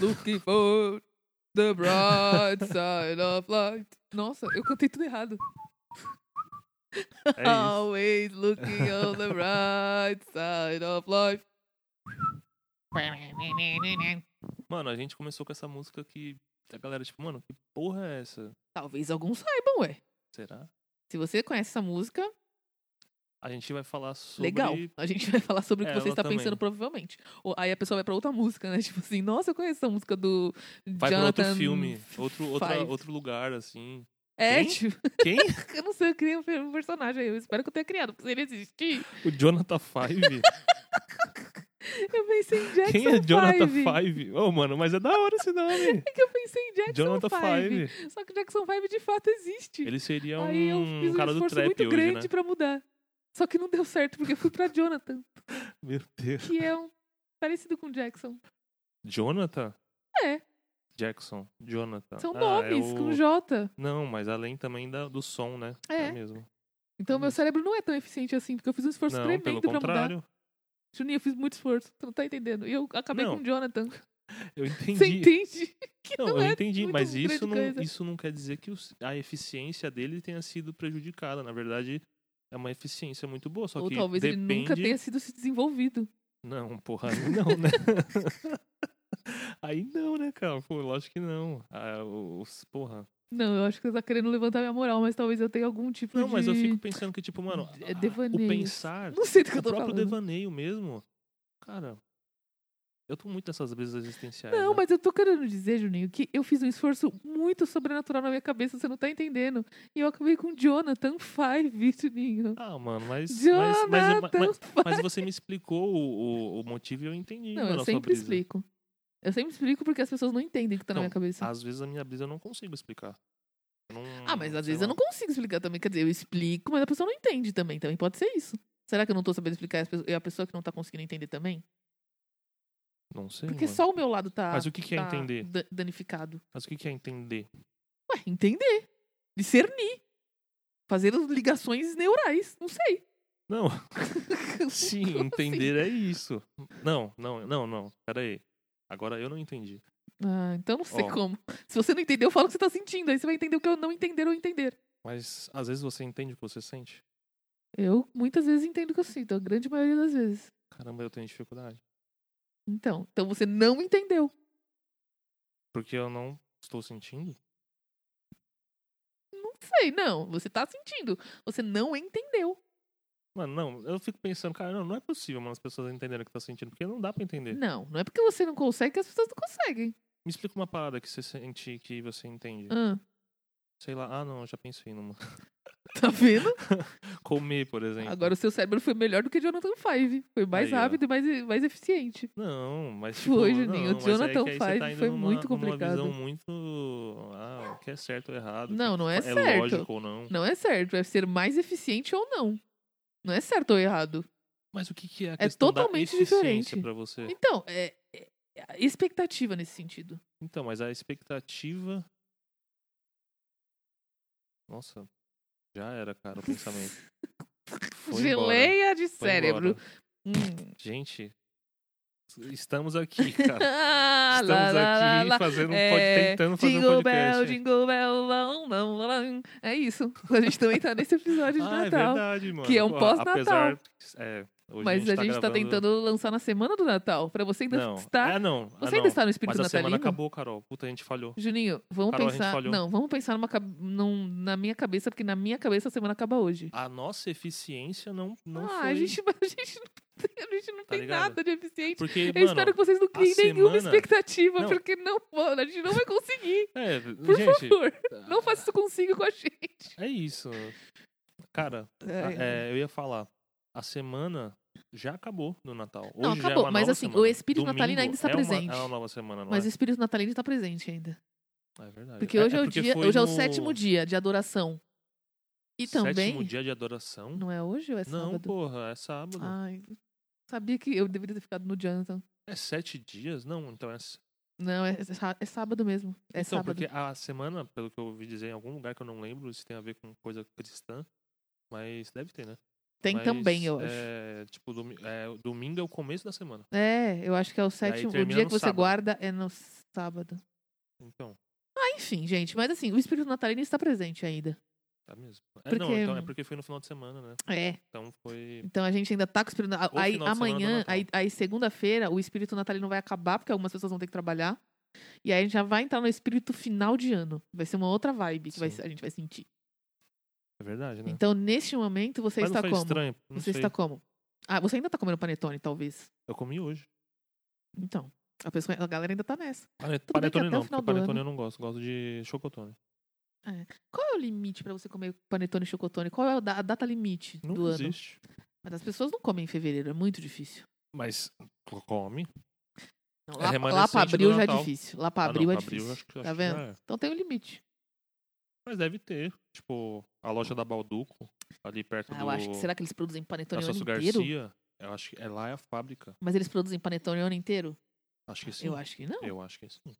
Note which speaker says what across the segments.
Speaker 1: looking for the bright side of light. Nossa, eu cantei tudo errado.
Speaker 2: É
Speaker 1: always looking on the bright side of life.
Speaker 2: Mano, a gente começou com essa música que a galera, tipo, mano, que porra é essa?
Speaker 1: Talvez alguns saibam, ué.
Speaker 2: Será?
Speaker 1: Se você conhece essa música,
Speaker 2: A gente vai falar sobre.
Speaker 1: legal. A gente vai falar sobre o que
Speaker 2: Ela
Speaker 1: você está
Speaker 2: também.
Speaker 1: pensando, provavelmente. Ou, aí a pessoa vai pra outra música, né? Tipo assim, nossa, eu conheço essa música do
Speaker 2: Vai pra
Speaker 1: Jonathan
Speaker 2: outro filme, outro, outra,
Speaker 1: Five.
Speaker 2: outro lugar, assim.
Speaker 1: É,
Speaker 2: Quem?
Speaker 1: tipo,
Speaker 2: Quem?
Speaker 1: eu não sei, eu criei um personagem aí. Eu espero que eu tenha criado, porque se ele existir,
Speaker 2: o Jonathan Five?
Speaker 1: eu pensei em Jackson
Speaker 2: Quem é Jonathan
Speaker 1: Five.
Speaker 2: Five? Ô, mano, mas é da hora esse nome.
Speaker 1: É que eu pensei em Jackson
Speaker 2: Jonathan
Speaker 1: Five.
Speaker 2: Five.
Speaker 1: Só que Jackson Five de fato existe.
Speaker 2: Ele seria
Speaker 1: Aí eu
Speaker 2: um
Speaker 1: fiz um
Speaker 2: cara do
Speaker 1: esforço
Speaker 2: trap
Speaker 1: muito
Speaker 2: hoje,
Speaker 1: grande
Speaker 2: né?
Speaker 1: pra mudar. Só que não deu certo, porque eu fui pra Jonathan,
Speaker 2: Meu Deus.
Speaker 1: que é um parecido com Jackson.
Speaker 2: Jonathan?
Speaker 1: É,
Speaker 2: Jackson. Jonathan.
Speaker 1: são
Speaker 2: Ah,
Speaker 1: nomes
Speaker 2: é o-
Speaker 1: com J.
Speaker 2: Não, mas além também da, do som, né?
Speaker 1: É.
Speaker 2: mesmo.
Speaker 1: Então meu cérebro não é tão eficiente assim, porque eu fiz um esforço
Speaker 2: Não, pelo
Speaker 1: tremendo pra mudar.
Speaker 2: contrário.
Speaker 1: Juninho, eu fiz muito esforço, você não tá entendendo. E eu acabei
Speaker 2: Não.
Speaker 1: com Jonathan.
Speaker 2: Eu entendi.
Speaker 1: Você entende? Que
Speaker 2: Não,
Speaker 1: não,
Speaker 2: eu
Speaker 1: é
Speaker 2: entendi,
Speaker 1: muito
Speaker 2: mas
Speaker 1: grande
Speaker 2: isso não,
Speaker 1: coisa.
Speaker 2: isso não quer dizer que os- a eficiência dele tenha sido prejudicada. Na verdade, é uma eficiência muito boa, só
Speaker 1: Ou
Speaker 2: que
Speaker 1: talvez ele
Speaker 2: depende...
Speaker 1: nunca tenha sido se desenvolvido.
Speaker 2: Não, porra, aí não, né? aí não, né, cara? Pô, lógico que não. Ah, os, porra.
Speaker 1: Não, eu acho que você tá querendo levantar minha moral, mas talvez eu tenha algum tipo
Speaker 2: Não,
Speaker 1: de...
Speaker 2: mas eu fico pensando que, tipo, mano,
Speaker 1: É
Speaker 2: a- o
Speaker 1: devaneio.
Speaker 2: pensar,
Speaker 1: Não sei do que eu
Speaker 2: o
Speaker 1: tô
Speaker 2: próprio
Speaker 1: falando.
Speaker 2: devaneio mesmo, cara, eu tô muito nessas brisas existenciais.
Speaker 1: Não,
Speaker 2: né?
Speaker 1: mas eu tô querendo dizer, Juninho, que eu fiz um esforço muito sobrenatural na minha cabeça, você não tá entendendo. E eu acabei com Jonathan Five, Juninho.
Speaker 2: Ah, mano, mas. mas, mas,
Speaker 1: Jonathan
Speaker 2: mas,
Speaker 1: Five.
Speaker 2: mas você me explicou o, o, motivo e eu entendi.
Speaker 1: Não, eu sempre
Speaker 2: brisa.
Speaker 1: explico. Eu sempre explico porque as pessoas não entendem o que tá na
Speaker 2: Não,
Speaker 1: minha cabeça.
Speaker 2: Às vezes a minha brisa eu não consigo explicar. Eu não-
Speaker 1: Ah, mas às vezes eu
Speaker 2: lá.
Speaker 1: não consigo explicar também. Quer dizer, eu explico, mas a pessoa não entende também. Também pode ser isso. Será que eu não tô sabendo explicar e a pessoa que não tá conseguindo entender também?
Speaker 2: Não sei.
Speaker 1: Porque
Speaker 2: mano.
Speaker 1: só o meu lado tá,
Speaker 2: Mas o que, que é
Speaker 1: tá
Speaker 2: entender?
Speaker 1: da- danificado.
Speaker 2: Mas o que, que é entender?
Speaker 1: Ué, entender. Discernir. Fazer as ligações neurais. Não sei.
Speaker 2: Não, sim,
Speaker 1: Como
Speaker 2: entender é isso. Não, não, não, não. Pera aí. Agora eu não entendi.
Speaker 1: Ah, então não sei como. Se você não entendeu, fala o que você tá sentindo. Aí você vai entender o que eu não entender ou entender.
Speaker 2: Mas às vezes você entende o que você sente.
Speaker 1: Eu muitas vezes entendo o que eu sinto, a grande maioria das vezes.
Speaker 2: Caramba, eu tenho dificuldade.
Speaker 1: Então, então você não entendeu.
Speaker 2: Porque eu não estou sentindo.
Speaker 1: Não sei, não. Você tá sentindo. Você não entendeu.
Speaker 2: Mano, não, eu fico pensando, cara, não, não é possível, mano, as pessoas entenderem o que tá sentindo, porque não dá pra entender.
Speaker 1: Não, não é porque você não consegue que as pessoas não conseguem.
Speaker 2: Me explica uma parada que você sente que você entende.
Speaker 1: Ah,
Speaker 2: Sei lá, ah não, já pensei numa.
Speaker 1: tá vendo?
Speaker 2: Comer, por exemplo.
Speaker 1: Agora o seu cérebro foi melhor do que Jonathan Five. Foi mais
Speaker 2: Aí, ó.
Speaker 1: rápido e mais, mais eficiente.
Speaker 2: Não, mas tipo,
Speaker 1: Foi, Juninho, o
Speaker 2: não, mas é
Speaker 1: Jonathan
Speaker 2: que aí você
Speaker 1: Five
Speaker 2: tá indo
Speaker 1: foi
Speaker 2: numa-
Speaker 1: muito
Speaker 2: numa
Speaker 1: complicado.
Speaker 2: visão muito, ah, o que é certo ou errado.
Speaker 1: Não, não é
Speaker 2: é
Speaker 1: certo.
Speaker 2: lógico ou não.
Speaker 1: Não é certo. É ser mais eficiente ou não. Não é certo ou errado.
Speaker 2: Mas o que, que é a
Speaker 1: É
Speaker 2: questão
Speaker 1: totalmente
Speaker 2: da eficiência
Speaker 1: diferente.
Speaker 2: pra você?
Speaker 1: Então, é, é é expectativa nesse sentido.
Speaker 2: Então, mas a expectativa. Nossa, já era, cara, o pensamento. Foi embora.
Speaker 1: Geleia de
Speaker 2: Foi
Speaker 1: cérebro.
Speaker 2: embora.
Speaker 1: Hum.
Speaker 2: Gente, estamos aqui, cara.
Speaker 1: Ah,
Speaker 2: Estamos
Speaker 1: lá, lá,
Speaker 2: aqui
Speaker 1: lá.
Speaker 2: fazendo um
Speaker 1: É,
Speaker 2: tentando fazer
Speaker 1: jingle
Speaker 2: um podcast.
Speaker 1: Bell, jingle bell, long. É isso. A gente também tá nesse episódio de
Speaker 2: ah, é
Speaker 1: Natal.
Speaker 2: verdade, mano.
Speaker 1: que é um pós-Natal.
Speaker 2: É, hoje
Speaker 1: mas a gente,
Speaker 2: tá,
Speaker 1: tá
Speaker 2: gravando-
Speaker 1: tentando lançar na semana do Natal. Pra você ainda
Speaker 2: Não,
Speaker 1: estar.
Speaker 2: é, não.
Speaker 1: Você
Speaker 2: ah,
Speaker 1: ainda
Speaker 2: não.
Speaker 1: está no espírito
Speaker 2: Mas a semana
Speaker 1: natalino?
Speaker 2: acabou, Carol. Puta, a gente falhou.
Speaker 1: Juninho, vamos
Speaker 2: Carol, a gente
Speaker 1: pensar. Não, vamos pensar numa, num- na minha cabeça, porque na minha cabeça a semana acaba hoje.
Speaker 2: A nossa eficiência não, não
Speaker 1: ah,
Speaker 2: foi...
Speaker 1: a gente, a gente não tem, a gente não
Speaker 2: Tá
Speaker 1: tem
Speaker 2: ligado?
Speaker 1: nada de eficiente.
Speaker 2: Porque,
Speaker 1: Eu
Speaker 2: mano...
Speaker 1: espero que vocês não
Speaker 2: a
Speaker 1: criem nenhuma
Speaker 2: semana-
Speaker 1: expectativa,
Speaker 2: Não.
Speaker 1: porque não, a gente não vai conseguir.
Speaker 2: É,
Speaker 1: Por
Speaker 2: gente,
Speaker 1: favor, não faça isso consigo com a gente.
Speaker 2: é isso. Cara,
Speaker 1: É,
Speaker 2: é, eu ia falar. A semana já acabou no Natal. Hoje
Speaker 1: Não,
Speaker 2: já
Speaker 1: acabou,
Speaker 2: é uma
Speaker 1: mas assim, o
Speaker 2: semana.
Speaker 1: espírito natalino ainda está
Speaker 2: Domingo é uma-
Speaker 1: presente.
Speaker 2: É uma nova semana, não
Speaker 1: Mas o
Speaker 2: é?
Speaker 1: espírito natalino está presente ainda.
Speaker 2: É verdade.
Speaker 1: Porque hoje é, o
Speaker 2: porque
Speaker 1: dia,
Speaker 2: foi
Speaker 1: hoje é o
Speaker 2: no
Speaker 1: sétimo dia de adoração. E também.
Speaker 2: Sétimo dia de adoração?
Speaker 1: Não é hoje ou é
Speaker 2: Não,
Speaker 1: sábado?
Speaker 2: porra, é sábado.
Speaker 1: Ai, sabia que eu deveria ter ficado no Jonathan.
Speaker 2: É sete dias? Não, então é...
Speaker 1: Não, é, é sábado mesmo. É
Speaker 2: então,
Speaker 1: sábado.
Speaker 2: porque a semana, pelo que eu ouvi dizer em algum lugar que eu não lembro, se tem a ver com coisa cristã, Mas deve ter, né?
Speaker 1: Tem
Speaker 2: Mas,
Speaker 1: também, eu acho.
Speaker 2: É, tipo, domi é, o domingo é o começo da semana.
Speaker 1: É, eu acho que é o sétimo. O dia que você
Speaker 2: sábado.
Speaker 1: guarda é no sábado.
Speaker 2: Então,
Speaker 1: Ah, enfim, gente. Mas assim, o espírito natalino está presente ainda.
Speaker 2: tá mesmo. É,
Speaker 1: Porque-
Speaker 2: não, então é porque foi no final de semana, né?
Speaker 1: É.
Speaker 2: Então foi.
Speaker 1: Então a gente ainda tá com o espírito natalino. Aí amanhã, aí, aí segunda-feira, o espírito natalino vai acabar, porque algumas pessoas vão ter que trabalhar. E aí a gente já vai entrar no espírito final de ano. Vai ser uma outra vibe que vai, a gente vai sentir.
Speaker 2: É verdade, né?
Speaker 1: Então, neste momento, você
Speaker 2: Mas não
Speaker 1: está
Speaker 2: foi
Speaker 1: como?
Speaker 2: estranho? Não
Speaker 1: Você
Speaker 2: sei.
Speaker 1: está como? Ah, você ainda tá comendo panetone, talvez.
Speaker 2: Eu comi hoje.
Speaker 1: Então, a, pessoa, a galera ainda tá nessa.
Speaker 2: Pane-
Speaker 1: bem que
Speaker 2: Panetone
Speaker 1: até o
Speaker 2: não,
Speaker 1: final
Speaker 2: porque
Speaker 1: do
Speaker 2: panetone
Speaker 1: ano-
Speaker 2: eu não gosto. Gosto de chocotone.
Speaker 1: Qual é o limite pra você comer panetone e chocotone? Qual é a da- a data limite
Speaker 2: Não
Speaker 1: do ano?
Speaker 2: existe.
Speaker 1: Mas as pessoas não comem em fevereiro, é muito difícil.
Speaker 2: Mas co- come.
Speaker 1: Não,
Speaker 2: É
Speaker 1: lá, lá
Speaker 2: remanescente
Speaker 1: pra
Speaker 2: do
Speaker 1: abril já é
Speaker 2: Natal.
Speaker 1: difícil. Lá pra
Speaker 2: Ah, não,
Speaker 1: abril é
Speaker 2: pra
Speaker 1: difícil.
Speaker 2: acho que-
Speaker 1: tá
Speaker 2: acho que já
Speaker 1: vendo?
Speaker 2: é.
Speaker 1: Então tem um limite.
Speaker 2: Mas deve ter. Tipo, a loja da Balduco, ali perto
Speaker 1: Ah,
Speaker 2: do.
Speaker 1: eu acho que será que eles produzem panetone o ano inteiro?
Speaker 2: Garcia. Eu acho que é lá é a fábrica.
Speaker 1: Mas eles produzem panetone o ano inteiro?
Speaker 2: Acho que sim.
Speaker 1: Eu acho que não. Eu,
Speaker 2: Eu acho que sim.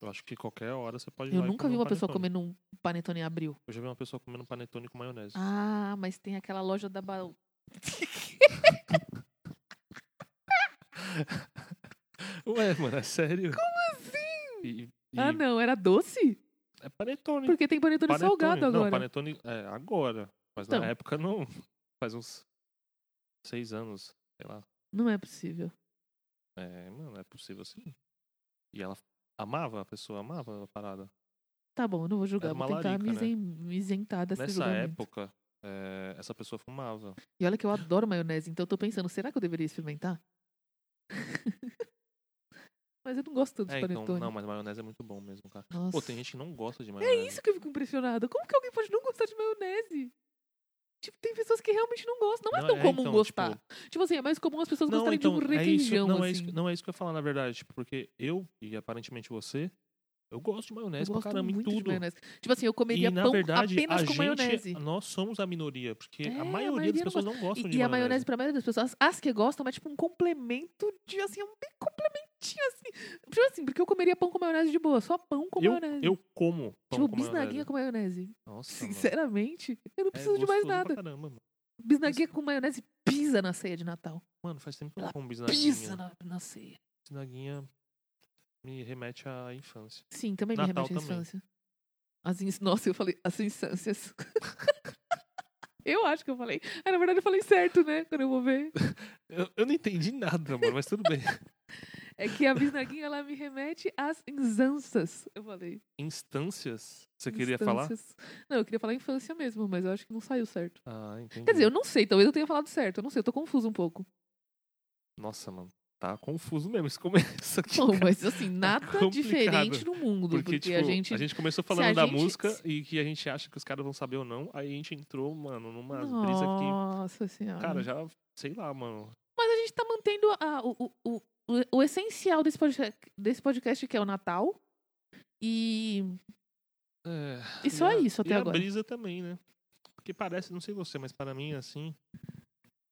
Speaker 2: Eu acho que qualquer hora você pode ir lá e
Speaker 1: nunca vi
Speaker 2: um
Speaker 1: uma pessoa
Speaker 2: panetone.
Speaker 1: comendo um panetone em abril.
Speaker 2: Eu já vi uma pessoa comendo panetone com maionese.
Speaker 1: Ah, mas tem aquela loja da Baú.
Speaker 2: Ué, mano, é sério? Como assim? E, e
Speaker 1: Ah, não, era doce?
Speaker 2: É panetone.
Speaker 1: Porque tem panetone,
Speaker 2: panetone.
Speaker 1: salgado agora.
Speaker 2: Não, panetone é agora. Mas
Speaker 1: Então.
Speaker 2: na época não. Faz uns seis anos, sei lá.
Speaker 1: Não é possível.
Speaker 2: É, mano, é possível sim. E ela amava, a pessoa amava a parada.
Speaker 1: Tá bom, não vou julgar. Vou tentar
Speaker 2: larica,
Speaker 1: me,
Speaker 2: né?
Speaker 1: isen- me isentar desse
Speaker 2: Nessa
Speaker 1: julgamento.
Speaker 2: época, é, essa pessoa fumava.
Speaker 1: E olha que eu adoro maionese, então eu tô pensando, será que eu deveria experimentar? mas eu não gosto tanto de
Speaker 2: É, então,
Speaker 1: panetone.
Speaker 2: não, mas maionese é muito bom mesmo, cara.
Speaker 1: Nossa.
Speaker 2: Pô, tem gente que não gosta de
Speaker 1: É
Speaker 2: maionese.
Speaker 1: isso que eu fico impressionada. Como que alguém pode não gostar de maionese? Tipo, tem pessoas que realmente não gostam. Não é
Speaker 2: Não,
Speaker 1: tão
Speaker 2: é,
Speaker 1: comum
Speaker 2: então,
Speaker 1: gostar.
Speaker 2: tipo,
Speaker 1: Tipo, assim, é mais comum as pessoas
Speaker 2: Não,
Speaker 1: gostarem
Speaker 2: então,
Speaker 1: de um
Speaker 2: é isso,
Speaker 1: requeijão,
Speaker 2: não, é
Speaker 1: assim.
Speaker 2: isso, não é isso que eu ia falar, na verdade. Tipo, porque eu, e aparentemente você, eu gosto de
Speaker 1: eu
Speaker 2: maionese pra
Speaker 1: gosto
Speaker 2: caramba em
Speaker 1: muito de
Speaker 2: tudo.
Speaker 1: maionese. Tipo assim, eu comeria
Speaker 2: E,
Speaker 1: pão
Speaker 2: verdade,
Speaker 1: apenas
Speaker 2: a
Speaker 1: com
Speaker 2: gente,
Speaker 1: maionese.
Speaker 2: nós somos a minoria, porque
Speaker 1: É, a
Speaker 2: a
Speaker 1: maioria
Speaker 2: maioria das
Speaker 1: não
Speaker 2: pessoas não gostam
Speaker 1: E,
Speaker 2: de
Speaker 1: e a
Speaker 2: maionese.
Speaker 1: maionese, pra maioria das pessoas, as que gostam, é tipo um complemento de, assim, um bem complementinho, assim. Tipo assim, porque eu comeria pão com maionese de boa, só pão com
Speaker 2: eu,
Speaker 1: maionese.
Speaker 2: eu como pão
Speaker 1: tipo,
Speaker 2: com
Speaker 1: bisnaguinha
Speaker 2: maionese.
Speaker 1: com maionese.
Speaker 2: Nossa, mano.
Speaker 1: Sinceramente, eu não
Speaker 2: É
Speaker 1: preciso de mais
Speaker 2: pra
Speaker 1: nada.
Speaker 2: Caramba, mano.
Speaker 1: Bisnaguinha com maionese pisa na ceia de Natal.
Speaker 2: Mano, faz tempo que eu não como
Speaker 1: Pisa
Speaker 2: bisnaguinha.
Speaker 1: na, na ceia.
Speaker 2: Bisnaguinha me remete à infância.
Speaker 1: Sim, também
Speaker 2: Natal
Speaker 1: me remete à
Speaker 2: também.
Speaker 1: infância. As ins... Nossa, eu falei as infâncias. eu acho que eu falei. Ah, na verdade eu falei certo, né? Quando eu vou ver.
Speaker 2: Eu, eu não entendi nada, mano, mas tudo bem.
Speaker 1: É que a bisnaguinha, ela me remete às instâncias. Eu falei.
Speaker 2: Instâncias? Você queria falar?
Speaker 1: Instâncias. Não, eu queria falar infância mesmo, mas eu acho que não saiu certo.
Speaker 2: Ah, entendi.
Speaker 1: Quer dizer, eu não sei, talvez eu tenha falado certo. Eu não sei, eu tô confuso um pouco.
Speaker 2: Nossa, mano. Tá confuso mesmo esse começo aqui.
Speaker 1: Mas assim, nada
Speaker 2: complicado.
Speaker 1: diferente no mundo. Porque,
Speaker 2: Porque, tipo,
Speaker 1: a gente.
Speaker 2: começou
Speaker 1: a
Speaker 2: falando da
Speaker 1: gente-
Speaker 2: música e que a gente acha que os caras vão saber ou não. Aí a gente entrou, mano, numa brisa que.
Speaker 1: Nossa senhora.
Speaker 2: Cara, já. Sei lá, mano.
Speaker 1: Mas a gente tá mantendo a- o, o, o, o- essencial desse podcast, desse podcast, que é o Natal. E.
Speaker 2: É,
Speaker 1: E só
Speaker 2: a-
Speaker 1: isso até
Speaker 2: e
Speaker 1: agora.
Speaker 2: a brisa também, né? Porque parece, não sei você, mas para mim, assim.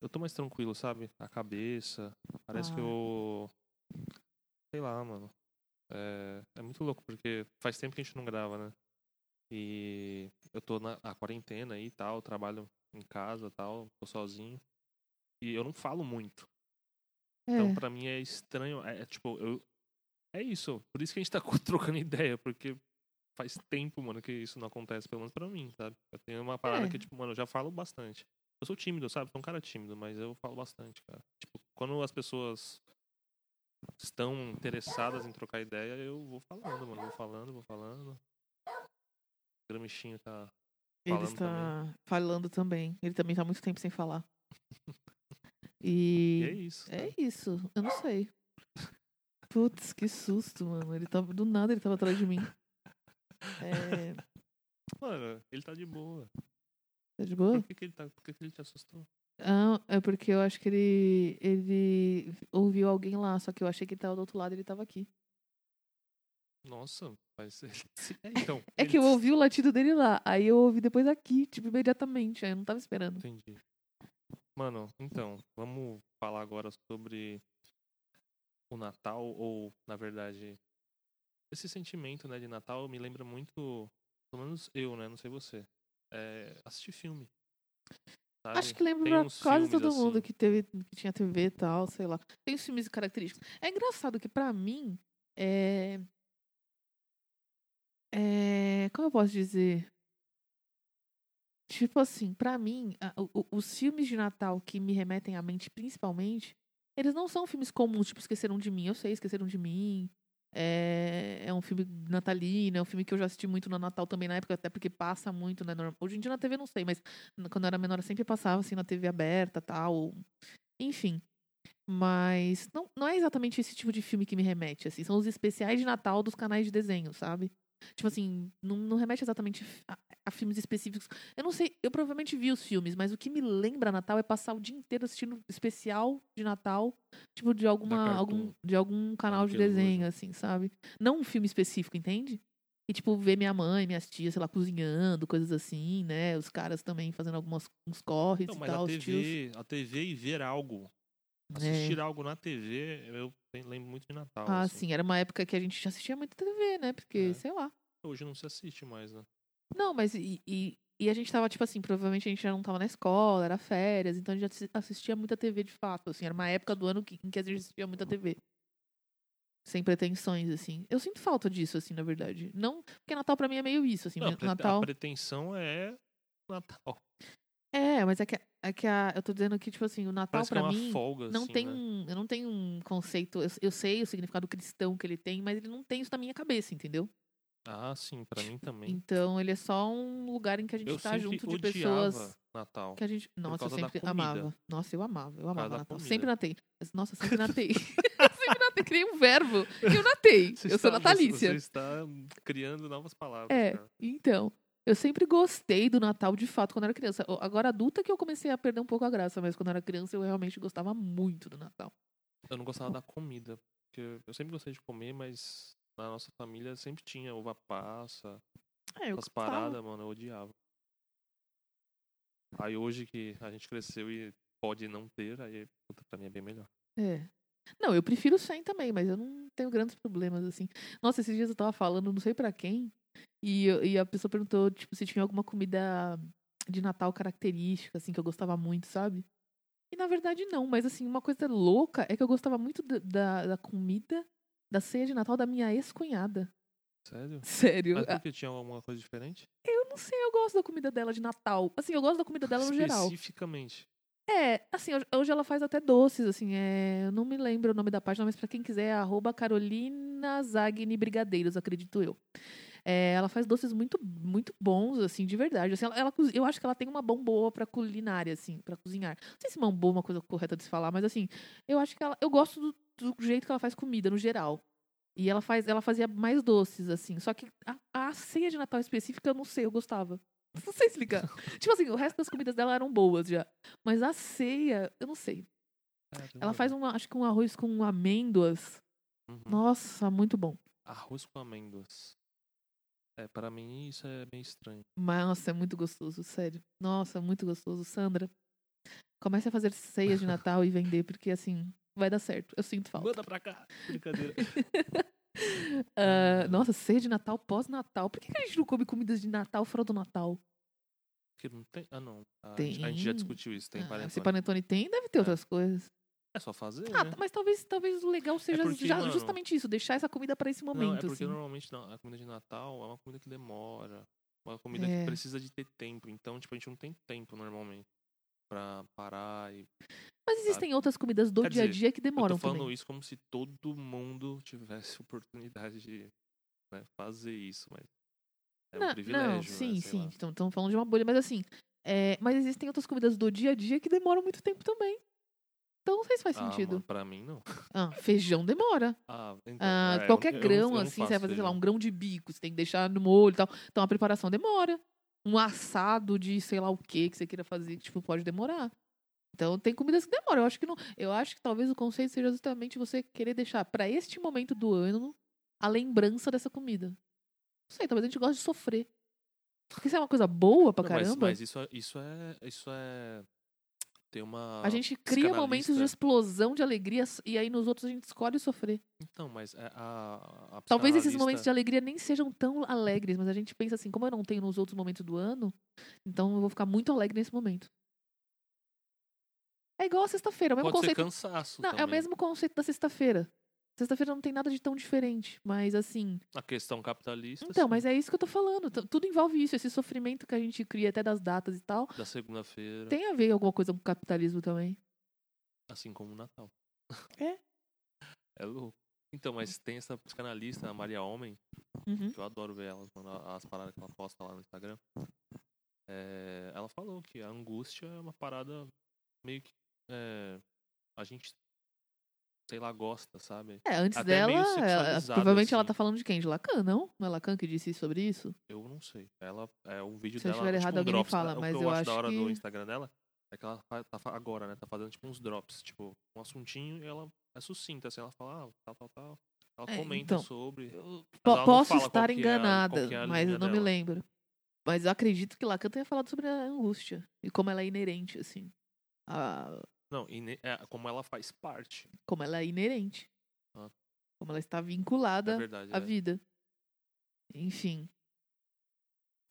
Speaker 2: Eu tô mais tranquilo, sabe? A cabeça. Parece que
Speaker 1: Ah.
Speaker 2: eu. Sei lá, mano. É, é muito louco, porque faz tempo que a gente não grava, né? E eu tô na a quarentena aí e tal, trabalho em casa e tal, tô sozinho. E eu não falo muito. Então,
Speaker 1: É.
Speaker 2: pra mim é estranho. É, é tipo, eu. É isso. Por isso que a gente tá trocando ideia, porque faz tempo, mano, que isso não acontece, pelo menos pra mim, sabe? Eu tenho uma parada
Speaker 1: É.
Speaker 2: que, tipo, mano, eu já falo bastante. Eu sou tímido, sabe? Sou um cara tímido, mas eu falo bastante, cara. Tipo, quando as pessoas estão interessadas em trocar ideia, eu vou falando, mano. Vou falando, vou falando. O Gramichinho tá.
Speaker 1: Ele
Speaker 2: falando
Speaker 1: está falando também. Ele também tá há muito tempo sem falar.
Speaker 2: E é
Speaker 1: E.
Speaker 2: isso.
Speaker 1: É
Speaker 2: cara.
Speaker 1: isso. Eu não sei. Putz, que susto, mano. Ele tava. Do nada ele tava atrás de mim. É.
Speaker 2: Mano, ele tá de boa.
Speaker 1: Tá de boa?
Speaker 2: Por que, que ele tá. Por que, que ele te assustou?
Speaker 1: Ah, é porque eu acho que ele. Ele ouviu alguém lá, só que eu achei que ele tava do outro lado e ele tava aqui.
Speaker 2: Nossa, mas. É, então.
Speaker 1: É
Speaker 2: ele
Speaker 1: que eu ouvi o latido dele lá, aí eu ouvi depois aqui, tipo, imediatamente, aí eu não tava esperando.
Speaker 2: Entendi. Mano, então, vamos falar agora sobre o Natal, ou, na verdade, esse sentimento, né, de Natal me lembra muito, pelo menos eu, né, não sei você, é, assistir filme. Sabe?
Speaker 1: Acho que
Speaker 2: uns
Speaker 1: quase todo mundo
Speaker 2: assim.
Speaker 1: que teve, que tinha TV e tal, sei lá. Tem os filmes característicos. É engraçado que pra mim, é... é... Como eu posso dizer? Tipo assim, pra mim, a- o- os filmes de Natal que me remetem à mente, principalmente, eles não são filmes comuns, tipo Esqueceram de Mim. Eu sei, Esqueceram de Mim. É, é um filme natalino, é um filme que eu já assisti muito no Natal também na época, até porque passa muito, né? Hoje em dia na TV não sei, mas quando eu era menor eu sempre passava assim na TV aberta tal. Enfim. Mas não, não é exatamente esse tipo de filme que me remete, assim. São os especiais de Natal dos canais de desenho, sabe? Tipo assim, não, não remete exatamente a, a filmes específicos. Eu não sei, eu provavelmente vi os filmes, mas o que me lembra Natal é passar o dia inteiro assistindo especial de Natal, tipo de alguma algum de algum canal de desenho assim, sabe? Não um filme específico, entende? E tipo ver minha mãe, minhas tias, sei lá, cozinhando, coisas assim, né? Os caras também fazendo alguns uns corres
Speaker 2: Não,
Speaker 1: e
Speaker 2: mas
Speaker 1: tal,
Speaker 2: a
Speaker 1: os tios.
Speaker 2: TV, a TV e ver algo.
Speaker 1: É.
Speaker 2: Assistir algo na TV, eu lembro muito de Natal.
Speaker 1: Ah,
Speaker 2: assim.
Speaker 1: sim, era uma época que a gente já assistia muito TV, né? Porque,
Speaker 2: É.
Speaker 1: sei lá.
Speaker 2: Hoje não se assiste mais, né?
Speaker 1: Não, mas e, e, e a gente tava, tipo assim, provavelmente a gente já não tava na escola, era férias, então a gente assi- assistia muita TV de fato, assim, era uma época do ano que- em que a gente assistia muita TV. Sem pretensões, assim. Eu sinto falta disso, assim, na verdade. Não, porque Natal pra mim é meio isso, assim,
Speaker 2: Não, prete-
Speaker 1: Natal...
Speaker 2: A pretensão é Natal.
Speaker 1: É, mas é que, é que a, eu tô dizendo que, tipo assim, o Natal
Speaker 2: Parece que é
Speaker 1: pra
Speaker 2: uma
Speaker 1: mim
Speaker 2: folga,
Speaker 1: não
Speaker 2: assim,
Speaker 1: tem
Speaker 2: né?
Speaker 1: um, eu não tenho um conceito, eu, eu sei o significado cristão que ele tem, mas ele não tem isso na minha cabeça, entendeu?
Speaker 2: Ah, sim, pra mim também.
Speaker 1: Então ele é só um lugar em que a gente
Speaker 2: Eu
Speaker 1: tá junto de pessoas
Speaker 2: Natal.
Speaker 1: que a gente. Nossa, eu sempre amava. Nossa, eu amava, eu amava Natal. Sempre natei. Nossa, sempre natei. sempre natei, criei um verbo. E eu natei.
Speaker 2: Você
Speaker 1: eu sou
Speaker 2: está-
Speaker 1: natalícia.
Speaker 2: Você está criando novas palavras.
Speaker 1: É,
Speaker 2: cara.
Speaker 1: então. Eu sempre gostei do Natal, de fato, quando era criança. Agora, adulta, que eu comecei a perder um pouco a graça, mas quando era criança, eu realmente gostava muito do Natal.
Speaker 2: Eu não gostava da comida. Porque eu sempre gostei de comer, mas na nossa família sempre tinha uva passa,
Speaker 1: É, eu
Speaker 2: essas paradas, mano, eu odiava. Aí hoje que a gente cresceu e pode não ter, aí puta, pra mim é bem melhor.
Speaker 1: É. Não, eu prefiro sem também, mas eu não tenho grandes problemas, assim. Nossa, esses dias eu tava falando, não sei pra quem, e, eu- e a pessoa perguntou, tipo, se tinha alguma comida de Natal característica, assim, que eu gostava muito, sabe? E na verdade não, mas assim, uma coisa louca é que eu gostava muito da, da, da comida da ceia de Natal da minha ex-cunhada.
Speaker 2: Sério?
Speaker 1: Sério.
Speaker 2: Mas porque tinha alguma coisa diferente?
Speaker 1: Eu não sei, eu gosto da comida dela de Natal. Assim, eu gosto da comida dela no geral.
Speaker 2: Especificamente.
Speaker 1: É, assim, hoje- ela faz até doces, assim, é, eu não me lembro o nome da página, mas pra quem quiser é arroba Carolina Zagni Brigadeiros, acredito eu. É, ela faz doces muito, muito bons, assim, de verdade. Assim, ela, ela eu acho que ela tem uma mão boa pra culinária, assim, pra cozinhar. Não sei se mão boa é uma coisa correta de se falar, mas assim, eu acho que ela, eu gosto do, do jeito que ela faz comida, no geral. E ela, faz, ela fazia mais doces, assim. Só que a, a ceia de Natal específica, eu não sei, eu gostava. Não sei explicar. tipo assim, o resto das comidas dela eram boas já. Mas a ceia, eu não sei. Ela faz, um, acho que um arroz com amêndoas.
Speaker 2: Uhum.
Speaker 1: Nossa, muito bom.
Speaker 2: Arroz com amêndoas. É, para mim isso é meio estranho.
Speaker 1: Mas, Nossa, é muito gostoso, sério. Nossa, muito gostoso. Sandra, comece a fazer ceias de Natal e vender, porque assim, vai dar certo. Eu sinto falta.
Speaker 2: Manda pra cá. Brincadeira.
Speaker 1: Ah, nossa, ceia de Natal pós-Natal. Por que, que a gente não come comidas de Natal fora do Natal?
Speaker 2: Porque não tem. Ah, não. A, gente- a gente já
Speaker 1: Tem.
Speaker 2: discutiu isso. Tem
Speaker 1: Ah,
Speaker 2: panetone.
Speaker 1: se panetone tem, deve ter
Speaker 2: É.
Speaker 1: outras coisas.
Speaker 2: É só fazer,
Speaker 1: Ah,
Speaker 2: né?
Speaker 1: mas talvez, talvez o legal seja
Speaker 2: porque,
Speaker 1: já-
Speaker 2: mano,
Speaker 1: justamente isso, deixar essa comida pra esse
Speaker 2: Não, é
Speaker 1: momento,
Speaker 2: porque
Speaker 1: assim.
Speaker 2: normalmente não, a comida de Natal é uma comida que demora. Uma comida
Speaker 1: É.
Speaker 2: que precisa de ter tempo. Então, tipo, a gente não tem tempo normalmente pra parar e.
Speaker 1: Mas existem outras comidas do
Speaker 2: Quer
Speaker 1: dia a
Speaker 2: dizer,
Speaker 1: dia que
Speaker 2: Eu tô
Speaker 1: demoram
Speaker 2: falando
Speaker 1: também.
Speaker 2: isso como se todo mundo tivesse oportunidade de né, fazer isso, mas. É
Speaker 1: não,
Speaker 2: um privilégio.
Speaker 1: não,
Speaker 2: né,
Speaker 1: sim,
Speaker 2: sei
Speaker 1: sim.
Speaker 2: lá.
Speaker 1: Estamos falando de uma bolha, mas assim. é, mas existem outras comidas do dia a dia que demoram muito tempo também. Então não sei se faz
Speaker 2: Ah,
Speaker 1: sentido.
Speaker 2: mano, pra mim, não.
Speaker 1: Ah, feijão demora.
Speaker 2: Ah, então.
Speaker 1: Ah,
Speaker 2: é,
Speaker 1: qualquer
Speaker 2: eu
Speaker 1: grão,
Speaker 2: eu não
Speaker 1: assim, você vai fazer, sei lá,
Speaker 2: feijão.
Speaker 1: um grão de bico, você tem que deixar no molho e tal. Então a preparação demora. Um assado de sei lá o que que você queira fazer, tipo, pode demorar. Então tem comidas que demoram. Eu acho que não. Eu acho que talvez o conceito seja justamente você querer deixar pra este momento do ano a lembrança dessa comida. Não sei, talvez a gente goste de sofrer. Porque isso é uma coisa boa pra
Speaker 2: Não, mas-
Speaker 1: caramba.
Speaker 2: Mas, isso, é- isso é. Isso é. Tem uma.
Speaker 1: A gente cria momentos de explosão de alegria e aí nos outros a gente escolhe sofrer.
Speaker 2: Então, mas é a. a
Speaker 1: Talvez esses momentos de alegria nem sejam tão alegres, mas a gente pensa assim, como eu não tenho nos outros momentos do ano, então eu vou ficar muito alegre nesse momento. É igual a sexta-feira, é o mesmo
Speaker 2: Pode ser
Speaker 1: conceito.
Speaker 2: cansaço.
Speaker 1: Não, é o
Speaker 2: também.
Speaker 1: mesmo conceito da sexta-feira. Sexta-feira não tem nada de tão diferente, mas assim.
Speaker 2: A questão capitalista.
Speaker 1: Então,
Speaker 2: sim,
Speaker 1: mas é isso que eu tô falando. Tudo envolve isso, esse sofrimento que a gente cria até das datas e tal.
Speaker 2: Da segunda-feira.
Speaker 1: Tem a ver alguma coisa com o capitalismo também.
Speaker 2: Assim como o Natal.
Speaker 1: É.
Speaker 2: É louco. Então, mas tem essa psicanalista, a Maria Homem,
Speaker 1: Uhum.
Speaker 2: que eu adoro ver ela, mano, as paradas que ela posta lá no Instagram. É, ela falou que a angústia é uma parada meio que. É, a gente, sei lá, gosta, sabe?
Speaker 1: É, antes
Speaker 2: Até
Speaker 1: dela, ela- provavelmente ela
Speaker 2: assim.
Speaker 1: tá falando de quem? De Lacan, não? Não é Lacan que disse sobre isso?
Speaker 2: Eu não sei. Ela é um vídeo
Speaker 1: Se eu
Speaker 2: dela.
Speaker 1: estiver
Speaker 2: tipo,
Speaker 1: errado,
Speaker 2: um
Speaker 1: alguém me
Speaker 2: drops,
Speaker 1: fala,
Speaker 2: né?
Speaker 1: mas
Speaker 2: o que
Speaker 1: eu
Speaker 2: eu acho da hora
Speaker 1: que-
Speaker 2: do Instagram dela é que ela tá agora, né? Tá fazendo tipo uns drops, tipo, um assuntinho e ela é sucinta, assim, ela fala, ah, tal, tal, tal. Ela
Speaker 1: É,
Speaker 2: comenta
Speaker 1: então,
Speaker 2: sobre.
Speaker 1: Eu
Speaker 2: ela
Speaker 1: posso estar
Speaker 2: que é a-
Speaker 1: enganada,
Speaker 2: é
Speaker 1: mas eu não me
Speaker 2: dela.
Speaker 1: lembro. Mas eu acredito que Lacan tenha falado sobre a angústia e como ela é inerente, assim. A-
Speaker 2: Não, é, como ela faz parte.
Speaker 1: como ela é inerente.
Speaker 2: Ah.
Speaker 1: Como ela está
Speaker 2: É
Speaker 1: vinculada
Speaker 2: verdade.
Speaker 1: à
Speaker 2: é.
Speaker 1: vida. Enfim.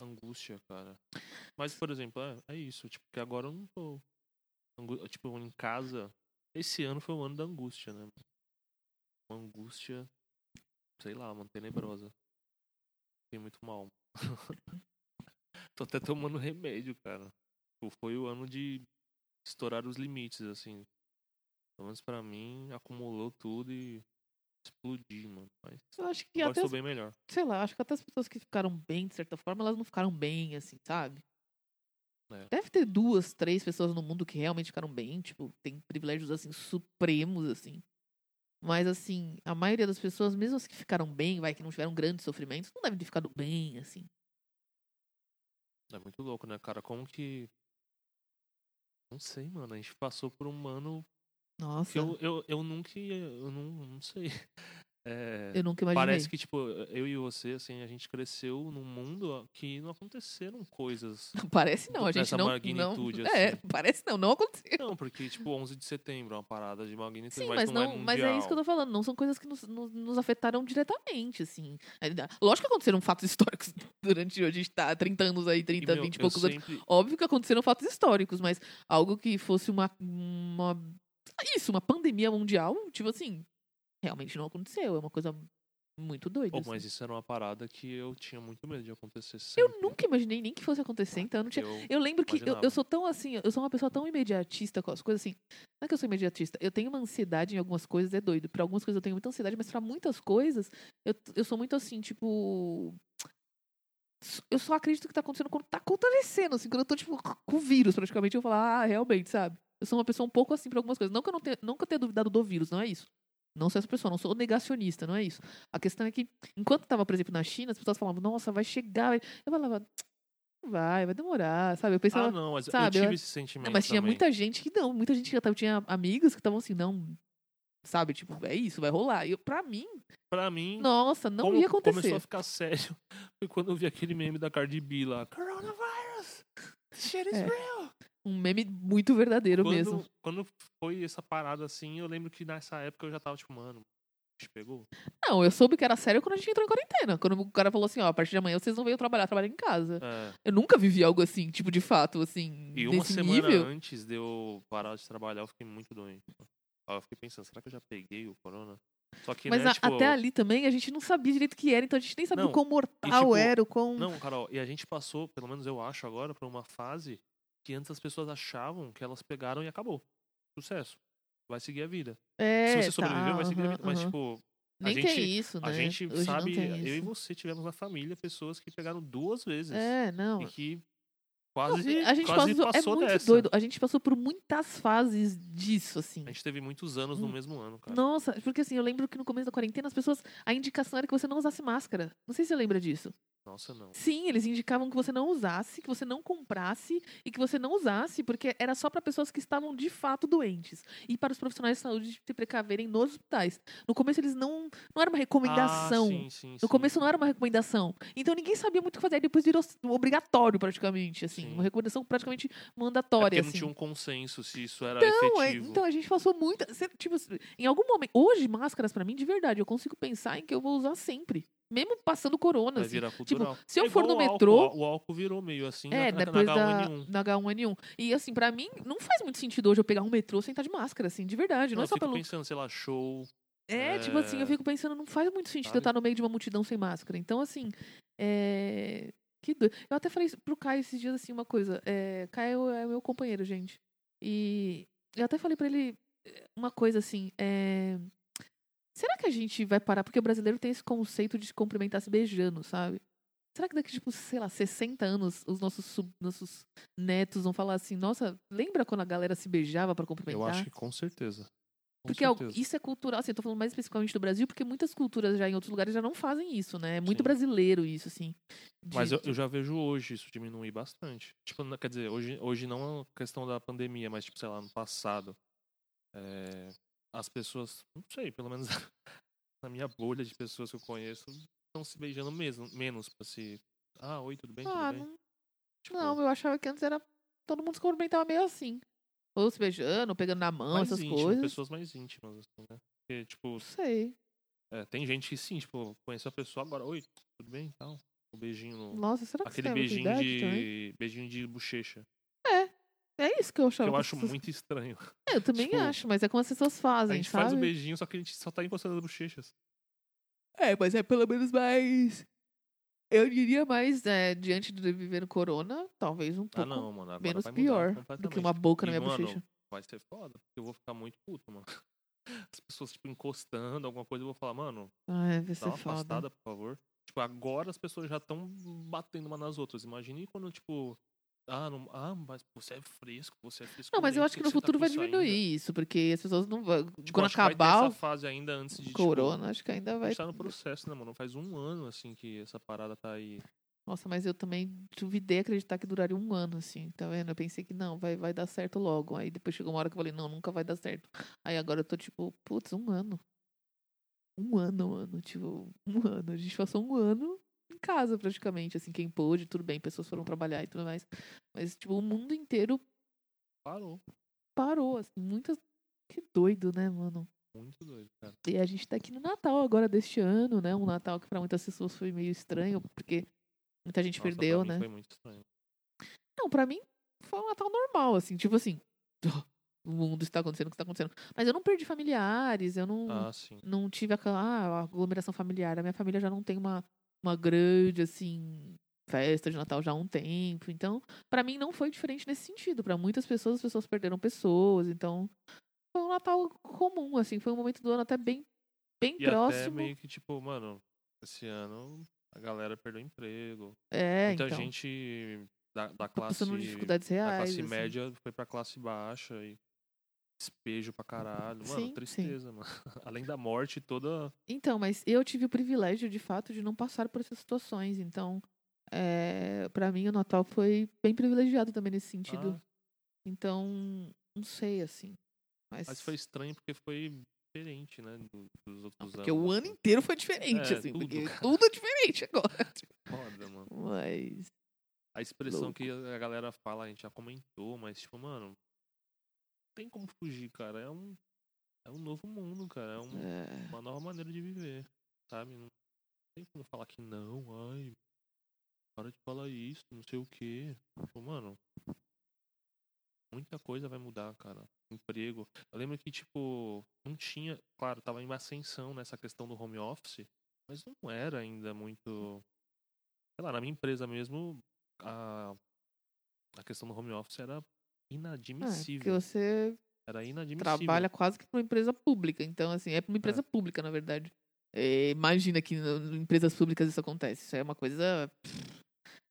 Speaker 2: Angústia, cara. Mas, por exemplo, é, é isso. Tipo, que agora eu não tô. angu- Tipo, em casa. Esse ano foi o ano da angústia, né? Uma angústia. Sei lá, mano, tenebrosa. Fiquei muito mal. tô até tomando remédio, cara. Tipo, Foi o ano de estourar os limites, assim. Pelo menos pra mim, acumulou tudo e explodi, mano. Mas
Speaker 1: Eu acho que até, as,
Speaker 2: bem melhor.
Speaker 1: sei lá, acho que até as pessoas que ficaram bem, de certa forma, elas não ficaram bem, assim, sabe?
Speaker 2: É.
Speaker 1: Deve ter duas, três pessoas no mundo que realmente ficaram bem, tipo, tem privilégios, assim, supremos, assim. Mas, assim, a maioria das pessoas, mesmo as que ficaram bem, vai, que não tiveram grandes sofrimentos, não devem ter ficado bem, assim.
Speaker 2: É muito louco, né, cara? Como que. Não sei, mano. A gente passou por um ano
Speaker 1: Nossa,
Speaker 2: que
Speaker 1: eu,
Speaker 2: eu, eu, nunca ia. Eu não, não sei. É,
Speaker 1: nunca imaginei.
Speaker 2: parece que, tipo, eu e você, assim, a gente cresceu num mundo que não aconteceram coisas.
Speaker 1: Parece não, a gente não...
Speaker 2: magnitude,
Speaker 1: não é,
Speaker 2: assim.
Speaker 1: parece não, não aconteceu.
Speaker 2: Não, porque, tipo, 11 de setembro é uma parada de magnitude,
Speaker 1: Sim,
Speaker 2: mas,
Speaker 1: mas,
Speaker 2: não,
Speaker 1: não,
Speaker 2: é
Speaker 1: mas é isso que eu tô falando. Não são coisas que nos, nos, nos afetaram diretamente, assim. Lógico que aconteceram fatos históricos durante a gente tá há 30 anos aí, 30, 20 e poucos anos.
Speaker 2: sempre...
Speaker 1: Óbvio que aconteceram fatos históricos, mas algo que fosse uma, uma. Isso, uma pandemia mundial, tipo assim, realmente não aconteceu. É uma coisa muito doida.
Speaker 2: Pô,
Speaker 1: assim.
Speaker 2: mas isso era uma parada que eu tinha muito medo de acontecer sempre.
Speaker 1: Eu nunca imaginei nem que fosse acontecer, então eu não tinha.
Speaker 2: Eu-
Speaker 1: Eu lembro que eu, eu sou tão assim, eu sou uma pessoa tão imediatista com as coisas assim. Não é que eu sou imediatista, eu tenho uma ansiedade em algumas coisas, é doido. Pra algumas coisas eu tenho muita ansiedade, mas pra muitas coisas eu, eu sou muito assim, tipo. Eu só acredito que tá acontecendo quando tá acontecendo, assim, quando eu tô, tipo, com o vírus, praticamente, eu falo, ah, realmente, sabe? Eu sou uma pessoa um pouco assim pra algumas coisas. Não que eu não tenha, nunca tenha duvidado do vírus, não é isso. Não sou essa pessoa, não sou negacionista, não é isso. A questão é que, enquanto eu tava, por exemplo, na China, as pessoas falavam, nossa, vai chegar. vai-" Eu falava, vai, vai demorar, sabe? Eu pensava,
Speaker 2: Ah, não, mas
Speaker 1: sabe,
Speaker 2: eu tive
Speaker 1: eu-
Speaker 2: esse sentimento
Speaker 1: não, mas tinha
Speaker 2: também.
Speaker 1: muita gente que não, muita gente que já tava, tinha amigos que estavam assim, não, sabe, tipo, é isso, vai rolar. E eu, pra mim,
Speaker 2: Pra mim,
Speaker 1: nossa, não
Speaker 2: como
Speaker 1: ia acontecer.
Speaker 2: começou a ficar sério foi quando eu vi aquele meme da Cardi B lá. Coronavirus! This shit is
Speaker 1: É.
Speaker 2: real!
Speaker 1: Um meme muito verdadeiro
Speaker 2: Quando,
Speaker 1: mesmo.
Speaker 2: quando foi essa parada assim, eu lembro que nessa época eu já tava tipo, mano, te pegou?
Speaker 1: Não, eu soube que era sério quando a gente entrou em quarentena. Quando o cara falou assim, ó, a partir de amanhã vocês não venham trabalhar, trabalhar em casa.
Speaker 2: É.
Speaker 1: Eu nunca vivi algo assim, tipo, de fato, assim,
Speaker 2: E uma semana
Speaker 1: nível.
Speaker 2: antes de eu parar de trabalhar, eu fiquei muito doente. Eu fiquei pensando, será que eu já peguei o corona? Só que,
Speaker 1: Mas
Speaker 2: né,
Speaker 1: a-
Speaker 2: tipo,
Speaker 1: até ali também a gente não sabia direito o que era, então a gente nem sabia
Speaker 2: Não,
Speaker 1: o quão mortal
Speaker 2: tipo,
Speaker 1: era, o quão.
Speaker 2: Não, Carol, e a gente passou, pelo menos eu acho agora, por uma fase que antes as pessoas achavam que elas pegaram e acabou. Sucesso. Vai seguir a vida.
Speaker 1: é,
Speaker 2: Se você sobreviver,
Speaker 1: tá,
Speaker 2: vai seguir a vida. Mas, tipo,
Speaker 1: Nem
Speaker 2: gente-
Speaker 1: tem isso, né?
Speaker 2: a gente
Speaker 1: Hoje
Speaker 2: sabe,
Speaker 1: não
Speaker 2: eu e você tivemos na família pessoas que pegaram duas vezes.
Speaker 1: É, não.
Speaker 2: E que
Speaker 1: Não,
Speaker 2: quase,
Speaker 1: a gente
Speaker 2: quase
Speaker 1: passou,
Speaker 2: passou
Speaker 1: é muito
Speaker 2: dessa.
Speaker 1: doido. A gente passou por muitas fases disso, assim.
Speaker 2: A gente teve muitos anos no
Speaker 1: Hum.
Speaker 2: mesmo ano, cara.
Speaker 1: Nossa, porque assim, eu lembro que no começo da quarentena as pessoas. A indicação era que você não usasse máscara. Não sei se você lembra disso.
Speaker 2: Nossa, não.
Speaker 1: Sim, eles indicavam que você não usasse, que você não comprasse e que você não usasse, porque era só para pessoas que estavam de fato doentes e para os profissionais de saúde se precaverem nos hospitais. No começo eles não não era uma recomendação.
Speaker 2: Ah, sim, sim,
Speaker 1: No
Speaker 2: sim.
Speaker 1: começo não era uma recomendação. Então ninguém sabia muito o que fazer. Aí depois virou obrigatório, praticamente, assim.
Speaker 2: Sim.
Speaker 1: Uma recomendação praticamente
Speaker 2: É
Speaker 1: mandatória,
Speaker 2: porque não
Speaker 1: assim.
Speaker 2: tinha um consenso se isso era
Speaker 1: Não, é-
Speaker 2: efetivo.
Speaker 1: então a gente passou muita. cê- Tipo, em algum momento. Hoje, máscaras, pra mim, de verdade, eu consigo pensar em que eu vou usar sempre. Mesmo passando corona, assim.
Speaker 2: virar
Speaker 1: Tipo, se eu
Speaker 2: É
Speaker 1: for no
Speaker 2: o álcool,
Speaker 1: metrô.
Speaker 2: O álcool virou meio assim
Speaker 1: É,
Speaker 2: na, na,
Speaker 1: depois
Speaker 2: na
Speaker 1: da,
Speaker 2: H1N1.
Speaker 1: da H1N1. E assim, pra mim, não faz muito sentido hoje eu pegar um metrô sem estar de máscara, assim, de verdade. Não,
Speaker 2: Não,
Speaker 1: é
Speaker 2: eu
Speaker 1: só
Speaker 2: fico
Speaker 1: pelo.
Speaker 2: pensando, sei lá, show.
Speaker 1: É, tipo assim, eu
Speaker 2: é,
Speaker 1: fico pensando, não faz muito sentido eu estar no meio de uma multidão sem máscara. Então, assim, é. Que doido. Eu até falei pro Caio esses dias, assim, uma coisa. É, Caio é meu companheiro, gente. E eu até falei pra ele eh, uma coisa assim. É... Será que a gente vai parar? Porque o brasileiro tem esse conceito de se cumprimentar se beijando, sabe? Será que daqui, tipo, sei lá, 60 anos, os nossos, sub- nossos netos vão falar assim, nossa, lembra quando a galera se beijava pra cumprimentar?
Speaker 2: Eu acho que com certeza. Com
Speaker 1: Porque al-
Speaker 2: certeza.
Speaker 1: isso é cultural, assim, eu tô falando mais especificamente do Brasil, porque muitas culturas já em outros lugares já não fazem isso, né? É muito
Speaker 2: Sim.
Speaker 1: brasileiro isso, assim.
Speaker 2: Mas
Speaker 1: de-
Speaker 2: eu, eu já vejo hoje isso diminuir bastante. Tipo, quer dizer, hoje, hoje não é questão da pandemia, mas, tipo, sei lá, no passado. é, as pessoas, não sei, pelo menos na minha bolha de pessoas que eu conheço, estão se beijando mesmo, menos pra se. Ah, oi, tudo bem?
Speaker 1: Ah,
Speaker 2: tudo bem?
Speaker 1: não,
Speaker 2: Tipo,
Speaker 1: não, eu achava que antes era. Todo mundo se cumprimentava meio assim. Ou se beijando, ou pegando na mão,
Speaker 2: mais
Speaker 1: essas
Speaker 2: íntimo,
Speaker 1: coisas.
Speaker 2: pessoas mais íntimas, assim, né? Porque, tipo,
Speaker 1: sei.
Speaker 2: é, tem gente que sim, tipo, conhece a pessoa agora, oi, tudo bem? Tal. O beijinho no.
Speaker 1: Nossa, será que
Speaker 2: Aquele
Speaker 1: muita
Speaker 2: beijinho
Speaker 1: idade também?
Speaker 2: de. Beijinho de bochecha.
Speaker 1: É isso que eu
Speaker 2: Que
Speaker 1: achava.
Speaker 2: eu
Speaker 1: que
Speaker 2: acho
Speaker 1: as pessoas-
Speaker 2: muito estranho.
Speaker 1: É, eu também
Speaker 2: tipo,
Speaker 1: acho, mas é como as pessoas
Speaker 2: A
Speaker 1: fazem,
Speaker 2: gente
Speaker 1: sabe?
Speaker 2: faz o beijinho, só que a gente só tá encostando as bochechas.
Speaker 1: É, mas é pelo menos mais. Eu diria mais, é, diante de viver no corona, talvez um
Speaker 2: Ah,
Speaker 1: pouco
Speaker 2: não, mano. Agora
Speaker 1: menos
Speaker 2: vai
Speaker 1: pior do que uma boca na
Speaker 2: E,
Speaker 1: minha
Speaker 2: mano,
Speaker 1: bochecha.
Speaker 2: Vai ser foda, porque eu vou ficar muito puto, mano. As pessoas, tipo, encostando, alguma coisa, eu vou falar, mano,
Speaker 1: Ai, vai
Speaker 2: dá
Speaker 1: ser
Speaker 2: uma
Speaker 1: foda.
Speaker 2: afastada, por favor. Tipo, agora as pessoas já estão batendo uma nas outras. Imagine quando, tipo, ah, não, ah, mas você é fresco, você é fresco.
Speaker 1: Não, mas eu acho que no futuro vai diminuir isso, porque as pessoas não vão.
Speaker 2: Tipo,
Speaker 1: quando acabar
Speaker 2: essa fase ainda antes de,
Speaker 1: corona, acho que ainda
Speaker 2: tipo,
Speaker 1: vai.
Speaker 2: gente tá no processo, né, mano? Faz um ano, assim, que essa parada tá aí.
Speaker 1: Nossa, mas eu também duvidei acreditar que duraria um ano, assim, tá vendo? Eu pensei que não, vai, vai dar certo logo. Aí depois chegou uma hora que eu falei, não, nunca vai dar certo. Aí agora eu tô tipo, putz, um ano. Um ano, mano. Tipo, um ano. A gente passou um ano em casa, praticamente, assim, quem pôde, tudo bem, pessoas foram trabalhar e tudo mais. Mas, tipo, o mundo inteiro
Speaker 2: Parou.
Speaker 1: parou, assim, muitas. Que doido, né, mano?
Speaker 2: Muito doido, cara.
Speaker 1: E a gente tá aqui no Natal agora deste ano, né? Um Natal que pra muitas pessoas foi meio estranho, porque muita gente
Speaker 2: Nossa,
Speaker 1: perdeu, né?
Speaker 2: Foi muito estranho.
Speaker 1: Não, pra mim foi um Natal normal, assim, tipo assim. O mundo está acontecendo o que está acontecendo. Mas eu não perdi familiares, eu não,
Speaker 2: Ah, sim.
Speaker 1: não tive aquela ah, aglomeração familiar. A minha família já não tem uma, uma grande, assim, festa de Natal já há um tempo. Então, pra mim não foi diferente nesse sentido. Pra muitas pessoas, as pessoas perderam pessoas. Então, foi um Natal comum, assim. Foi um momento do ano até bem, bem
Speaker 2: E até
Speaker 1: próximo.
Speaker 2: meio que, tipo, mano, esse ano a galera perdeu emprego.
Speaker 1: É,
Speaker 2: Muita
Speaker 1: então.
Speaker 2: gente da, da classe,
Speaker 1: dificuldades
Speaker 2: da
Speaker 1: reais.
Speaker 2: classe
Speaker 1: assim.
Speaker 2: média foi pra classe baixa e despejo pra caralho. Mano,
Speaker 1: Sim, sim.
Speaker 2: tristeza, mano. Além da morte toda.
Speaker 1: Então, mas eu tive o privilégio, de fato, de não passar por essas situações. Então, é, para mim, o Natal foi bem privilegiado também nesse sentido.
Speaker 2: Ah,
Speaker 1: Então, não sei, assim. Mas,
Speaker 2: mas foi estranho porque foi diferente, né? do- dos outros
Speaker 1: não, porque
Speaker 2: anos.
Speaker 1: o ano inteiro foi diferente,
Speaker 2: É,
Speaker 1: assim.
Speaker 2: tudo,
Speaker 1: tudo é diferente agora.
Speaker 2: Foda, mano.
Speaker 1: Mas,
Speaker 2: A expressão
Speaker 1: Louco.
Speaker 2: que a galera fala, a gente já comentou, mas, tipo, mano. Não tem como fugir, cara. É um. É um novo mundo, cara. É um,
Speaker 1: é,
Speaker 2: uma nova maneira de viver, sabe? Não tem como falar que não, ai, para de falar isso, não sei o quê. Tipo, mano, muita coisa vai mudar, cara. Emprego. Eu lembro que, tipo, não tinha, claro, tava em ascensão nessa questão do home office, mas não era ainda muito. Sei lá, na minha empresa mesmo, a, a questão do home office era
Speaker 1: é, porque
Speaker 2: inadmissível.
Speaker 1: você
Speaker 2: Era inadmissível.
Speaker 1: trabalha quase que para uma empresa pública. Então, assim, é para uma empresa pública, na verdade. É, imagina que em empresas públicas isso acontece. Isso é uma coisa pff,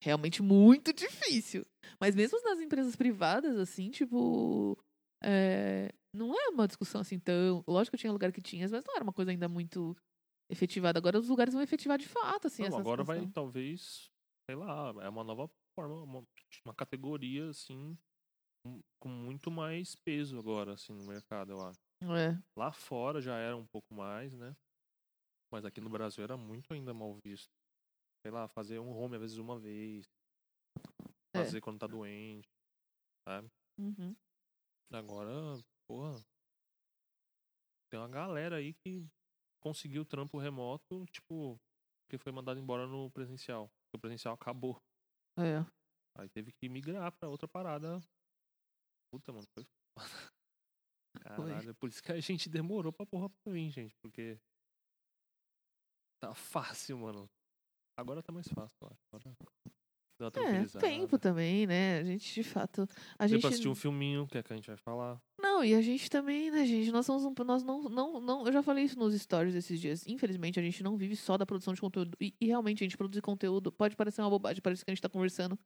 Speaker 1: realmente muito difícil. Mas mesmo nas empresas privadas, assim, tipo. é, não é uma discussão assim tão. Lógico que tinha lugar que tinha, mas não era uma coisa ainda muito efetivada. Agora os lugares vão efetivar de fato, assim,
Speaker 2: Não, agora vai, talvez, sei lá, é uma nova forma, uma, uma categoria, assim, com- muito mais peso agora, assim, no mercado, eu acho.
Speaker 1: É.
Speaker 2: Lá fora já era um pouco mais, né? Mas aqui no Brasil era muito ainda mal visto. Sei lá, fazer um home às vezes uma vez.
Speaker 1: É.
Speaker 2: Fazer quando tá doente.
Speaker 1: Uhum.
Speaker 2: Agora, porra. Tem uma galera aí que conseguiu trampo remoto, tipo, que foi mandado embora no presencial. O presencial acabou.
Speaker 1: É.
Speaker 2: Aí teve que migrar pra outra parada. Puta, mano, foi foda. Caralho, é por isso que a gente demorou pra porra pra mim, gente. Porque. Tá fácil, mano. Agora tá mais fácil, eu acho. Agora uma
Speaker 1: É, tempo também, né? A gente, de fato. A
Speaker 2: Deu
Speaker 1: gente.
Speaker 2: pra assistir um filminho, que é que a gente vai falar.
Speaker 1: Não, e a gente também, né, gente? Nós somos um. Nós não, não, não. Eu já falei isso nos stories esses dias. Infelizmente, a gente não vive só da produção de conteúdo. E, e realmente, a gente produzir conteúdo pode parecer uma bobagem, parece que a gente tá conversando.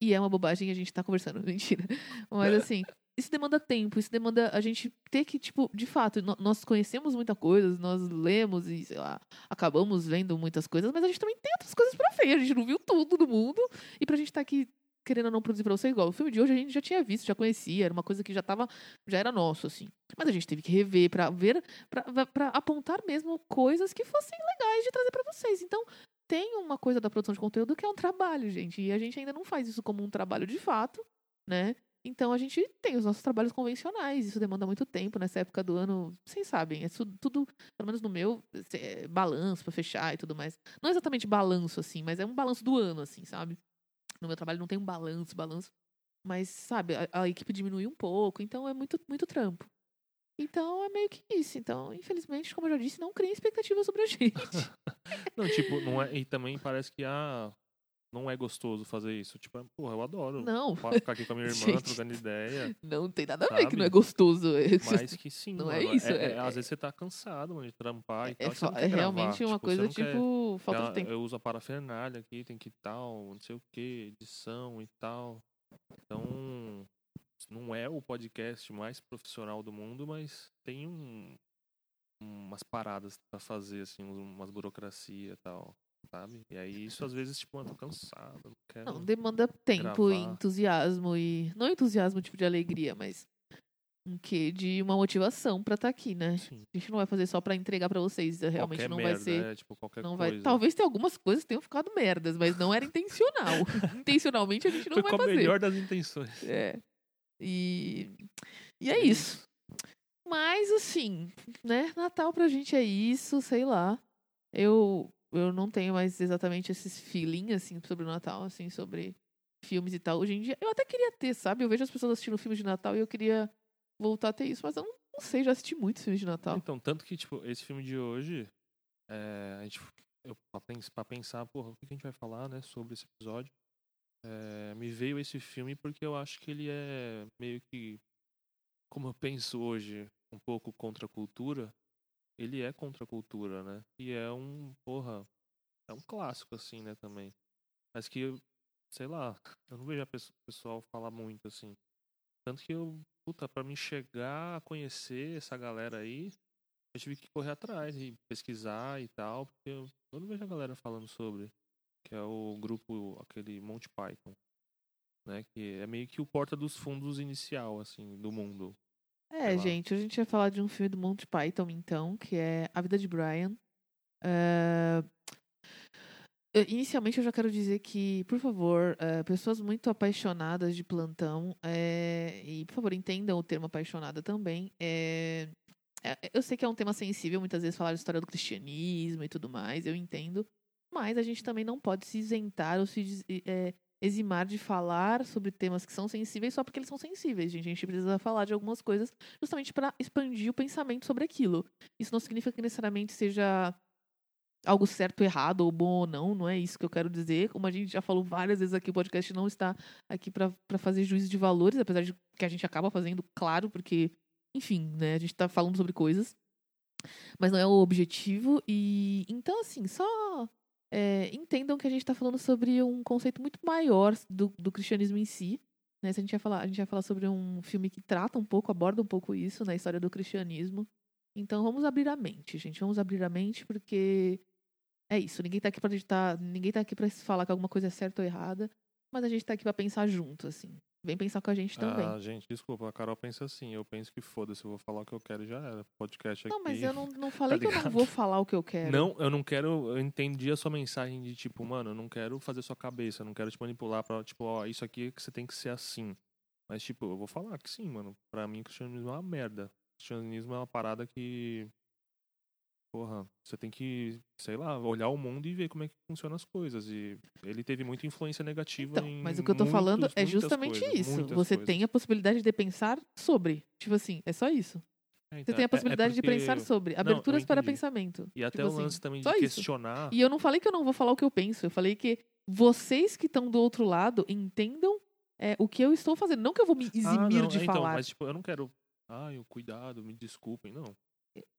Speaker 1: E é uma bobagem a gente tá conversando. Mentira. Mas assim, isso demanda tempo, isso demanda a gente ter que, tipo, de fato, nós conhecemos muita coisa, nós lemos e, sei lá, acabamos vendo muitas coisas, mas a gente também tem outras coisas pra ver. A gente não viu tudo do mundo. E pra gente tá aqui querendo ou não produzir pra você igual. O filme de hoje a gente já tinha visto, já conhecia, era uma coisa que já tava, já era nosso, assim. Mas a gente teve que rever pra ver, pra, pra apontar mesmo coisas que fossem legais de trazer pra vocês. Então, tem uma coisa da produção de conteúdo que é um trabalho, gente. E a gente ainda não faz isso como um trabalho de fato, né? Então a gente tem os nossos trabalhos convencionais, isso demanda muito tempo nessa época do ano, vocês sabem, é su- tudo, pelo menos no meu, é balanço pra fechar e tudo mais. Não é exatamente balanço, assim, mas é um balanço do ano, assim, sabe? No meu trabalho não tem um balanço, balanço. Mas, sabe, a, a equipe diminui um pouco, então é muito, muito trampo. Então é meio que isso. Então, infelizmente, como eu já disse, não criem expectativas sobre a gente.
Speaker 2: Não, tipo, não é. E também parece que, ah, não é gostoso fazer isso. Tipo, é, porra, eu adoro.
Speaker 1: Não,
Speaker 2: Ficar aqui com a minha irmã,
Speaker 1: Gente.
Speaker 2: trocando ideia.
Speaker 1: não tem nada a ver que não é gostoso.
Speaker 2: Mas que sim,
Speaker 1: Não
Speaker 2: mano.
Speaker 1: é isso,
Speaker 2: É,
Speaker 1: é-
Speaker 2: às vezes você tá cansado, mano, de trampar e
Speaker 1: É,
Speaker 2: tal.
Speaker 1: é
Speaker 2: quer gravar,
Speaker 1: realmente uma
Speaker 2: tipo,
Speaker 1: coisa
Speaker 2: não quer-
Speaker 1: tipo falta de tempo.
Speaker 2: Eu uso a parafernália aqui, tem que tal, não sei o que, edição e tal. Então, não é o podcast mais profissional do mundo, mas tem um, umas paradas pra fazer, assim, um- umas burocracia e tal, sabe? E aí isso às vezes, tipo, eu tô cansado, não quero.
Speaker 1: Não, demanda tempo e
Speaker 2: gravar.
Speaker 1: entusiasmo e. Não entusiasmo tipo de alegria, mas um quê de uma motivação pra estar aqui, né?
Speaker 2: Sim,
Speaker 1: A gente não vai fazer só pra entregar pra vocês. Realmente
Speaker 2: qualquer
Speaker 1: não
Speaker 2: merda,
Speaker 1: vai ser.
Speaker 2: é, tipo, qualquer
Speaker 1: Não
Speaker 2: coisa.
Speaker 1: vai, talvez tenha algumas coisas que tenham ficado merdas, mas não era intencional. Intencionalmente a gente não
Speaker 2: Foi
Speaker 1: vai
Speaker 2: com a
Speaker 1: fazer.
Speaker 2: melhor das intenções.
Speaker 1: É. E, e é isso. Mas, assim, né? Natal pra gente é isso, sei lá. Eu, eu não tenho mais exatamente esses feeling, assim, sobre o Natal, assim, sobre filmes e tal. Hoje em dia, eu até queria ter, sabe? Eu vejo as pessoas assistindo filmes de Natal e eu queria voltar a ter isso, mas eu não, não sei, já assisti muitos filmes de Natal.
Speaker 2: Então, tanto que, tipo, esse filme de hoje, é, a gente, eu, pra, pens- pra pensar, porra, o que que a gente vai falar, né, sobre esse episódio, é, me veio esse filme porque eu acho que ele é meio que, como eu penso hoje, um pouco contra a cultura, ele é contra a cultura, né, e é um, porra, é um clássico, assim, né, também. Mas que, sei lá, eu não vejo pesso- pessoal falar muito, assim. Tanto que eu, puta, pra me chegar a conhecer essa galera aí, eu tive que correr atrás e pesquisar e tal, porque eu, eu não vejo a galera falando sobre, que é o grupo, aquele Monty Python, né, que é meio que o porta dos fundos inicial, assim, do mundo.
Speaker 1: É, gente, a gente vai falar de um filme do Monty Python, então, que é A Vida de Brian. É, eh, Inicialmente, eu já quero dizer que, por favor, eh, pessoas muito apaixonadas de plantão, eh, e por favor, entendam o termo apaixonada também. eh, é- eu sei que é um tema sensível, muitas vezes falar de história do cristianismo e tudo mais, eu entendo. Mas a gente também não pode se isentar ou se eh, eximar de falar sobre temas que são sensíveis só porque eles são sensíveis, gente. A gente precisa falar de algumas coisas justamente para expandir o pensamento sobre aquilo. Isso não significa que necessariamente seja algo certo, errado, ou bom ou não, não é isso que eu quero dizer. Como a gente já falou várias vezes aqui, o podcast não está aqui para fazer juízo de valores, apesar de que a gente acaba fazendo, claro, porque, enfim, né, a gente está falando sobre coisas. Mas não é o objetivo. E então, assim, só é, entendam que a gente está falando sobre um conceito muito maior do, do cristianismo em si. Né? Se a, gente vai falar, a gente vai falar sobre um filme que trata um pouco, aborda um pouco isso na história do cristianismo. Então vamos abrir a mente, gente. Vamos abrir a mente porque é isso. Ninguém tá aqui acreditar, ninguém tá aqui pra falar que alguma coisa é certa ou errada, mas a gente tá aqui pra pensar junto, assim. Vem pensar com a gente também.
Speaker 2: Ah, gente, desculpa, a Carol pensa assim. Eu penso que foda-se, eu vou falar o que eu quero e já era. Podcast aqui.
Speaker 1: não, mas eu não, não falei que eu não vou falar o que eu quero.
Speaker 2: Não, eu não quero. Eu entendi a sua mensagem de tipo, mano, eu não quero fazer sua cabeça, eu não quero te manipular pra, tipo, ó, isso aqui é que você tem que ser assim. Mas, tipo, eu vou falar que sim, mano. Pra mim, o cristianismo é uma merda. O cristianismo é uma parada que. Porra, você tem que, sei lá, olhar o mundo e ver como é que funcionam as coisas. E ele teve muita influência negativa
Speaker 1: Então,
Speaker 2: em.
Speaker 1: mas o que eu tô falando
Speaker 2: muitos-
Speaker 1: é
Speaker 2: muitas
Speaker 1: justamente
Speaker 2: coisas,
Speaker 1: isso. Você
Speaker 2: coisas.
Speaker 1: tem a possibilidade de pensar sobre. Tipo assim, é só isso.
Speaker 2: É,
Speaker 1: Você
Speaker 2: então,
Speaker 1: tem
Speaker 2: é-
Speaker 1: a
Speaker 2: é
Speaker 1: possibilidade de
Speaker 2: porque-
Speaker 1: pensar sobre.
Speaker 2: Não,
Speaker 1: Aberturas para
Speaker 2: entendi.
Speaker 1: pensamento.
Speaker 2: E até
Speaker 1: Tipo
Speaker 2: o
Speaker 1: assim,
Speaker 2: lance também de
Speaker 1: só isso.
Speaker 2: questionar.
Speaker 1: E eu não falei que eu não vou falar o que eu penso. Eu falei que vocês que estão do outro lado entendam é, o que eu estou fazendo. Não que eu vou me
Speaker 2: Ah,
Speaker 1: eximir
Speaker 2: não,
Speaker 1: de
Speaker 2: é, então,
Speaker 1: falar.
Speaker 2: mas tipo, eu não quero. Ai, o cuidado, me desculpem, não.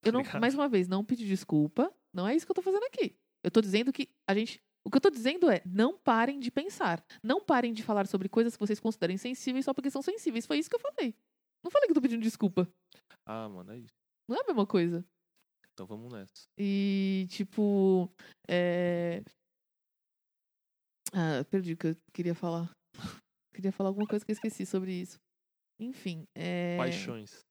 Speaker 1: Eu não,
Speaker 2: ligado?
Speaker 1: mais uma vez, não pedir desculpa. Não é isso que eu tô fazendo aqui. Eu tô dizendo que a gente. O que eu tô dizendo é, não parem de pensar. Não parem de falar sobre coisas que vocês considerem sensíveis só porque são sensíveis. Foi isso que eu falei. Não falei que eu tô pedindo desculpa.
Speaker 2: Ah, mano, é isso.
Speaker 1: Não é a mesma coisa.
Speaker 2: Então vamos nessa.
Speaker 1: E, tipo. É... Ah, perdi o que eu queria falar. queria falar alguma coisa que eu esqueci sobre isso. Enfim. É...
Speaker 2: Paixões.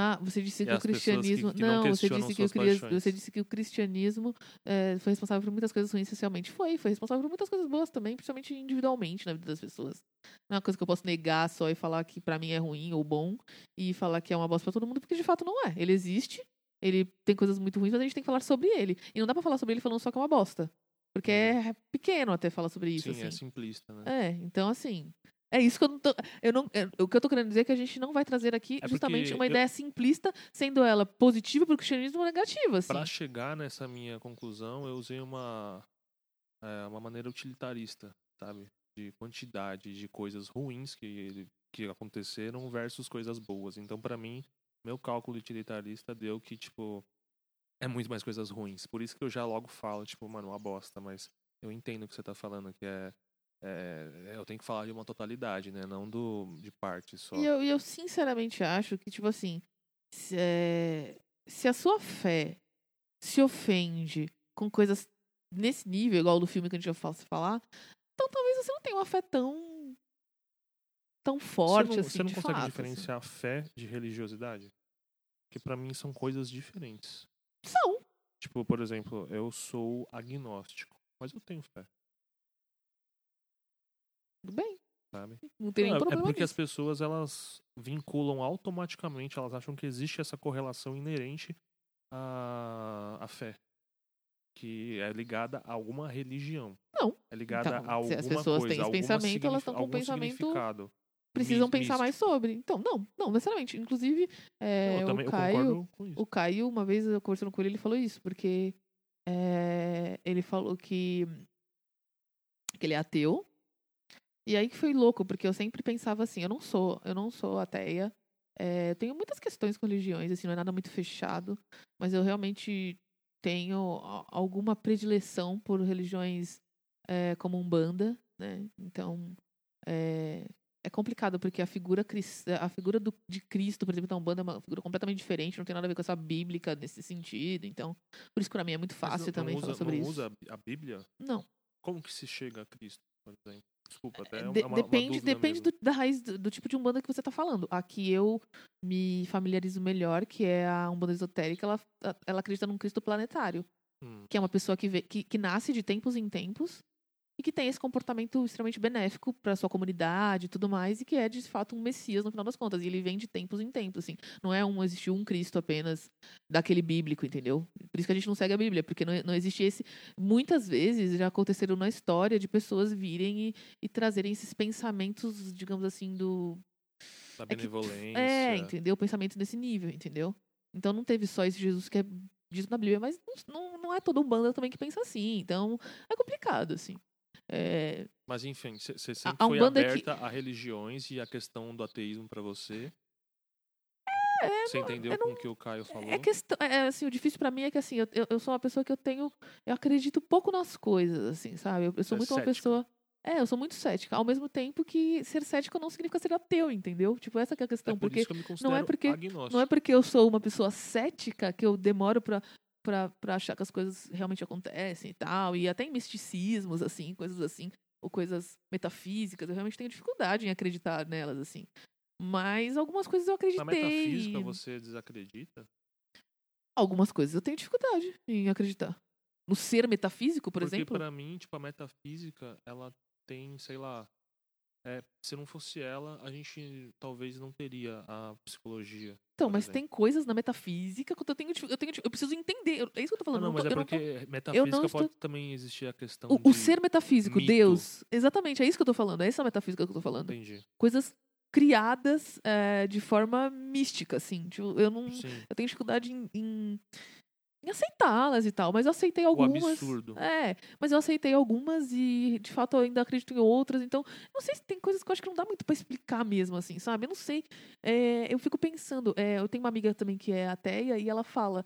Speaker 1: Ah, você disse que o
Speaker 2: pessoas que-
Speaker 1: cristianismo.
Speaker 2: que não
Speaker 1: não, você disse que, cri- você disse que o cristianismo eh, foi responsável por muitas coisas ruins socialmente. Foi, foi responsável por muitas coisas boas também, principalmente individualmente na vida das pessoas. Não é uma coisa que eu posso negar só e falar que pra mim é ruim ou bom e falar que é uma bosta pra todo mundo, porque de fato não é. Ele existe, ele tem coisas muito ruins, mas a gente tem que falar sobre ele. E não dá pra falar sobre ele falando só que é uma bosta. Porque é pequeno até falar sobre isso.
Speaker 2: Uhum. Sim, é
Speaker 1: assim.
Speaker 2: simplista, né?
Speaker 1: É, então assim. É isso que eu não tô. Eu não, é, o que eu tô querendo dizer é que a gente não vai trazer aqui
Speaker 2: É
Speaker 1: justamente uma
Speaker 2: eu-
Speaker 1: ideia simplista, sendo ela positiva pro cristianismo ou negativa, assim.
Speaker 2: Pra chegar nessa minha conclusão, eu usei uma, é, uma maneira utilitarista, sabe? De quantidade de coisas ruins que, que aconteceram versus coisas boas. Então, pra mim, meu cálculo utilitarista deu que, tipo, é muito mais coisas ruins. Por isso que eu já logo falo, tipo, mano, uma bosta, mas eu entendo o que você tá falando, que é. É, eu tenho que falar de uma totalidade, né? Não do, de parte só.
Speaker 1: E eu, eu sinceramente acho que, tipo assim, se, é, se a sua fé se ofende com coisas nesse nível, igual do filme que a gente já fosse falar, então talvez você não tenha uma fé tão. tão forte
Speaker 2: você não,
Speaker 1: assim.
Speaker 2: você não
Speaker 1: de
Speaker 2: consegue
Speaker 1: fato, assim.
Speaker 2: diferenciar fé de religiosidade? Porque pra mim são coisas diferentes.
Speaker 1: Assim. São.
Speaker 2: Tipo, por exemplo, eu sou agnóstico, mas eu tenho fé,
Speaker 1: Tudo bem.
Speaker 2: sabe?
Speaker 1: Não tem
Speaker 2: Não,
Speaker 1: nenhum
Speaker 2: é- é
Speaker 1: problema
Speaker 2: porque as
Speaker 1: nisso.
Speaker 2: pessoas elas vinculam automaticamente, elas acham que existe essa correlação inerente à, à fé, que é ligada a alguma religião.
Speaker 1: Não.
Speaker 2: É ligada
Speaker 1: Então,
Speaker 2: a alguma
Speaker 1: se as pessoas
Speaker 2: coisa,
Speaker 1: têm esse pensamento, elas estão com
Speaker 2: algum
Speaker 1: pensamento Precisam pensar mais
Speaker 2: místico.
Speaker 1: sobre. Então, não, não necessariamente. Inclusive, é,
Speaker 2: eu também
Speaker 1: o Caio.
Speaker 2: concordo com isso.
Speaker 1: O Caio, uma vez eu conversando com ele, ele falou isso, porque é, ele falou que, que ele é ateu. E aí que foi louco, porque eu sempre pensava assim, eu não sou, eu não sou ateia. é, tenho muitas questões com religiões, assim, não é nada muito fechado, mas eu realmente tenho alguma predileção por religiões é, como Umbanda, né? Então, é, é complicado, porque a figura, a figura do, de Cristo, por exemplo, da Umbanda é uma figura completamente diferente, não tem nada a ver com essa bíblica nesse sentido. Então, por isso que pra mim é muito fácil
Speaker 2: não-
Speaker 1: também
Speaker 2: não
Speaker 1: falar
Speaker 2: usa,
Speaker 1: sobre
Speaker 2: não
Speaker 1: isso.
Speaker 2: usa a Bíblia?
Speaker 1: Não.
Speaker 2: Como que se chega a Cristo, exemplo? Desculpa, até é
Speaker 1: De-
Speaker 2: uma, uma
Speaker 1: depende
Speaker 2: dúvida
Speaker 1: depende do- da raiz do, do tipo de Umbanda que você tá falando. A que eu me familiarizo melhor, que é a Umbanda esotérica, ela, ela acredita num Cristo planetário.
Speaker 2: Hum.
Speaker 1: que é uma pessoa que, vê, que, que nasce de tempos em tempos e que tem esse comportamento extremamente benéfico para sua comunidade e tudo mais, e que é de fato um messias no final das contas. E ele vem de tempos em tempos, assim. Não é um, existiu um Cristo apenas daquele bíblico, entendeu? Por isso que a gente não segue a Bíblia, porque não, não existe esse. Muitas vezes já aconteceram na história de pessoas virem e, e trazerem esses pensamentos, digamos assim, do.
Speaker 2: Da
Speaker 1: que-
Speaker 2: benevolência.
Speaker 1: É, entendeu? Pensamento desse nível, entendeu? Então não teve só esse Jesus que é dito na Bíblia, mas não, não, não é todo banda também que pensa assim. Então é complicado, assim. É,
Speaker 2: Mas enfim, você
Speaker 1: A-
Speaker 2: sempre
Speaker 1: a
Speaker 2: foi
Speaker 1: Umbanda que-
Speaker 2: aberta a religiões e a questão do ateísmo pra você.
Speaker 1: É,
Speaker 2: Você entendeu
Speaker 1: eu
Speaker 2: com o que o Caio falou?
Speaker 1: é questão, é, assim, o difícil pra mim é que assim, eu, eu, sou uma pessoa que eu tenho, eu acredito pouco nas coisas, assim, sabe? Eu, eu sou
Speaker 2: É
Speaker 1: muito uma pessoa É, eu sou muito cética. Ao mesmo tempo que ser cético não significa ser ateu, entendeu? Tipo, essa que é a questão.
Speaker 2: é por
Speaker 1: porque
Speaker 2: que
Speaker 1: não é porque-
Speaker 2: agnóstico.
Speaker 1: não é porque eu sou uma pessoa cética que eu demoro pra, pra, pra achar que as coisas realmente acontecem e tal. E até em misticismos, assim, coisas assim, ou coisas metafísicas, eu realmente tenho dificuldade em acreditar nelas, assim. Mas algumas coisas eu
Speaker 2: Na
Speaker 1: acreditei.
Speaker 2: metafísica
Speaker 1: e
Speaker 2: você desacredita?
Speaker 1: Algumas coisas eu tenho dificuldade em acreditar. No ser metafísico, por
Speaker 2: Porque
Speaker 1: exemplo.
Speaker 2: pra mim, tipo, a metafísica, ela tem, sei lá. É, se não fosse ela, a gente talvez não teria a psicologia.
Speaker 1: Então, mas tem coisas na metafísica que eu tenho, eu tenho, eu preciso entender. É isso que eu tô falando.
Speaker 2: não,
Speaker 1: eu
Speaker 2: mas
Speaker 1: tô-
Speaker 2: é
Speaker 1: eu não tô-
Speaker 2: porque metafísica
Speaker 1: estou-
Speaker 2: pode também existir a questão
Speaker 1: o, o ser metafísico,
Speaker 2: mito.
Speaker 1: Deus. Exatamente, é isso que eu tô falando. É essa metafísica que eu tô falando.
Speaker 2: Entendi.
Speaker 1: Coisas criadas é, de forma mística, assim. Tipo, eu não.
Speaker 2: Sim.
Speaker 1: Eu tenho dificuldade em, em, em aceitá-las e tal. Mas eu aceitei
Speaker 2: O
Speaker 1: algumas.
Speaker 2: absurdo.
Speaker 1: É, mas eu aceitei algumas e de fato eu ainda acredito em outras. Então, não sei se tem coisas que eu acho que não dá muito pra explicar mesmo, assim, sabe? Eu não sei. É, eu fico pensando, é, eu tenho uma amiga também que é ateia e ela fala.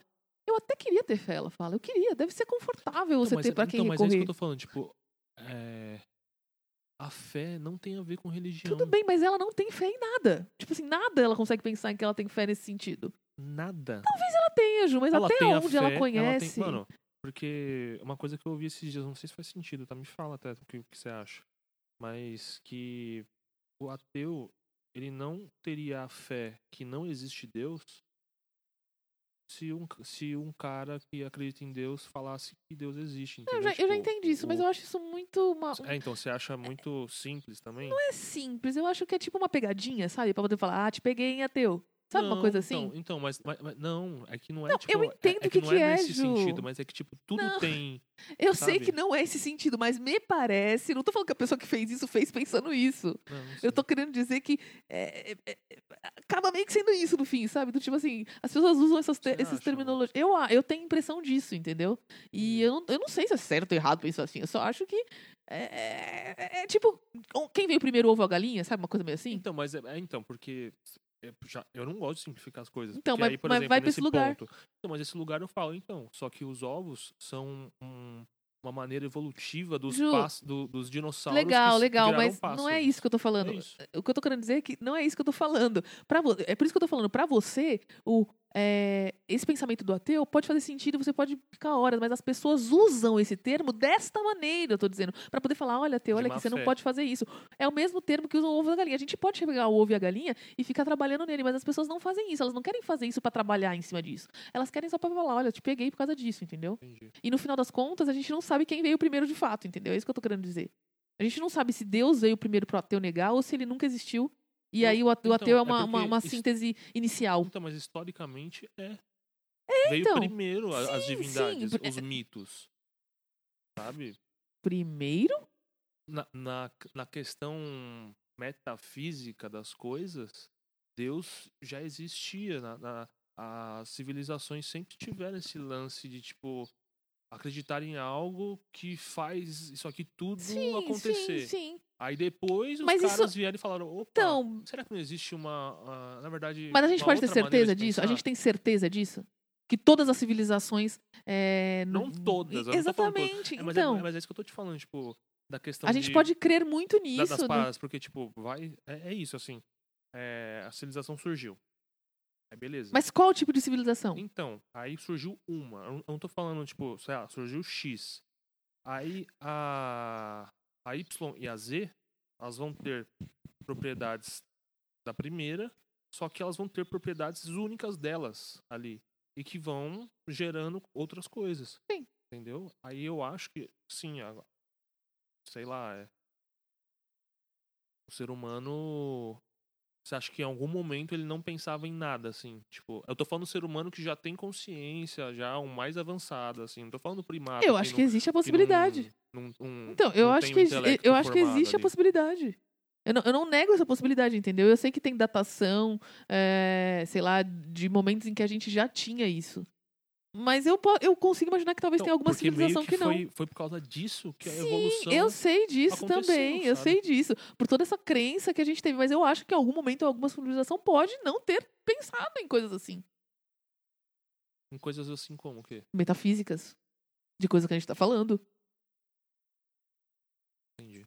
Speaker 1: Eu até queria ter fé, ela fala. Eu queria, deve ser confortável você
Speaker 2: Então, mas,
Speaker 1: ter pra quem
Speaker 2: então, mas é isso
Speaker 1: recorrer.
Speaker 2: que eu tô falando, tipo... é, A fé não tem a ver com religião.
Speaker 1: Tudo bem, mas ela não tem fé em nada. Tipo assim, nada ela consegue pensar em que ela tem fé nesse sentido.
Speaker 2: Nada.
Speaker 1: Ela tem, Ju, mas
Speaker 2: ela
Speaker 1: até
Speaker 2: tem
Speaker 1: onde
Speaker 2: fé,
Speaker 1: ela
Speaker 2: tem-
Speaker 1: conhece.
Speaker 2: mano, porque uma coisa que eu ouvi esses dias, não sei se faz sentido, tá? Me fala até o que, o que você acha. Mas que o ateu, ele não teria a fé que não existe Deus se um, se um cara que acredita em Deus falasse que Deus existe,
Speaker 1: eu, já, eu já
Speaker 2: Tipo,
Speaker 1: entendi isso, mas
Speaker 2: o-
Speaker 1: eu acho isso muito uma,
Speaker 2: É, então, você acha muito simples também?
Speaker 1: Não é simples, eu acho que é tipo uma pegadinha, sabe? Pra poder falar, ah, te peguei em ateu. Sabe uma
Speaker 2: Não,
Speaker 1: coisa assim?
Speaker 2: Então, então mas, mas- mas não, é que não é
Speaker 1: Não,
Speaker 2: tipo.
Speaker 1: eu
Speaker 2: é-
Speaker 1: entendo
Speaker 2: é,
Speaker 1: o que
Speaker 2: não
Speaker 1: que
Speaker 2: é
Speaker 1: é,
Speaker 2: nesse
Speaker 1: Ju.
Speaker 2: sentido, mas é que, tipo, tudo
Speaker 1: Não.
Speaker 2: tem.
Speaker 1: eu sei que
Speaker 2: sabe?
Speaker 1: não é esse sentido, mas me parece. Não tô falando que a pessoa que fez isso fez pensando isso.
Speaker 2: Não, não.
Speaker 1: Eu tô querendo dizer que é, é, é, acaba meio que sendo isso no fim, sabe? Do tipo assim, as pessoas usam essas, te- essas terminologias. Eu, eu tenho impressão disso, entendeu? E
Speaker 2: Entendi.
Speaker 1: eu não, eu não sei se é certo ou errado pensar assim. Eu só acho que. É, é- é tipo, quem veio primeiro, ovo ou a galinha, sabe? Uma coisa meio assim?
Speaker 2: Então, mas é, é, então, porque eu, já, eu não gosto de simplificar as coisas.
Speaker 1: Então, mas-
Speaker 2: aí,
Speaker 1: mas
Speaker 2: exemplo,
Speaker 1: vai pra
Speaker 2: nesse
Speaker 1: esse lugar.
Speaker 2: ponto. Então, mas esse lugar eu falo, então. Só que os ovos são um- uma maneira evolutiva dos,
Speaker 1: Ju,
Speaker 2: do- dos dinossauros.
Speaker 1: Legal, legal, mas não é isso que eu tô falando.
Speaker 2: É.
Speaker 1: O que eu tô querendo dizer é que não é isso que eu tô falando. Pra É por isso que eu tô falando. Pra você, o, é, esse pensamento do ateu pode fazer sentido, você pode ficar horas, mas as pessoas usam esse termo desta maneira, eu tô dizendo. Pra poder falar, olha, ateu, olha aqui, você não pode fazer isso. É o mesmo termo que usam o ovo e a galinha. A gente pode pegar o ovo e a galinha e ficar trabalhando nele, mas as pessoas não fazem isso. Elas não querem fazer isso pra trabalhar em cima disso. Elas querem só pra falar, olha, eu te peguei por causa disso, entendeu?
Speaker 2: Entendi.
Speaker 1: E no final das contas, a gente não sabe quem veio primeiro de fato, entendeu? É isso que eu tô querendo dizer. A gente não sabe se Deus veio primeiro pro ateu negar ou se ele nunca existiu. E
Speaker 2: Eu-
Speaker 1: aí o
Speaker 2: então,
Speaker 1: ateu é
Speaker 2: é
Speaker 1: uma, uma,
Speaker 2: porque
Speaker 1: uma
Speaker 2: isso-
Speaker 1: síntese inicial.
Speaker 2: Então, mas historicamente é. Veio
Speaker 1: então.
Speaker 2: primeiro a- as
Speaker 1: Sim,
Speaker 2: divindades,
Speaker 1: sim,
Speaker 2: os mitos. Sabe?
Speaker 1: Primeiro?
Speaker 2: na, na, na questão metafísica das coisas, Deus já existia. Na, na- as civilizações sempre tiveram esse lance de, tipo, acreditar em algo que faz isso aqui tudo
Speaker 1: Sim,
Speaker 2: acontecer.
Speaker 1: sim, sim.
Speaker 2: Aí depois os
Speaker 1: Mas isso-
Speaker 2: caras vieram e falaram, opa,
Speaker 1: Então,
Speaker 2: será que não existe uma, ah, na verdade,
Speaker 1: mas a gente pode ter certeza disso? A gente tem certeza disso? Que todas as civilizações. é,
Speaker 2: Não todas, eu não tô falando todas.
Speaker 1: Exatamente.
Speaker 2: É, mas, é,
Speaker 1: então,
Speaker 2: mas é isso que eu tô te falando, tipo, da questão
Speaker 1: a gente
Speaker 2: de-
Speaker 1: pode crer muito
Speaker 2: da-
Speaker 1: nisso.
Speaker 2: das
Speaker 1: no-
Speaker 2: paradas, porque, tipo, vai. É, é isso, assim. é, a civilização surgiu. Aí beleza.
Speaker 1: Mas qual tipo de civilização?
Speaker 2: Então, aí surgiu uma. Eu não, eu não tô falando, tipo, sei lá, surgiu X. Aí a, a Y e a Z, elas vão ter propriedades da primeira, só que elas vão ter propriedades únicas delas ali. E que vão gerando outras coisas.
Speaker 1: Sim.
Speaker 2: Entendeu? Aí eu acho que, sim, a- sei lá, é, o ser humano. Você acha que em algum momento ele não pensava em nada, assim? Tipo, eu tô falando do ser humano que já tem consciência, já um mais avançado, assim. Não tô falando do primata.
Speaker 1: eu acho que
Speaker 2: não-
Speaker 1: existe a
Speaker 2: não-
Speaker 1: possibilidade.
Speaker 2: não-
Speaker 1: Então, eu acho que, eu acho que existe a
Speaker 2: ali.
Speaker 1: possibilidade. Eu não, eu não nego essa possibilidade, entendeu? Eu sei que tem datação, é, sei lá, de momentos em que a gente já tinha isso. Mas eu, eu consigo imaginar que talvez
Speaker 2: Então,
Speaker 1: tenha alguma civilização que, não.
Speaker 2: Foi, foi por causa disso que a
Speaker 1: Sim,
Speaker 2: evolução.
Speaker 1: eu sei disso também, eu
Speaker 2: sabe?
Speaker 1: sei disso. Por toda essa crença que a gente teve. Mas eu acho que em algum momento alguma civilização pode não ter pensado em coisas assim.
Speaker 2: Em coisas assim como o quê?
Speaker 1: Metafísicas. De coisas que a gente tá falando.
Speaker 2: Entendi.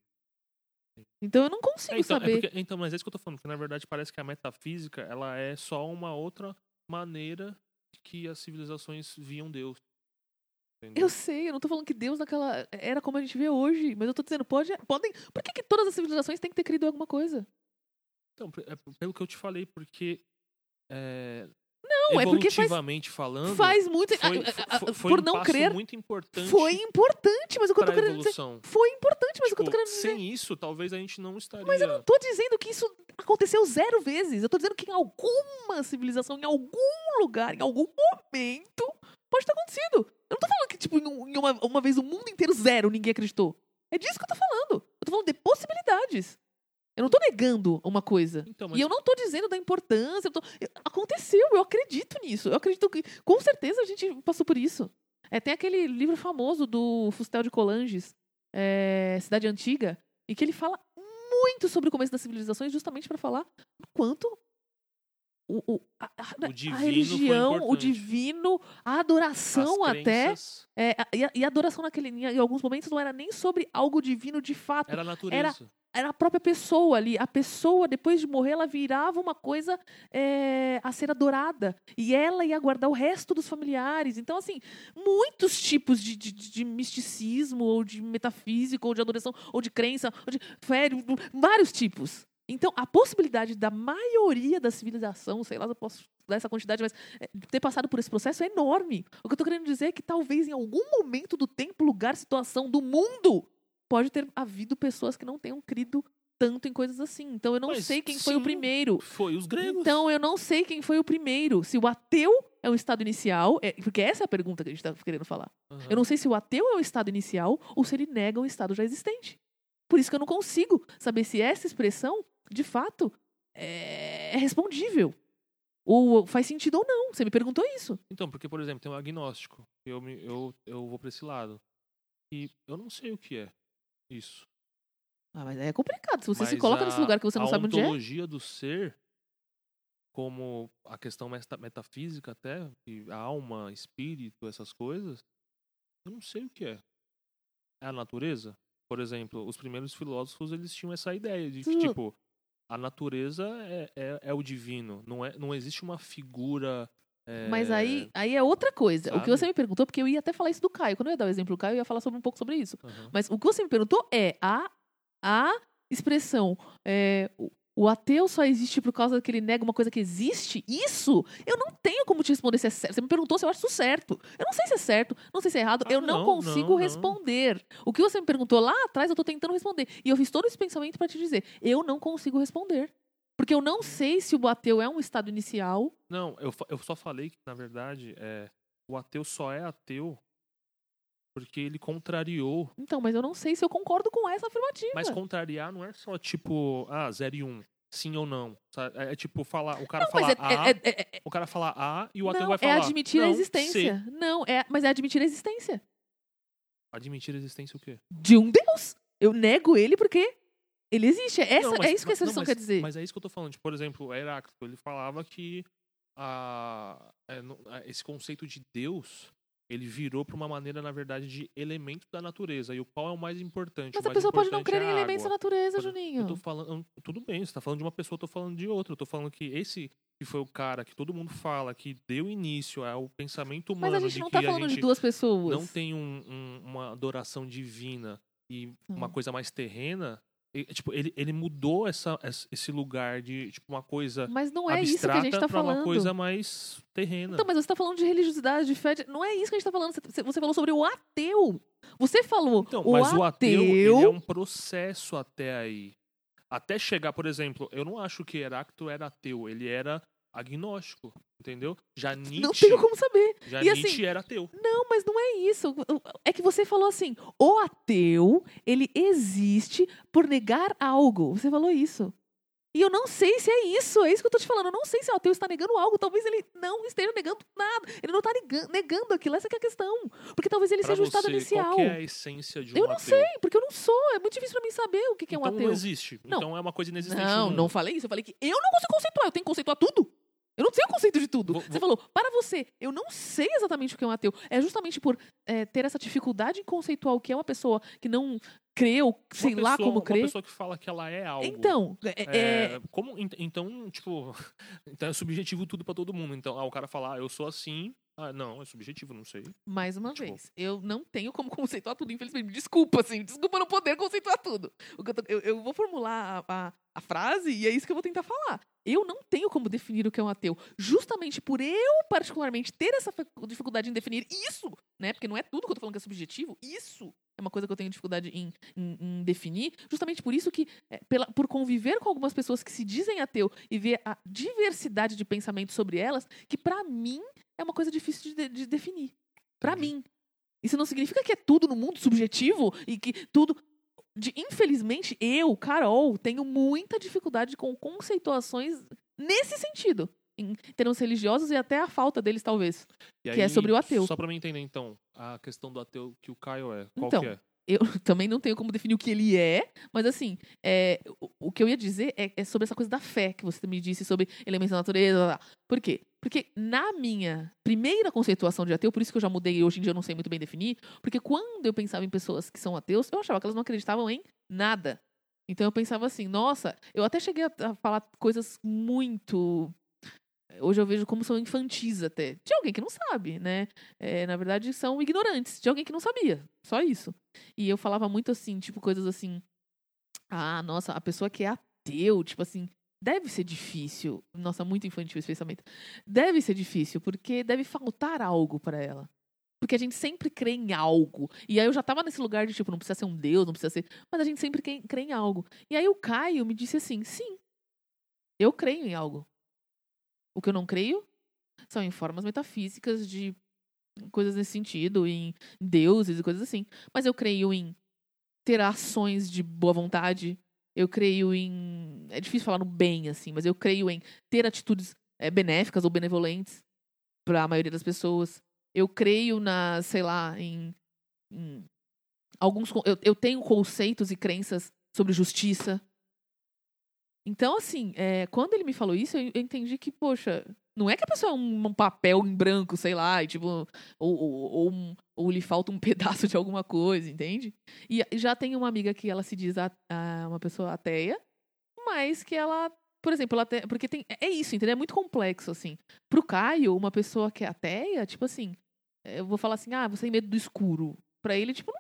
Speaker 1: Então eu não consigo
Speaker 2: É, então, é
Speaker 1: saber.
Speaker 2: porque- então, mas é isso que eu tô falando, que na verdade parece que a metafísica ela é só uma outra maneira que as civilizações viam Deus. Entendeu?
Speaker 1: Eu sei, eu não tô falando que Deus naquela era como a gente vê hoje, mas eu tô dizendo, pode, podem. Por que, que todas as civilizações têm que ter crido em alguma coisa?
Speaker 2: Então, é pelo que eu te falei, porque. É,
Speaker 1: Não, é porque faz,
Speaker 2: evolutivamente falando,
Speaker 1: faz muito.
Speaker 2: foi, foi- foi
Speaker 1: por
Speaker 2: um
Speaker 1: não crer,
Speaker 2: muito importante
Speaker 1: foi importante, mas o que eu tô querendo dizer. Foi importante, mas o que eu tô
Speaker 2: Tipo,
Speaker 1: querendo dizer.
Speaker 2: sem isso, talvez a gente não estaria.
Speaker 1: Mas eu não tô dizendo que isso aconteceu zero vezes. Eu tô dizendo que em alguma civilização, em algum lugar, em algum momento, pode ter acontecido. Eu não tô falando que, tipo, em, um- uma, uma vez o mundo inteiro zero, ninguém acreditou. É disso que eu tô falando. Eu tô falando de possibilidades. Eu não tô negando uma coisa.
Speaker 2: Então, mas
Speaker 1: E eu não tô dizendo da importância. eu tô- eu- Aconteceu, eu acredito nisso. Eu acredito que, com certeza, a gente passou por isso. É, tem aquele livro famoso do Fustel de Colanges, é, Cidade Antiga, em que ele fala muito sobre o começo das civilizações, justamente para falar do quanto o, o- a, a-
Speaker 2: foi
Speaker 1: religião, o divino, a adoração
Speaker 2: as
Speaker 1: até. é, e, a, e a adoração naquele, em alguns momentos não era nem sobre algo divino de fato
Speaker 2: Era a natureza.
Speaker 1: era a própria pessoa ali. A pessoa, depois de morrer, ela virava uma coisa é, a ser adorada. E ela ia guardar o resto dos familiares. Então, assim, muitos tipos de, de, de misticismo, ou de metafísico, ou de adoração, ou de crença, ou de fé, vários tipos. Então, a possibilidade da maioria da civilização, sei lá eu posso dar essa quantidade, mas é, ter passado por esse processo é enorme. O que eu estou querendo dizer é que talvez em algum momento do tempo, lugar, situação do mundo, pode ter havido pessoas que não tenham crido tanto em coisas assim. Então eu não
Speaker 2: Mas,
Speaker 1: sei quem foi o
Speaker 2: sim,
Speaker 1: primeiro.
Speaker 2: Foi os gregos.
Speaker 1: Então eu não sei quem foi o primeiro. Se o ateu é um estado inicial, é- porque essa é a pergunta que a gente está querendo falar.
Speaker 2: Aham.
Speaker 1: Eu não sei se o ateu é um estado inicial ou se ele nega um estado já existente. Por isso que eu não consigo saber se essa expressão, de fato, é é respondível. Ou faz sentido ou não. Você me perguntou isso.
Speaker 2: Então, porque, por exemplo, tem um agnóstico. Eu, me, eu, eu vou pra esse lado. E eu não sei o que é isso.
Speaker 1: Ah, mas é complicado. Se você se
Speaker 2: Mas
Speaker 1: coloca nesse
Speaker 2: a-
Speaker 1: lugar que você não
Speaker 2: a
Speaker 1: sabe onde é.
Speaker 2: ontologia do ser, como a questão meta- metafísica até, e a alma, espírito, essas coisas, eu não sei o que é. É a natureza? Por exemplo, os primeiros filósofos, eles tinham essa ideia de que, tipo, a natureza é, é, é o divino. Não, é, não existe uma figura...
Speaker 1: Mas
Speaker 2: é,
Speaker 1: aí, aí é outra coisa. O que
Speaker 2: sabe?
Speaker 1: você me perguntou, porque eu ia até falar isso do Caio. Quando eu ia dar o exemplo do Caio, eu ia falar sobre um pouco sobre isso.
Speaker 2: aham.
Speaker 1: Mas o que você me perguntou é a, a expressão. é, o, ateu só existe por causa que ele nega uma coisa que existe? Isso eu não tenho como te responder se é certo. Você me perguntou se eu acho isso certo. Eu não sei se é certo, não sei se é errado.
Speaker 2: Ah,
Speaker 1: eu não,
Speaker 2: não,
Speaker 1: consigo
Speaker 2: não, não.
Speaker 1: responder. O que você me perguntou lá atrás, eu tô tentando responder. E eu fiz todo esse pensamento para te dizer. Eu não consigo responder. Porque eu não sei se o ateu é um estado inicial.
Speaker 2: Não, eu, eu só falei que, na verdade, é, o ateu só é ateu porque ele contrariou.
Speaker 1: Então, mas eu não sei se eu concordo com essa afirmativa.
Speaker 2: Mas contrariar não é só tipo, ah, 0 e 1, um, sim ou não. sabe? É, é tipo falar, o cara
Speaker 1: não, mas
Speaker 2: falar
Speaker 1: é,
Speaker 2: A,
Speaker 1: é- é- é-
Speaker 2: o cara falar A e o ateu vai falar
Speaker 1: é admitir a
Speaker 2: não,
Speaker 1: existência.
Speaker 2: C.
Speaker 1: Não, é, mas é admitir a existência
Speaker 2: Admitir a existência o quê?
Speaker 1: de um Deus. Eu nego ele porque ele existe. É, essa,
Speaker 2: Não, mas-
Speaker 1: é isso que essa
Speaker 2: mas-
Speaker 1: quer dizer.
Speaker 2: Mas é isso que eu tô falando. Tipo, por exemplo, o Heráclito, ele falava que a, é, a- esse conceito de Deus, ele virou pra uma maneira, na verdade, de elemento da natureza. E o qual é o mais importante?
Speaker 1: Mas a pessoa pode não crer
Speaker 2: é
Speaker 1: em elementos da natureza, Juninho.
Speaker 2: Eu tô falando. Tudo bem, você tá falando de uma pessoa, eu tô falando de outra. Eu tô falando que esse que foi o cara que todo mundo fala que deu início ao pensamento humano
Speaker 1: Mas a gente não
Speaker 2: que
Speaker 1: tá
Speaker 2: a
Speaker 1: falando de duas pessoas.
Speaker 2: não tem um- um- uma adoração divina e uma
Speaker 1: Hum.
Speaker 2: coisa mais terrena. E, tipo, ele, ele mudou essa, esse lugar de tipo, uma coisa
Speaker 1: Mas não é isso que a gente tá
Speaker 2: pra uma
Speaker 1: falando.
Speaker 2: coisa mais terrena.
Speaker 1: Então, mas você tá falando de religiosidade, de fé. de- Não é isso que a gente tá falando. Você, você falou sobre o ateu. Você falou.
Speaker 2: Então,
Speaker 1: o
Speaker 2: mas
Speaker 1: ateu,
Speaker 2: o ateu ele é um processo até aí. Até chegar, por exemplo, eu não acho que Heráclito era ateu, ele era agnóstico, entendeu? Já Nietzsche,
Speaker 1: Não tenho como saber.
Speaker 2: já
Speaker 1: E assim,
Speaker 2: Nietzsche era ateu.
Speaker 1: Não, mas não é isso. É que você falou assim: o ateu, ele existe por negar algo. Você falou isso. E eu não sei se é isso, é isso que eu tô te falando. Eu não sei se o ateu está negando algo. Talvez ele não esteja negando nada. Ele não está negando, negando aquilo. Essa que é a questão. Porque talvez ele
Speaker 2: Pra
Speaker 1: seja o estado inicial.
Speaker 2: qual que é a essência de um
Speaker 1: Eu não
Speaker 2: ateu?
Speaker 1: sei, porque eu não sou. É muito difícil pra mim saber o que, que é um
Speaker 2: então
Speaker 1: ateu.
Speaker 2: não existe.
Speaker 1: Não.
Speaker 2: Então é uma coisa inexistente
Speaker 1: Não, não falei isso. Eu falei que eu não consigo conceituar. Eu tenho que conceituar tudo. Eu não sei o conceito de tudo.
Speaker 2: Vou-
Speaker 1: Você
Speaker 2: vou-
Speaker 1: falou, para você, eu não sei exatamente o que é um ateu. É justamente por é, ter essa dificuldade em conceituar o que é uma pessoa que não ou
Speaker 2: Uma
Speaker 1: sei lá
Speaker 2: pessoa-
Speaker 1: como
Speaker 2: Uma
Speaker 1: crer.
Speaker 2: pessoa que fala que ela é algo.
Speaker 1: Então, é, é-
Speaker 2: É, como, ent- então, tipo, então é subjetivo tudo pra todo mundo. Então, ah, o cara falar, ah, eu sou assim. Ah, não, é subjetivo, não sei.
Speaker 1: mais uma
Speaker 2: tipo-
Speaker 1: vez, eu não tenho como conceituar tudo, infelizmente. Desculpa, assim, desculpa não poder conceituar tudo. Eu, eu- vou formular a, a- a frase e é isso que eu vou tentar falar. Eu não tenho como definir o que é um ateu. Justamente por eu, particularmente, ter essa dificuldade em definir isso, né? Porque não é tudo que eu tô falando que é subjetivo, isso é uma coisa que eu tenho dificuldade em, em- em definir. Justamente por isso que, é, pela- por conviver com algumas pessoas que se dizem ateu e ver a diversidade de pensamento sobre elas, que pra mim é uma coisa difícil de, de- de definir.
Speaker 2: Entendi.
Speaker 1: mim. Isso não significa que é tudo no mundo subjetivo e que tudo. De, infelizmente, eu, Carol, tenho muita dificuldade com conceituações nesse sentido. Em termos religiosos e até a falta deles, talvez.
Speaker 2: E
Speaker 1: Que é sobre o ateu.
Speaker 2: Só pra mim entender, então, a questão do ateu que o Caio é. Qual
Speaker 1: Então,
Speaker 2: que é?
Speaker 1: Eu também não tenho como definir o que ele é, mas assim, é, o, o que eu ia dizer é, é sobre essa coisa da fé que você me disse sobre elementos da natureza. Por quê? Porque na minha primeira conceituação de ateu, por isso que eu já mudei e hoje em dia eu não sei muito bem definir, porque quando eu pensava em pessoas que são ateus, eu achava que elas não acreditavam em nada. Então eu pensava assim, nossa, eu até cheguei a falar coisas muito. Hoje eu vejo como são infantis até. De alguém que não sabe, né? É, na verdade, são ignorantes, de alguém que não sabia. Só isso. E eu falava muito assim, tipo, coisas assim. Ah, nossa, a pessoa que é ateu, tipo assim, deve ser difícil. Nossa, muito infantil esse pensamento. Deve ser difícil, porque deve faltar algo para ela. Porque a gente sempre crê em algo. E aí eu já tava nesse lugar de, tipo, não precisa ser um Deus, não precisa ser. Mas a gente sempre crê, em algo. E aí o Caio me disse assim: sim, eu creio em algo. O que eu não creio são em formas metafísicas de coisas nesse sentido, em deuses e coisas assim. Mas eu creio em ter ações de boa vontade. Eu creio em. É difícil falar no bem, assim, mas eu creio em ter atitudes eh, benéficas ou benevolentes para a maioria das pessoas. Eu creio na, sei lá, em. em alguns. Eu, eu tenho conceitos e crenças sobre justiça. Então, assim, é, quando ele me falou isso, eu, entendi que, poxa, não é que a pessoa é um, um papel em branco, sei lá, e tipo, ou, ou, ou, um- ou lhe falta um pedaço de alguma coisa, entende? E já tem uma amiga que ela se diz a- a- uma pessoa ateia, mas que ela, por exemplo, ela porque tem, é isso, entendeu? É muito complexo, assim. Pro Caio, uma pessoa que é ateia, tipo assim, eu vou falar assim, ah, você tem medo do escuro. Pra ele, tipo,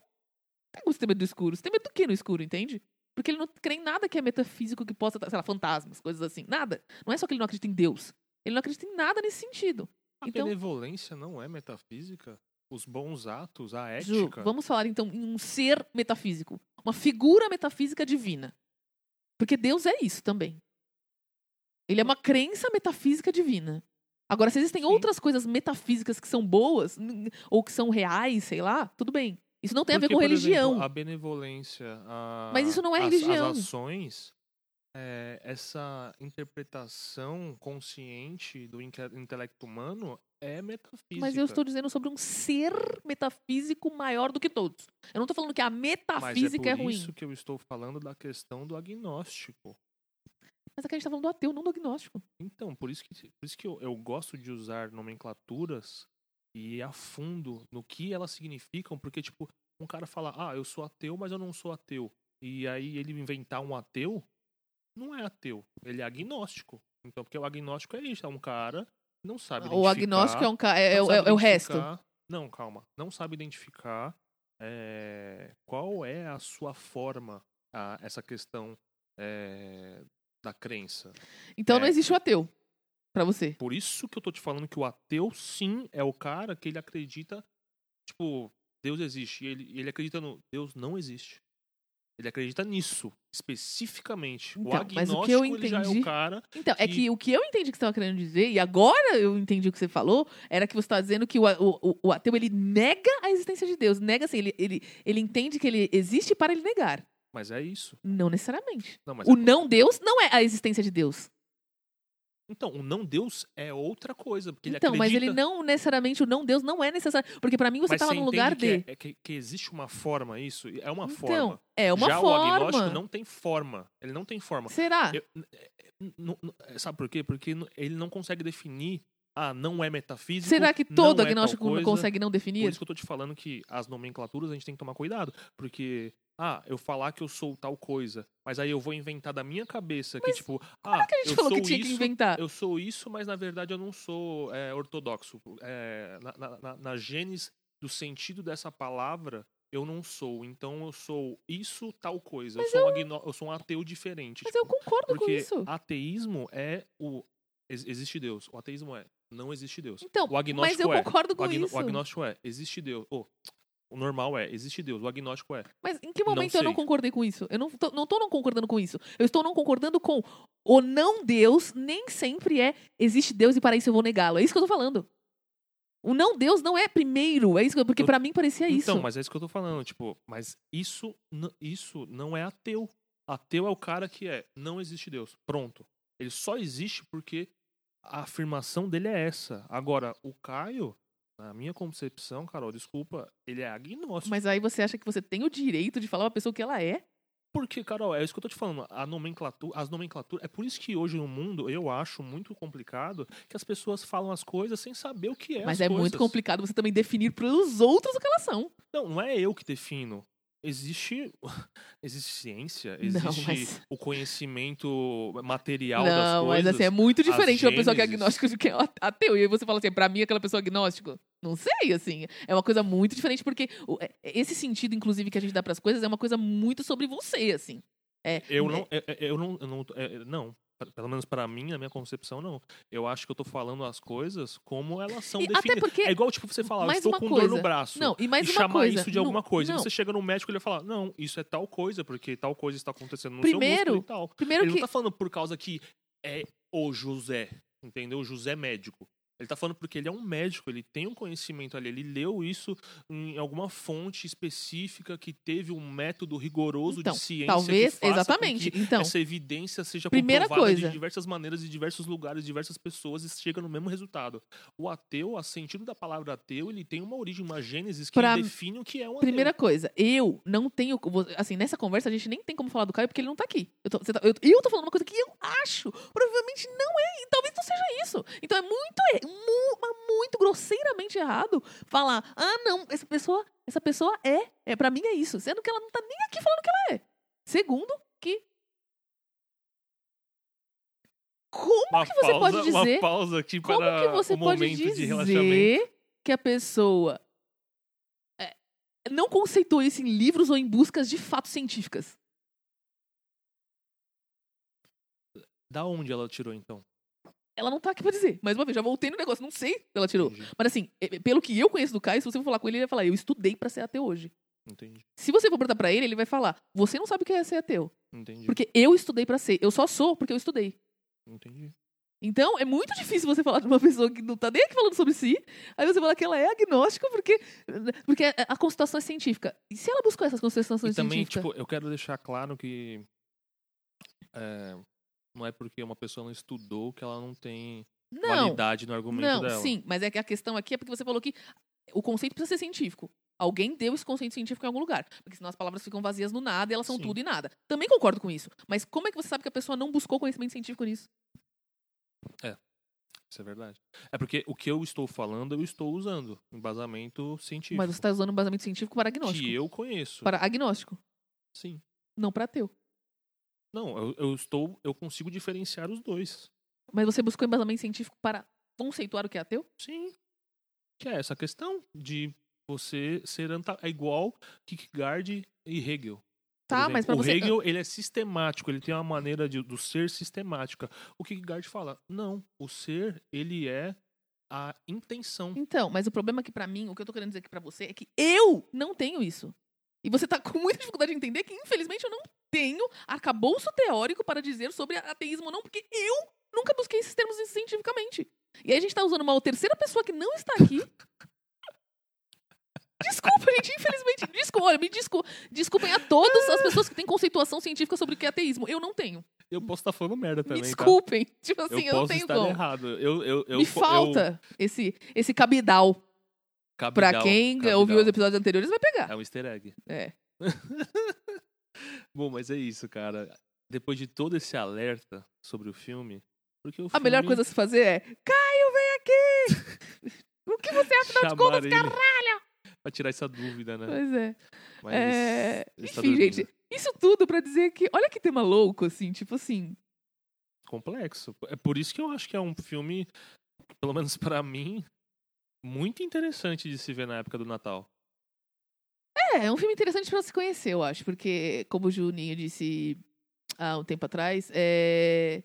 Speaker 1: não tem medo do escuro. Você tem medo do que no escuro, entende? Porque ele não crê em nada que é metafísico que possa, sei lá, fantasmas, coisas assim. Nada. Não é só que ele não acredita em Deus. Ele não acredita em nada nesse sentido.
Speaker 2: A
Speaker 1: Então-
Speaker 2: benevolência não é metafísica? Os bons atos, a
Speaker 1: Ju,
Speaker 2: ética?
Speaker 1: vamos falar então em um ser metafísico. Uma figura metafísica divina. Porque Deus é isso também. Ele é uma crença metafísica divina. Agora, se existem
Speaker 2: Sim.
Speaker 1: outras coisas metafísicas que são boas, ou que são reais, sei lá, tudo bem. Isso não tem a ver
Speaker 2: Porque,
Speaker 1: com religião.
Speaker 2: exemplo, a benevolência, a,
Speaker 1: Mas isso não é
Speaker 2: as-
Speaker 1: religião.
Speaker 2: As ações, é, essa interpretação consciente do intelecto humano é metafísica.
Speaker 1: Mas eu estou dizendo sobre um ser metafísico maior do que todos. Eu não estou falando que a
Speaker 2: Mas
Speaker 1: metafísica
Speaker 2: é
Speaker 1: é,
Speaker 2: por
Speaker 1: ruim.
Speaker 2: isso que eu estou falando da questão do agnóstico.
Speaker 1: Mas aqui a gente está falando do ateu, não do agnóstico.
Speaker 2: Então, por isso que, por isso que eu, eu gosto de usar nomenclaturas e a fundo no que elas significam, porque, tipo, um cara fala, ah, eu sou ateu, mas eu não sou ateu. E aí ele inventar um ateu, não é ateu, ele é agnóstico. Então, porque o agnóstico é isso, é um cara que não sabe
Speaker 1: O agnóstico é, um, ca- é, é,
Speaker 2: não
Speaker 1: é- o resto.
Speaker 2: Não, calma. Não sabe identificar é, qual é a sua forma, a, essa questão é, da crença.
Speaker 1: Então não
Speaker 2: É.
Speaker 1: existe o ateu pra você.
Speaker 2: Por isso que eu tô te falando que o ateu, sim, é o cara que ele acredita, tipo, Deus existe. E ele, ele acredita no. Deus não existe. Ele acredita nisso, especificamente. o
Speaker 1: Então, mas
Speaker 2: agnóstico,
Speaker 1: o que eu
Speaker 2: ele já é
Speaker 1: entendi-
Speaker 2: o cara.
Speaker 1: Então, é
Speaker 2: que-
Speaker 1: que o que eu entendi que você estava querendo dizer, e agora eu entendi o que você falou, era que você está dizendo que o, o, o- o ateu ele nega a existência de Deus. Nega assim, ele, ele, ele entende que ele existe para ele negar.
Speaker 2: Mas é isso.
Speaker 1: Não necessariamente.
Speaker 2: Não, mas
Speaker 1: O
Speaker 2: é-
Speaker 1: não Deus não é a existência de Deus.
Speaker 2: Então, o não Deus é outra coisa. Porque ele
Speaker 1: então, mas ele
Speaker 2: acredita-
Speaker 1: não necessariamente, o não Deus não é necessário. Porque para mim você estava num lugar
Speaker 2: que,
Speaker 1: de.
Speaker 2: é, é que, que existe uma forma isso? É uma
Speaker 1: Então,
Speaker 2: forma.
Speaker 1: é uma
Speaker 2: Já o
Speaker 1: forma.
Speaker 2: agnóstico não tem forma. Ele não tem forma.
Speaker 1: Será?
Speaker 2: Eu- é, é, n- sabe por quê? Porque ele não consegue definir. Ah, não é metafísico.
Speaker 1: Será que
Speaker 2: não
Speaker 1: todo
Speaker 2: é
Speaker 1: agnóstico não
Speaker 2: coisa.
Speaker 1: consegue não
Speaker 2: Por
Speaker 1: definir?
Speaker 2: isso que eu tô te falando que as nomenclaturas a gente tem que tomar cuidado. Porque ah, eu falar que eu sou tal coisa, mas aí eu vou inventar da minha cabeça que,
Speaker 1: Mas
Speaker 2: tipo, ah,
Speaker 1: que a gente
Speaker 2: eu
Speaker 1: falou
Speaker 2: sou
Speaker 1: que tinha
Speaker 2: isso,
Speaker 1: que inventar?
Speaker 2: eu sou isso, mas na verdade eu não sou é, ortodoxo. É, na, na, na, na gênese do sentido dessa palavra, eu não sou. Então eu sou isso, tal coisa. Eu
Speaker 1: Mas
Speaker 2: sou, um agno- eu sou um ateu diferente.
Speaker 1: Mas
Speaker 2: tipo,
Speaker 1: eu concordo com
Speaker 2: porque
Speaker 1: isso.
Speaker 2: ateísmo é o. ex- Existe Deus. O ateísmo é não existe Deus.
Speaker 1: Então,
Speaker 2: o
Speaker 1: mas
Speaker 2: agnóstico
Speaker 1: eu
Speaker 2: é.
Speaker 1: concordo
Speaker 2: O,
Speaker 1: com
Speaker 2: agno-
Speaker 1: isso.
Speaker 2: o agnóstico é existe Deus. Oh, o normal é existe Deus. O agnóstico é.
Speaker 1: Mas em que
Speaker 2: Não
Speaker 1: momento eu não concordei com isso? Eu não tô, não tô não concordando com isso. Eu estou não concordando com o não Deus nem sempre é existe Deus e para isso eu vou negá-lo. É isso que eu tô falando. O não Deus não é primeiro. É isso eu- porque pra mim parecia isso.
Speaker 2: Então, mas é isso que eu tô falando. Tipo, mas isso, isso não é ateu. Ateu é o cara que é não existe Deus. Pronto. Ele só existe porque a afirmação dele é essa. Agora, o Caio, na minha concepção, Carol, desculpa, ele é agnóstico.
Speaker 1: Mas aí você acha que você tem o direito de falar uma pessoa o que ela é?
Speaker 2: Porque, Carol, é isso que eu tô te falando. A nomenclatura, as nomenclaturas. É por isso que hoje no mundo eu acho muito complicado que as pessoas falam as coisas sem saber o que é
Speaker 1: Mas
Speaker 2: as
Speaker 1: é muito
Speaker 2: coisas.
Speaker 1: complicado você também definir pros outros o que elas são.
Speaker 2: Não, não é eu que defino. Existe, existe ciência,
Speaker 1: Não,
Speaker 2: existe
Speaker 1: mas-
Speaker 2: o conhecimento material das
Speaker 1: Não,
Speaker 2: coisas.
Speaker 1: mas assim, é muito
Speaker 2: as
Speaker 1: diferente uma pessoa que é agnóstica do que é ateu. E aí você fala assim, pra mim aquela pessoa agnóstico. Não sei, assim. É uma coisa muito diferente, porque é- esse sentido, inclusive, que a gente dá pras coisas é uma coisa muito sobre você, assim. É,
Speaker 2: Eu
Speaker 1: é-
Speaker 2: não, é- é- eu não, eu não, é- não. Pelo menos pra mim, na minha concepção, não. Eu acho que eu tô falando as coisas como elas são
Speaker 1: E até
Speaker 2: definidas.
Speaker 1: porque-
Speaker 2: É igual, tipo, você falar, estou com dor
Speaker 1: coisa.
Speaker 2: no braço.
Speaker 1: Não, e mais
Speaker 2: e
Speaker 1: uma
Speaker 2: chamar
Speaker 1: coisa.
Speaker 2: isso de
Speaker 1: não-
Speaker 2: alguma coisa.
Speaker 1: não.
Speaker 2: E você chega no médico e ele vai falar, não, isso é tal coisa, porque tal coisa está acontecendo no
Speaker 1: Primeiro,
Speaker 2: seu músculo e tal.
Speaker 1: Primeiro
Speaker 2: Ele
Speaker 1: que.
Speaker 2: não tá falando por causa que é o José, entendeu? O José médico. Ele tá falando porque ele é um médico, ele tem um conhecimento ali, ele leu isso em alguma fonte específica que teve um método rigoroso
Speaker 1: Então,
Speaker 2: de ciência
Speaker 1: talvez, exatamente. Então,
Speaker 2: essa evidência seja
Speaker 1: primeira
Speaker 2: comprovada
Speaker 1: coisa.
Speaker 2: de diversas maneiras, de diversos lugares, de diversas pessoas e chega no mesmo resultado. O ateu, a sentido da palavra ateu, ele tem uma origem, uma gênese que
Speaker 1: Pra-
Speaker 2: define o que é um
Speaker 1: primeira
Speaker 2: ateu.
Speaker 1: coisa, eu não tenho. Assim, nessa conversa a gente nem tem como falar do Caio porque ele não tá aqui. Eu tô, tá- eu, eu tô falando uma coisa que eu acho. Provavelmente não é, e talvez não seja isso. Então é muito, muito grosseiramente errado falar: ah, não, essa pessoa, essa pessoa é. é para mim é isso. Sendo que ela não tá nem aqui falando que ela é. Segundo, que. Como
Speaker 2: Uma
Speaker 1: que você
Speaker 2: pausa,
Speaker 1: pode dizer?
Speaker 2: Uma pausa aqui
Speaker 1: Como
Speaker 2: para
Speaker 1: que você
Speaker 2: o
Speaker 1: pode
Speaker 2: momento de relaxamento.
Speaker 1: dizer que a pessoa é, não conceitou isso em livros ou em buscas de fatos científicas?
Speaker 2: Da onde ela tirou, então?
Speaker 1: Ela não tá aqui pra dizer. Mais uma vez, já voltei no negócio, não sei se ela tirou.
Speaker 2: Entendi.
Speaker 1: Mas assim, é, pelo que eu conheço do Caio, se você for falar com ele, ele vai falar, eu estudei pra ser ateu hoje.
Speaker 2: Entendi.
Speaker 1: Se você for perguntar pra ele, ele vai falar, você não sabe o que é ser ateu.
Speaker 2: Entendi.
Speaker 1: Porque eu estudei pra ser. Eu só sou porque eu estudei.
Speaker 2: Entendi.
Speaker 1: Então, é muito difícil você falar de uma pessoa que não tá nem aqui falando sobre si, aí você fala que ela é agnóstica porque, porque a a constatação é científica. E se ela buscou essas constatações
Speaker 2: E também,
Speaker 1: científicas?
Speaker 2: tipo, eu quero deixar claro que é, não é porque uma pessoa não estudou que ela não tem
Speaker 1: não,
Speaker 2: validade no argumento
Speaker 1: não,
Speaker 2: dela.
Speaker 1: sim, mas é que a questão aqui é porque você falou que o conceito precisa ser científico. Alguém deu esse conceito científico em algum lugar. Porque senão as palavras ficam vazias no nada e elas são
Speaker 2: Sim.
Speaker 1: tudo e nada. Também concordo com isso. Mas como é que você sabe que a pessoa não buscou conhecimento científico nisso?
Speaker 2: Isso é verdade. É porque o que eu estou falando, eu estou usando embasamento científico.
Speaker 1: Mas você está usando um embasamento científico para agnóstico.
Speaker 2: que eu conheço.
Speaker 1: Para agnóstico,
Speaker 2: Sim.
Speaker 1: não para ateu.
Speaker 2: Não, eu, eu estou, eu consigo diferenciar os dois.
Speaker 1: Mas você buscou embasamento científico para conceituar o que é ateu?
Speaker 2: Sim. Que é essa questão de você ser anta... é igual Kierkegaard e Hegel.
Speaker 1: Tá, mas para
Speaker 2: o
Speaker 1: você.
Speaker 2: Hegel, ele é sistemático, ele tem uma maneira de, do ser sistemática. O Kierkegaard fala, não, o ser, ele é a intenção.
Speaker 1: Então, mas o problema é que pra mim, o que eu tô querendo dizer aqui pra você é que eu não tenho isso. E você tá com muita dificuldade de entender que, infelizmente, eu não tenho arcabouço teórico para dizer sobre ateísmo ou não, porque eu nunca busquei esses termos cientificamente. E aí a gente tá usando uma terceira pessoa que não está aqui. Desculpa, gente, infelizmente. Desculpa, olha, me desculpa. Desculpem a todas as pessoas que têm conceituação científica sobre o que é ateísmo. Eu não tenho.
Speaker 2: Eu posso estar falando merda também,
Speaker 1: me
Speaker 2: tá?
Speaker 1: desculpem. Tipo assim,
Speaker 2: Eu
Speaker 1: eu, não tenho
Speaker 2: estar
Speaker 1: como.
Speaker 2: errado. Eu, eu, eu,
Speaker 1: me
Speaker 2: eu-
Speaker 1: falta esse, esse cabidal. Pra
Speaker 2: cabidal,
Speaker 1: quem
Speaker 2: cabidal.
Speaker 1: ouviu os episódios anteriores, vai pegar.
Speaker 2: É um easter egg.
Speaker 1: É.
Speaker 2: Bom, mas é isso, cara. Depois de todo esse alerta sobre o filme. Porque o
Speaker 1: A melhor
Speaker 2: filme-
Speaker 1: coisa a se fazer é: Caio, vem aqui! o que você acha das contas,
Speaker 2: ele,
Speaker 1: caralho?
Speaker 2: pra tirar essa dúvida, né?
Speaker 1: Pois é.
Speaker 2: Mas
Speaker 1: É, Enfim, gente, isso tudo pra dizer que. Olha que tema louco, assim, tipo assim.
Speaker 2: Complexo. É por isso que eu acho que é um filme, pelo menos pra mim, muito interessante de se ver na época do Natal.
Speaker 1: É, é um filme interessante pra se conhecer, eu acho, porque, como o Juninho disse há um tempo atrás, é.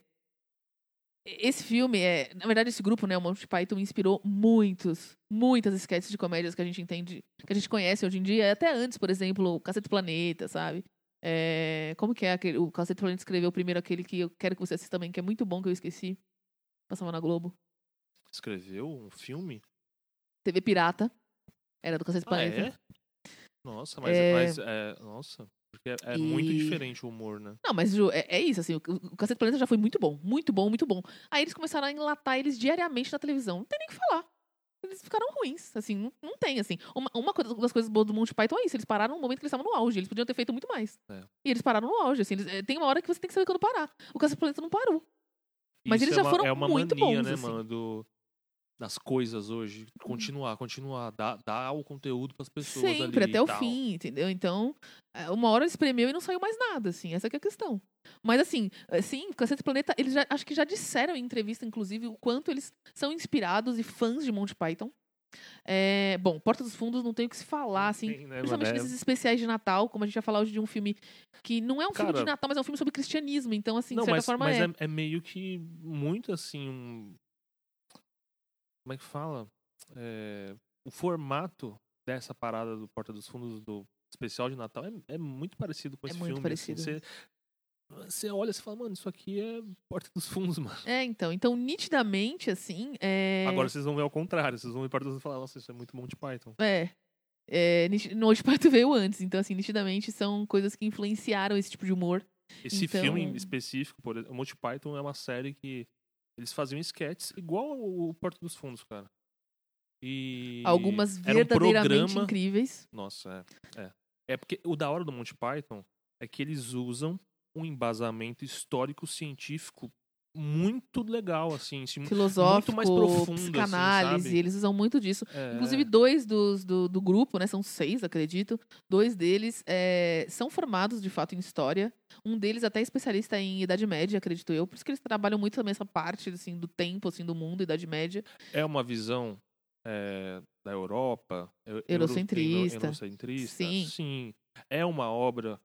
Speaker 1: Esse filme é. Na verdade, esse grupo, né, o Monty Python, inspirou muitos, muitas sketches de comédias que a gente entende, que a gente conhece hoje em dia, até antes, por exemplo, o Cacete Planeta, sabe? É, como que é aquele. O Cacete Planeta escreveu primeiro aquele que eu quero que você assista também, que é muito bom, que eu esqueci. Passava na Globo.
Speaker 2: Escreveu um filme?
Speaker 1: TV Pirata. Era do Cacete
Speaker 2: Ah,
Speaker 1: Planeta.
Speaker 2: é? Nossa, mas
Speaker 1: É.
Speaker 2: mas é, nossa, porque é, é muito
Speaker 1: E-
Speaker 2: diferente o humor, né?
Speaker 1: Não, mas Ju, é, é isso, assim, o, o Cacete Planeta já foi muito bom, muito bom, muito bom. Aí eles começaram a enlatar eles diariamente na televisão. Não tem nem o que falar. Eles ficaram ruins, assim, não, não tem, assim. Uma, uma das coisas boas do Monty Python é isso, eles pararam no momento que eles estavam no auge, eles podiam ter feito muito mais.
Speaker 2: É.
Speaker 1: E eles pararam no auge, assim, eles- é, tem uma hora que você tem que saber quando parar. O Cacete Planeta não parou. Mas
Speaker 2: Isso
Speaker 1: eles
Speaker 2: é
Speaker 1: já
Speaker 2: uma,
Speaker 1: foram
Speaker 2: é uma
Speaker 1: muito
Speaker 2: mania,
Speaker 1: bons,
Speaker 2: né,
Speaker 1: assim.
Speaker 2: mano, do, das coisas hoje. Continuar, continuar, dar, dar o conteúdo pras pessoas
Speaker 1: Sempre,
Speaker 2: ali
Speaker 1: até o
Speaker 2: tal.
Speaker 1: fim, entendeu? Então, é, uma hora espremeu e não saiu mais nada, assim, essa que é a questão. Mas assim, assim, o Cacete Planeta, eles já, acho que já disseram em entrevista, inclusive, o quanto eles são inspirados e fãs de Monty Python. É, bom, Porta dos Fundos não tem o que se falar, assim,
Speaker 2: Tem, né,
Speaker 1: principalmente?
Speaker 2: É-
Speaker 1: nesses especiais de Natal, como a gente vai falar hoje de um filme que não é um filme de
Speaker 2: Cara-
Speaker 1: Natal, mas é um filme sobre cristianismo, então, assim,
Speaker 2: Não,
Speaker 1: de certa
Speaker 2: mas,
Speaker 1: forma
Speaker 2: mas
Speaker 1: é.
Speaker 2: é. é meio que muito assim. um- Como é que fala? É, o formato dessa parada do Porta dos Fundos do especial de Natal é, é muito parecido com
Speaker 1: É
Speaker 2: esse
Speaker 1: muito
Speaker 2: filme.
Speaker 1: parecido.
Speaker 2: Assim, você, você olha e fala, mano, isso aqui é Porta dos Fundos, mano.
Speaker 1: É, então, então, nitidamente, assim, é...
Speaker 2: Agora vocês vão ver ao contrário. Vocês vão ver Porta dos Fundos e falar, nossa, isso é muito Monty Python.
Speaker 1: É. É, no Monty Python veio antes, então, assim, nitidamente são coisas que influenciaram esse tipo de humor.
Speaker 2: Esse
Speaker 1: Então-
Speaker 2: filme específico, por exemplo, o Monty Python é uma série que eles faziam sketches igual o Porta dos Fundos, cara. E
Speaker 1: Algumas
Speaker 2: era um
Speaker 1: verdadeiramente
Speaker 2: programa-
Speaker 1: incríveis.
Speaker 2: Nossa, é, é. É porque o da hora do Monty Python é que eles usam um embasamento histórico científico muito legal, assim, assim,
Speaker 1: Filosófico,
Speaker 2: mais profundo, assim,
Speaker 1: psicanálise,
Speaker 2: sabe?
Speaker 1: eles usam muito disso.
Speaker 2: é,
Speaker 1: Inclusive, dois dos, do, do grupo, né? São seis, acredito. Dois deles é, são formados, de fato, em história. Um deles até é especialista em Idade Média, acredito eu. Por isso que eles trabalham muito também essa parte, assim, do tempo, assim, do mundo, Idade Média.
Speaker 2: é uma visão é, da Europa eu- euro-
Speaker 1: Eurocentrista.
Speaker 2: euro- eurocentrista.
Speaker 1: Sim.
Speaker 2: Sim. É uma obra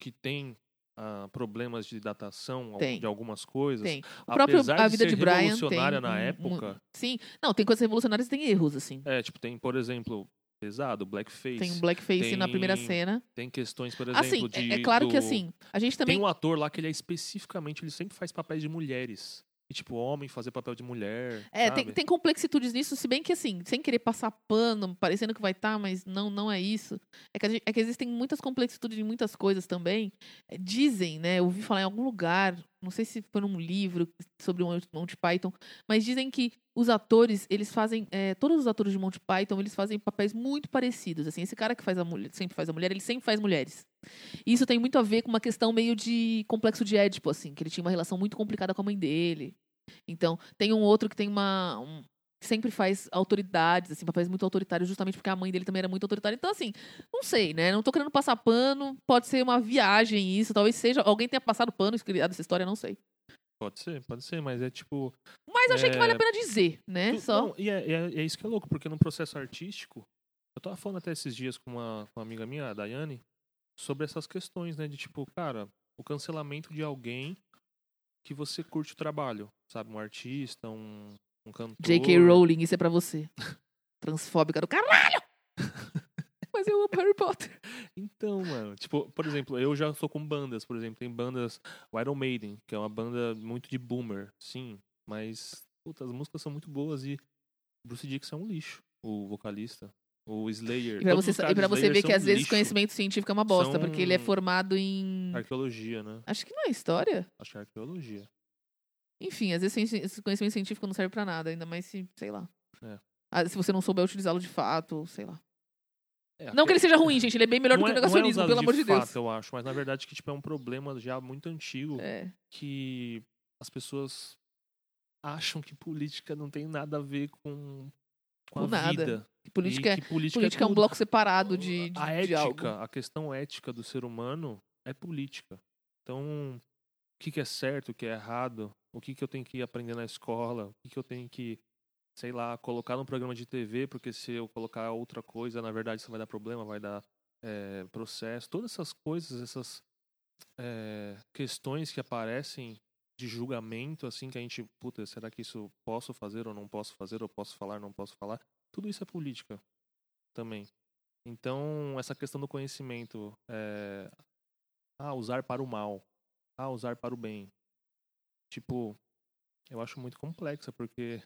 Speaker 2: que tem ah, problemas de datação
Speaker 1: Tem.
Speaker 2: de algumas coisas.
Speaker 1: Tem. O próprio
Speaker 2: Apesar
Speaker 1: A
Speaker 2: de
Speaker 1: Vida
Speaker 2: ser
Speaker 1: de Brian tem.
Speaker 2: revolucionária na
Speaker 1: um- um-
Speaker 2: época.
Speaker 1: sim. Não, tem coisas revolucionárias e tem erros, assim.
Speaker 2: É, tipo, tem, por exemplo, pesado, blackface.
Speaker 1: Tem um blackface na primeira
Speaker 2: tem
Speaker 1: cena.
Speaker 2: Tem questões, por exemplo,
Speaker 1: Assim,
Speaker 2: de.
Speaker 1: é, claro que
Speaker 2: do-
Speaker 1: assim, a gente também.
Speaker 2: Tem um ator lá que ele é especificamente, ele sempre faz papéis de mulheres. E, tipo, homem fazer papel de mulher.
Speaker 1: É,
Speaker 2: sabe?
Speaker 1: tem, tem complexitudes nisso, se bem que assim, sem querer passar pano, parecendo que vai estar, mas não, não é isso. É que, gente- é que existem muitas complexitudes em muitas coisas também. É, dizem, né? Eu ouvi falar em algum lugar, não sei se foi num livro sobre o Monty- Python, mas dizem que os atores, eles fazem. é, todos os atores de Monty Python, eles fazem papéis muito parecidos. Assim, esse cara que faz a mulher, sempre faz a mulher, ele sempre faz mulheres. E isso tem muito a ver com uma questão meio de complexo de Édipo, assim, que ele tinha uma relação muito complicada com a mãe dele. Então, tem um outro que tem uma. um- sempre faz autoridades, assim, papéis muito autoritários, justamente porque a mãe dele também era muito autoritária. Então, assim, não sei, né? Não tô querendo passar pano, pode ser uma viagem isso, talvez seja. Alguém tenha passado pano criado essa história, não sei.
Speaker 2: Pode ser, pode ser, mas é tipo.
Speaker 1: Mas achei que vale a
Speaker 2: É,
Speaker 1: pena dizer, né?
Speaker 2: Tu-
Speaker 1: Só.
Speaker 2: não, e é, é- é isso que é louco, porque no processo artístico, eu tava falando até esses dias com uma, com uma amiga minha, a Daiane, sobre essas questões, né? De tipo, cara, o cancelamento de alguém que você curte o trabalho, sabe? Um artista, um, um cantor.
Speaker 1: J.K. Rowling, isso é pra você. Transfóbica do caralho! Mas eu amo Harry Potter.
Speaker 2: Então, mano, tipo, por exemplo, eu já sou com bandas, por exemplo, tem bandas, o Iron Maiden, que é uma banda muito de boomer, sim, mas, puta, as músicas são muito boas e Bruce Dixon é um lixo, o vocalista. O Slayer.
Speaker 1: E pra você, e pra você ver que
Speaker 2: são
Speaker 1: às vezes
Speaker 2: lixo.
Speaker 1: conhecimento científico é uma bosta, porque ele é
Speaker 2: São-
Speaker 1: formado em.
Speaker 2: Arqueologia, né?
Speaker 1: Acho que não é história.
Speaker 2: Acho que é arqueologia.
Speaker 1: Enfim, às vezes esse conhecimento científico não serve pra nada, ainda mais se, sei lá.
Speaker 2: É.
Speaker 1: Ah, se você não souber utilizá-lo de fato, sei lá.
Speaker 2: É,
Speaker 1: Não que ele seja ruim, gente, ele é bem melhor do que o
Speaker 2: é- é
Speaker 1: negacionismo, pelo amor de
Speaker 2: fato,
Speaker 1: Deus.
Speaker 2: eu acho, mas na verdade que tipo, é um problema já muito antigo
Speaker 1: É.
Speaker 2: que as pessoas acham que política não tem nada a ver com com
Speaker 1: Do
Speaker 2: a
Speaker 1: nada.
Speaker 2: vida.
Speaker 1: Política,
Speaker 2: E
Speaker 1: é-
Speaker 2: que política,
Speaker 1: política é um
Speaker 2: tudo.
Speaker 1: bloco separado de, de,
Speaker 2: a
Speaker 1: de
Speaker 2: ética, a questão ética do ser humano é política. Então, o que, que é certo, o que é errado, o que, que eu tenho que aprender na escola, o que, que eu tenho que, sei lá, colocar no programa de TV, porque se eu colocar outra coisa, na verdade isso vai dar problema, vai dar eh, processo. Todas essas coisas, essas eh, questões que aparecem de julgamento, assim, que a gente, puta, será que isso posso fazer ou não posso fazer, ou posso falar, não posso falar? Tudo isso é política também. Então, essa questão do conhecimento, é, usar para o mal, ah, usar para o bem. Tipo, eu acho muito complexa, porque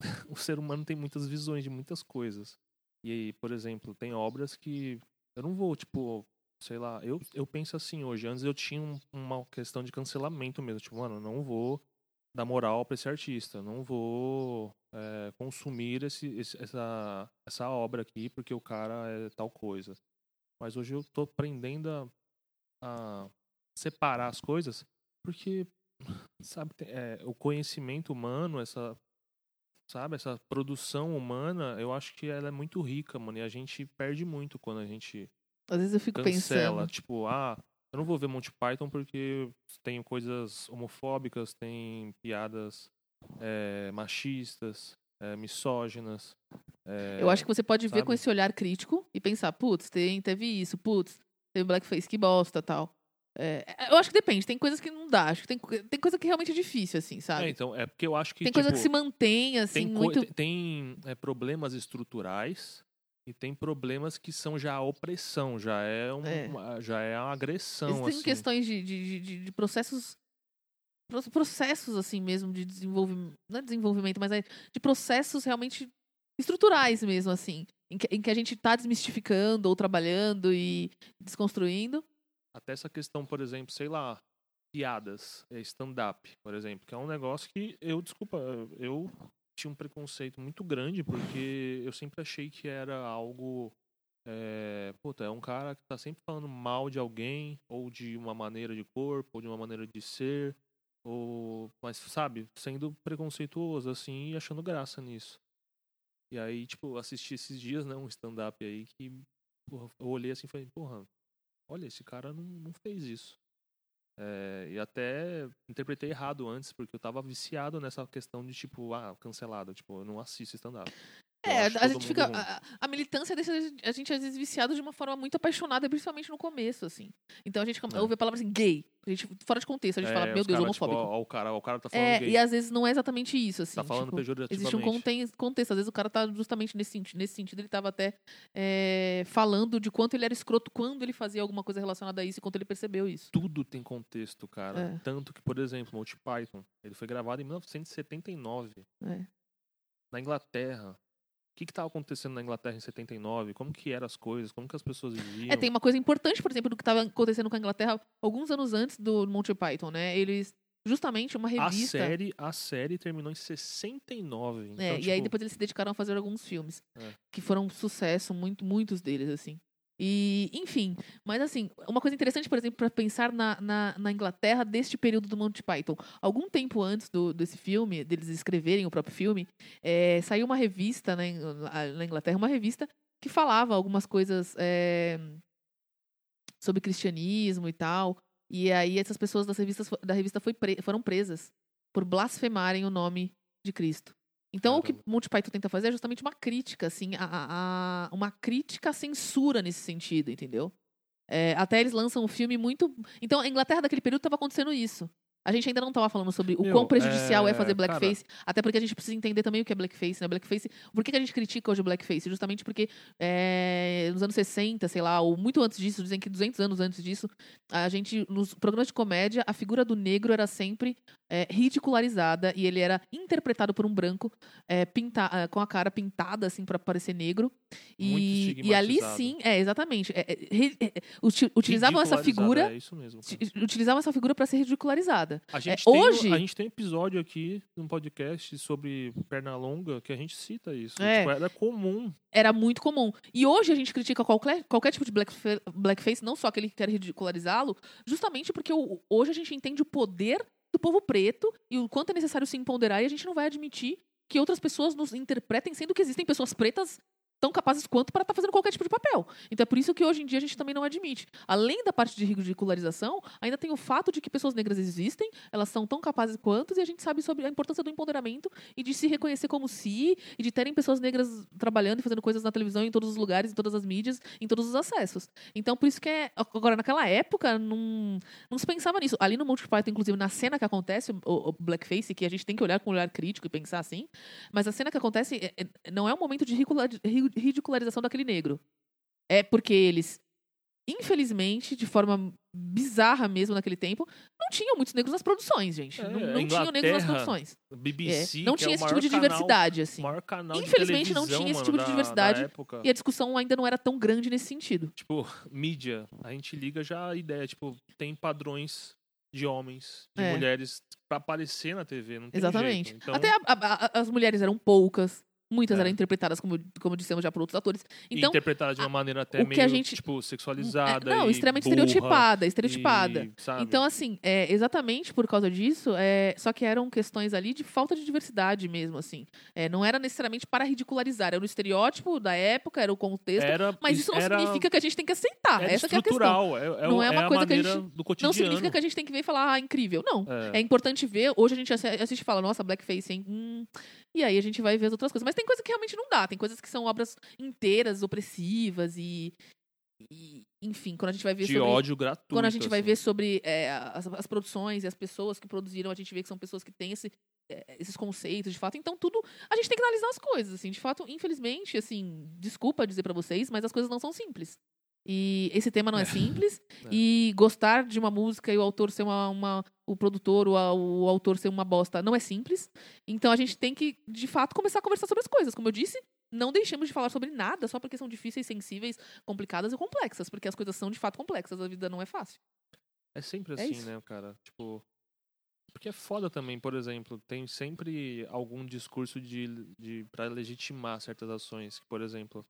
Speaker 2: o ser humano tem muitas visões de muitas coisas. E aí, por exemplo, tem obras que eu não vou, tipo, sei lá, eu, eu penso assim hoje. Antes eu tinha um- uma questão de cancelamento mesmo. Tipo, mano, não vou dar moral pra esse artista. Não vou é, consumir esse, esse- essa, essa obra aqui porque o cara é tal coisa. Mas hoje eu tô aprendendo a, a separar as coisas porque, sabe, é, o conhecimento humano, essa sabe, essa produção humana, eu acho que ela é muito rica, mano, e a gente perde muito quando a gente
Speaker 1: Às vezes eu fico
Speaker 2: cancela,
Speaker 1: pensando.
Speaker 2: tipo, ah, eu não vou ver Monty Python porque tem coisas homofóbicas, tem piadas eh, machistas, eh, misóginas. eh,
Speaker 1: Eu acho que você pode ver com
Speaker 2: sabe?
Speaker 1: esse olhar crítico e pensar, putz, tem, teve isso, putz, teve blackface, que bosta, tal. É, eu acho que depende, tem coisas que não dá, acho que tem, tem coisa que realmente é difícil, assim,
Speaker 2: É,
Speaker 1: sabe?
Speaker 2: então, é porque eu acho que
Speaker 1: tem
Speaker 2: tipo,
Speaker 1: coisa que se mantém, assim,
Speaker 2: tem,
Speaker 1: muito...
Speaker 2: tem- eh, problemas estruturais e tem problemas que são já a opressão, já é, um,
Speaker 1: É.
Speaker 2: uma- já é uma agressão,
Speaker 1: Existem
Speaker 2: assim.
Speaker 1: questões de, de, de, de processos pro- processos assim mesmo de desenvolvimento não é desenvolvimento mas é de processos realmente estruturais mesmo assim em que, em que a gente está desmistificando ou trabalhando e desconstruindo
Speaker 2: Até essa questão, por exemplo, sei lá, piadas, eh, stand-up, por exemplo, que é um negócio que eu, desculpa, eu tinha um preconceito muito grande porque eu sempre achei que era algo. É, puta, é um cara que tá sempre falando mal de alguém, ou de uma maneira de corpo, ou de uma maneira de ser, ou. Mas, sabe, sendo preconceituoso, assim, e achando graça nisso. E aí, tipo, assisti esses dias, né, um stand-up aí que. Porra, eu olhei assim e falei, porra, olha, esse cara não, não fez isso. É, e até interpretei errado antes, porque eu tava viciado nessa questão de, tipo, ah, cancelado. Tipo, eu não assisto stand-up.
Speaker 1: É a gente fica a, a militância deixa a gente às vezes viciado de uma forma muito apaixonada principalmente no começo assim então a gente
Speaker 2: É.
Speaker 1: ouve a palavra assim gay a gente fora de contexto a gente
Speaker 2: É,
Speaker 1: fala meu Deus
Speaker 2: cara,
Speaker 1: homofóbico
Speaker 2: Tipo, ó, ó, o cara, ó, o cara tá falando
Speaker 1: é
Speaker 2: gay.
Speaker 1: e às vezes não é exatamente isso assim
Speaker 2: tá falando
Speaker 1: tipo,
Speaker 2: pejorativamente.
Speaker 1: Existe um conten- contexto. Às vezes o cara tá justamente nesse, senti- nesse sentido. Ele tava até é, falando de quanto ele era escroto quando ele fazia alguma coisa relacionada a isso e quanto ele percebeu isso.
Speaker 2: Tudo tem contexto, cara.
Speaker 1: É.
Speaker 2: Tanto que, por exemplo, Monty Python, ele foi gravado em 1979,
Speaker 1: É.
Speaker 2: na Inglaterra. O que que tava acontecendo na Inglaterra em 79? Como que eram as coisas? Como que as pessoas viviam?
Speaker 1: É, tem uma coisa importante, por exemplo, do que estava acontecendo com a Inglaterra alguns anos antes do Monty Python, né? Eles, justamente, uma
Speaker 2: A
Speaker 1: revista.
Speaker 2: série, a série terminou em 69. Então,
Speaker 1: É, e aí
Speaker 2: tipo,
Speaker 1: depois eles se dedicaram a fazer alguns filmes
Speaker 2: É.
Speaker 1: que foram um sucesso, muito, muitos deles, assim. E, enfim, mas assim, uma coisa interessante, por exemplo, para pensar na, na, na Inglaterra deste período do Monty Python. Algum tempo antes do, desse filme, deles escreverem o próprio filme, é, saiu uma revista né, na, Inglaterra, uma revista que falava algumas coisas é, sobre cristianismo e tal. E aí essas pessoas das revistas, da revista foi foram presas por blasfemarem o nome de Cristo. Então o que. Monty Python tenta fazer é justamente uma crítica, assim, a- a- uma crítica à censura nesse sentido, entendeu? É, até eles lançam um filme muito. Então, a Inglaterra daquele período estava acontecendo isso. A gente ainda não estava falando sobre o
Speaker 2: Meu,
Speaker 1: quão prejudicial é,
Speaker 2: é,
Speaker 1: fazer
Speaker 2: cara-
Speaker 1: blackface, até porque a gente precisa entender também o que é blackface, né? Blackface. Por que, que a gente critica hoje o blackface? Justamente porque é, nos anos 60, sei lá, ou muito antes disso, dizem que 200 anos antes disso, a gente, nos programas de comédia, a figura do negro era sempre é, ridicularizada e ele era interpretado por um branco é, pinta, ah, com a cara pintada, assim, para parecer negro. E, e ali sim, é, exatamente. é, é, é, utilizavam essa figura.
Speaker 2: É isso mesmo. cara.
Speaker 1: ti- Utilizavam essa figura para ser ridicularizada.
Speaker 2: A gente,
Speaker 1: É,
Speaker 2: tem,
Speaker 1: hoje-
Speaker 2: a gente tem episódio aqui num podcast sobre perna longa que a gente cita isso.
Speaker 1: É.
Speaker 2: Tipo, era comum.
Speaker 1: Era muito comum. E hoje a gente critica qualquer, qualquer tipo de blackfa- blackface, não só aquele que quer ridicularizá-lo, justamente porque hoje a gente entende o poder do povo preto e o quanto é necessário se empoderar e a gente não vai admitir que outras pessoas nos interpretem, sendo que existem pessoas pretas tão capazes quanto para estar fazendo qualquer tipo de papel. Então é por isso que hoje em dia a gente também não admite. Além da parte de ridicularização, ainda tem o fato de que pessoas negras existem, elas são tão capazes quanto, e a gente sabe sobre a importância do empoderamento e de se reconhecer como si, e de terem pessoas negras trabalhando e fazendo coisas na televisão, em todos os lugares, em todas as mídias, em todos os acessos. Então por isso que é. Agora, naquela época, não, não se pensava nisso. Ali no Monty Python, inclusive, na cena que acontece, o, o Blackface, que a gente tem que olhar com um olhar crítico e pensar assim, mas a cena que acontece é, é, não é um momento de ridicularização daquele negro. É porque eles, infelizmente, de forma bizarra mesmo naquele tempo, não tinham muitos negros nas produções, gente.
Speaker 2: É,
Speaker 1: não não tinham negros nas produções.
Speaker 2: BBC,
Speaker 1: É, não
Speaker 2: que
Speaker 1: tinha
Speaker 2: é
Speaker 1: esse tipo de
Speaker 2: maior
Speaker 1: diversidade,
Speaker 2: canal,
Speaker 1: assim.
Speaker 2: canal
Speaker 1: Infelizmente, não tinha esse tipo de
Speaker 2: da-
Speaker 1: diversidade.
Speaker 2: Da época.
Speaker 1: E a discussão ainda não era tão grande nesse sentido.
Speaker 2: Tipo, mídia, a gente liga já a ideia, tipo, tem padrões de homens, de
Speaker 1: É.
Speaker 2: mulheres pra aparecer na TV, não tem
Speaker 1: Exatamente.
Speaker 2: jeito. Então,
Speaker 1: Até a- a- a- as mulheres eram poucas. Muitas
Speaker 2: É.
Speaker 1: eram interpretadas, como, como dissemos já, por outros atores. Então,
Speaker 2: interpretada de uma
Speaker 1: a-
Speaker 2: maneira até meio,
Speaker 1: gente-
Speaker 2: tipo,
Speaker 1: é,
Speaker 2: sexualizada
Speaker 1: não, extremamente
Speaker 2: burra
Speaker 1: estereotipada, estereotipada.
Speaker 2: e?
Speaker 1: Então, assim, é, exatamente por causa disso, é, só que eram questões ali de falta de diversidade mesmo, assim. É, não era necessariamente para ridicularizar, era o estereótipo da época, era o contexto,
Speaker 2: era,
Speaker 1: mas isso não
Speaker 2: era,
Speaker 1: significa que a gente tem que aceitar. Essa é a questão.
Speaker 2: é, é,
Speaker 1: Não é uma coisa que a gente-
Speaker 2: do cotidiano.
Speaker 1: Não significa que a gente tem que ver e falar, ah, incrível. Não. É importante ver. Hoje a gente assi- assiste e fala, nossa, blackface, hein? Hum. E aí a gente vai ver as outras coisas. Mas tem coisa que realmente não dá. Tem coisas que são obras inteiras, opressivas e. e, enfim, quando a gente vai ver
Speaker 2: de
Speaker 1: sobre.
Speaker 2: ódio gratuito.
Speaker 1: Quando a gente vai
Speaker 2: assim.
Speaker 1: ver sobre é, as, as produções e as pessoas que produziram, a gente vê que são pessoas que têm esse, é, esses conceitos, de fato. Então, tudo. A gente tem que analisar as coisas, assim. De fato, infelizmente, assim, desculpa dizer pra vocês, mas as coisas não são simples. E esse tema não é,
Speaker 2: É.
Speaker 1: simples.
Speaker 2: É.
Speaker 1: E gostar de uma música e o autor ser uma. uma- o produtor ou a- o autor ser uma bosta não é simples. Então a gente tem que, de fato, começar a conversar sobre as coisas. Como eu disse, não deixemos de falar sobre nada só porque são difíceis, sensíveis, complicadas e complexas. Porque as coisas são de fato complexas. A vida não é fácil.
Speaker 2: É sempre
Speaker 1: É
Speaker 2: assim, né, cara? Tipo. Porque é foda também, por exemplo, tem sempre algum discurso de, de para legitimar certas ações. que, Por exemplo,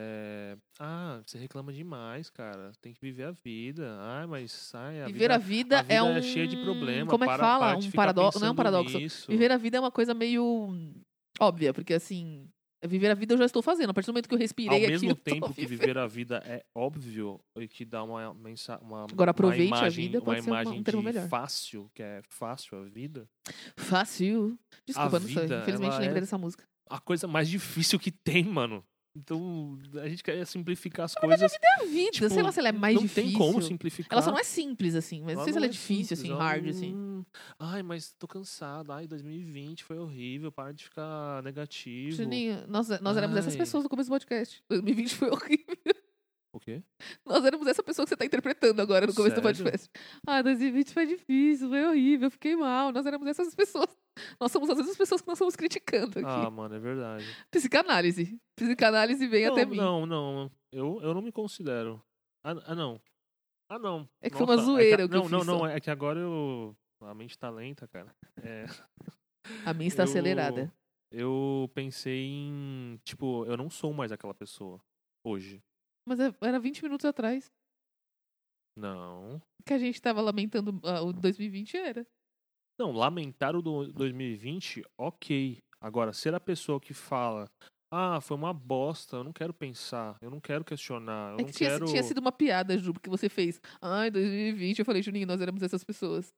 Speaker 2: é, ah, você reclama demais, cara. Tem que viver a vida. Ah, mas ai, a
Speaker 1: Viver a
Speaker 2: vida,
Speaker 1: vida,
Speaker 2: a
Speaker 1: é
Speaker 2: vida
Speaker 1: um.
Speaker 2: cheia de problemas.
Speaker 1: Como é que
Speaker 2: para-
Speaker 1: fala?
Speaker 2: para
Speaker 1: um paradoxo. Não é um paradoxo.
Speaker 2: nisso.
Speaker 1: Viver a vida é uma coisa meio óbvia, porque assim. Viver a vida eu já estou fazendo. A partir do momento que eu respirei
Speaker 2: Ao
Speaker 1: aqui,
Speaker 2: mesmo
Speaker 1: tô
Speaker 2: tempo que viver a vida é óbvio e que dá uma mensagem, uma,
Speaker 1: Agora, aproveite
Speaker 2: uma
Speaker 1: a
Speaker 2: imagem,
Speaker 1: vida,
Speaker 2: uma
Speaker 1: pode ser uma-
Speaker 2: imagem
Speaker 1: um termo melhor.
Speaker 2: fácil, que é fácil a vida.
Speaker 1: Fácil. Desculpa,
Speaker 2: A
Speaker 1: não sei.
Speaker 2: vida,
Speaker 1: Infelizmente lembrei
Speaker 2: é-
Speaker 1: dessa música.
Speaker 2: A coisa mais difícil que tem, mano. Então, a gente quer simplificar as coisas.
Speaker 1: É a vida,
Speaker 2: Tipo,
Speaker 1: sei lá se ela é mais
Speaker 2: não
Speaker 1: difícil.
Speaker 2: tem como simplificar.
Speaker 1: Ela só não é simples, assim. Mas não sei se ela é difícil,
Speaker 2: simples,
Speaker 1: assim, hard, assim.
Speaker 2: não- Ai, mas tô cansado. Ai, 2020 foi horrível. Para de ficar negativo.
Speaker 1: Juninho, nós, nós éramos essas pessoas no começo do podcast. 2020 foi horrível.
Speaker 2: O quê?
Speaker 1: Nós éramos essa pessoa que você tá interpretando agora no começo do
Speaker 2: Sério?
Speaker 1: podcast. Ah, 2020 foi difícil, foi horrível, eu fiquei mal. Nós éramos essas pessoas. Nós somos as mesmas pessoas que nós estamos criticando aqui.
Speaker 2: Ah, mano, é verdade.
Speaker 1: Psicanálise. Psicanálise vem
Speaker 2: não,
Speaker 1: até mim.
Speaker 2: não, não. Eu, eu não me considero. Ah, ah, não. Ah, não.
Speaker 1: É que foi uma
Speaker 2: Nossa,
Speaker 1: zoeira
Speaker 2: que,
Speaker 1: o que eu
Speaker 2: Não, não, não. É que agora eu. A mente tá lenta, cara. É.
Speaker 1: A minha está
Speaker 2: eu-
Speaker 1: acelerada.
Speaker 2: Eu pensei em. Tipo, eu não sou mais aquela pessoa. Hoje.
Speaker 1: Mas é- era 20 minutos atrás
Speaker 2: Não.
Speaker 1: que a gente tava lamentando ah, o 2020 era.
Speaker 2: Não, lamentar o do 2020, ok. Agora, ser a pessoa que fala, ah, foi uma bosta, eu não quero pensar, eu não quero questionar, eu
Speaker 1: É
Speaker 2: não
Speaker 1: que tinha,
Speaker 2: quero.
Speaker 1: tinha sido uma piada, Ju, porque você fez. Ai, 2020. Eu falei, Juninho, nós éramos essas pessoas.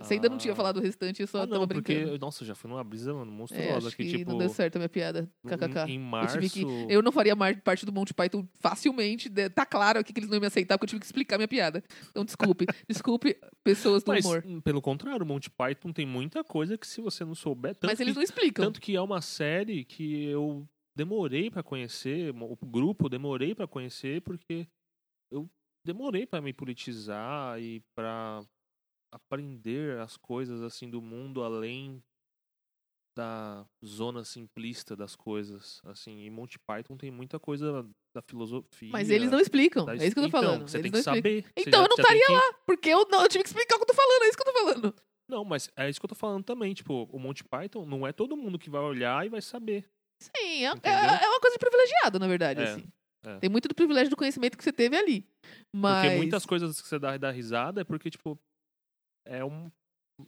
Speaker 1: Você ainda não tinha falado o restante, eu só
Speaker 2: Ah,
Speaker 1: tava
Speaker 2: não, porque,
Speaker 1: brincando.
Speaker 2: nossa, já fui numa brisa, mano,
Speaker 1: É,
Speaker 2: monstruosa.
Speaker 1: acho
Speaker 2: que,
Speaker 1: que
Speaker 2: tipo,
Speaker 1: não deu certo a minha piada. KKK.
Speaker 2: em
Speaker 1: Eu
Speaker 2: março.
Speaker 1: tive que. Eu não faria parte do Monty Python facilmente. Tá claro aqui que eles não iam me aceitar, porque eu tive que explicar minha piada. Então, desculpe. desculpe, pessoas do
Speaker 2: Mas,
Speaker 1: humor.
Speaker 2: hum, pelo contrário, o Monty Python tem muita coisa que se você não souber. Tanto,
Speaker 1: Mas eles
Speaker 2: que,
Speaker 1: não explicam.
Speaker 2: tanto que é uma série que eu demorei pra conhecer, o grupo eu demorei pra conhecer, porque eu demorei pra me politizar e pra aprender as coisas assim do mundo além da zona simplista das coisas, assim, e Monty Python tem muita coisa da filosofia.
Speaker 1: Mas eles não explicam.
Speaker 2: da
Speaker 1: É isso que eu tô
Speaker 2: então,
Speaker 1: falando.
Speaker 2: Você
Speaker 1: eles
Speaker 2: tem que saber.
Speaker 1: Então
Speaker 2: já-
Speaker 1: eu não estaria
Speaker 2: que-
Speaker 1: Porque eu, não, eu tive que explicar o que eu tô falando. É isso que eu tô falando.
Speaker 2: Não, mas é isso que eu tô falando também. Tipo, o Monty Python não é todo mundo que vai olhar e vai saber.
Speaker 1: Sim, é, é, é uma coisa de privilegiado, na verdade.
Speaker 2: É,
Speaker 1: assim.
Speaker 2: é.
Speaker 1: Tem muito do privilégio do conhecimento que você teve ali. Mas.
Speaker 2: Porque muitas coisas que você dá, dá risada é porque, tipo, é um.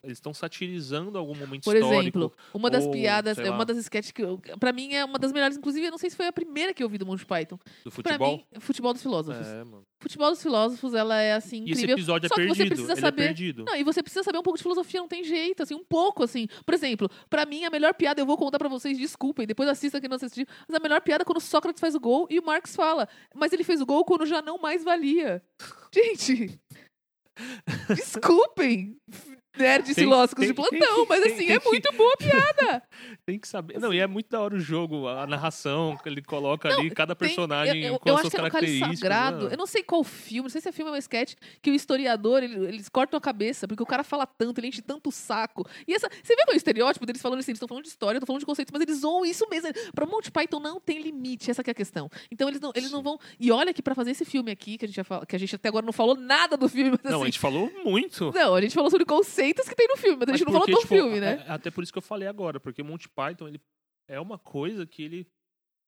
Speaker 2: eles estão satirizando algum momento
Speaker 1: Por
Speaker 2: histórico.
Speaker 1: exemplo, uma das
Speaker 2: ou,
Speaker 1: piadas, é uma das sketches que, eu, pra mim, é uma das melhores. Inclusive, eu não sei se foi a primeira que eu vi do Monty Python.
Speaker 2: do
Speaker 1: Pra
Speaker 2: futebol.
Speaker 1: mim, Futebol dos Filósofos.
Speaker 2: é, mano.
Speaker 1: Futebol dos Filósofos, ela é, assim,
Speaker 2: E esse
Speaker 1: incrível.
Speaker 2: episódio
Speaker 1: Só
Speaker 2: é
Speaker 1: que você
Speaker 2: perdido.
Speaker 1: precisa
Speaker 2: Ele
Speaker 1: saber-
Speaker 2: é perdido.
Speaker 1: Não, e você precisa saber um pouco de filosofia, não tem jeito, assim, um pouco, assim. Por exemplo, pra mim, a melhor piada, eu vou contar pra vocês, desculpem, depois assista quem não assistiu, mas a melhor piada é quando Sócrates faz o gol e o Marx fala, mas ele fez o gol quando já não mais valia. Gente, desculpem, nerds
Speaker 2: Tem-
Speaker 1: filósofos de plantão,
Speaker 2: tem-
Speaker 1: mas assim, é
Speaker 2: que-
Speaker 1: muito boa a piada.
Speaker 2: Tem que saber. Não, e é muito da hora o jogo, a narração que ele coloca ali, cada personagem
Speaker 1: eu, eu,
Speaker 2: com
Speaker 1: eu
Speaker 2: as
Speaker 1: acho
Speaker 2: suas
Speaker 1: que é
Speaker 2: características.
Speaker 1: Sagrado.
Speaker 2: né?
Speaker 1: Eu não sei qual filme, não sei se é filme ou é sketch, que o historiador, ele- eles cortam a cabeça, porque o cara fala tanto, ele enche tanto o saco. E essa. Você vê qual é o estereótipo deles falando assim? Eles estão falando de história, estão falando de conceitos, mas eles zoam isso mesmo. Pra Monty Python não tem limite, essa que é a questão. Então eles não, eles não vão. E olha que pra fazer esse filme aqui, que a gente, já fala, que a gente até agora não falou nada do filme, mas
Speaker 2: Não,
Speaker 1: assim.
Speaker 2: a gente falou muito.
Speaker 1: Não, a gente falou sobre conceitos que tem no filme, mas a
Speaker 2: Mas
Speaker 1: gente não falou do
Speaker 2: tipo,
Speaker 1: filme, né?
Speaker 2: é- até por isso que eu falei agora, porque Monty Python ele é uma coisa que ele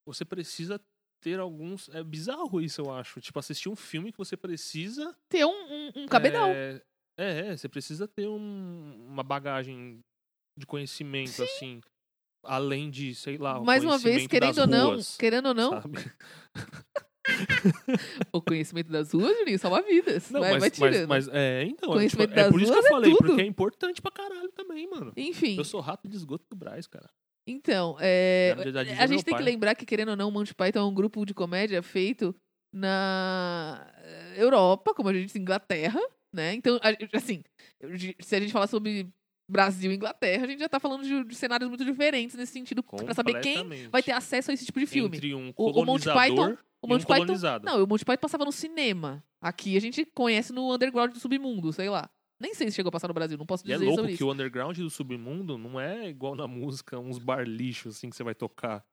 Speaker 2: você precisa ter alguns é bizarro isso eu acho, tipo assistir um filme que você precisa
Speaker 1: Ter um, um, um cabedal.
Speaker 2: é, é, é, você precisa ter um- uma bagagem de conhecimento assim, além de, sei lá,
Speaker 1: Mais uma vez, querendo ou não,
Speaker 2: ruas,
Speaker 1: querendo ou não? o conhecimento das ruas, Juninho, salva vidas.
Speaker 2: Não,
Speaker 1: vai,
Speaker 2: mas,
Speaker 1: vai
Speaker 2: mas,
Speaker 1: tirando.
Speaker 2: mas é, então, é, tipo,
Speaker 1: Conhecimento
Speaker 2: é
Speaker 1: das
Speaker 2: por isso que eu
Speaker 1: é
Speaker 2: falei,
Speaker 1: tudo.
Speaker 2: porque é importante pra caralho também, mano.
Speaker 1: Enfim.
Speaker 2: Eu sou rato de esgoto do Braz, cara.
Speaker 1: Então, é, a
Speaker 2: é
Speaker 1: gente tem que
Speaker 2: pai.
Speaker 1: lembrar que, querendo ou não, o Monty Python é um grupo de comédia feito na Europa, como a gente diz, Inglaterra, né? Então, assim, se a gente falar sobre Brasil e Inglaterra, a gente já tá falando de, de cenários muito diferentes nesse sentido, pra saber quem vai ter acesso a esse tipo de filme.
Speaker 2: Entre um
Speaker 1: O- o Monty Python- O
Speaker 2: e um
Speaker 1: Monty Python, não, o Monty Python passava no cinema. Aqui a gente conhece no underground do submundo, sei lá. Nem sei se chegou a passar no Brasil, não posso
Speaker 2: é
Speaker 1: dizer
Speaker 2: louco
Speaker 1: sobre
Speaker 2: que
Speaker 1: isso.
Speaker 2: o underground do submundo não é igual na música, uns bar lixos assim que você vai tocar.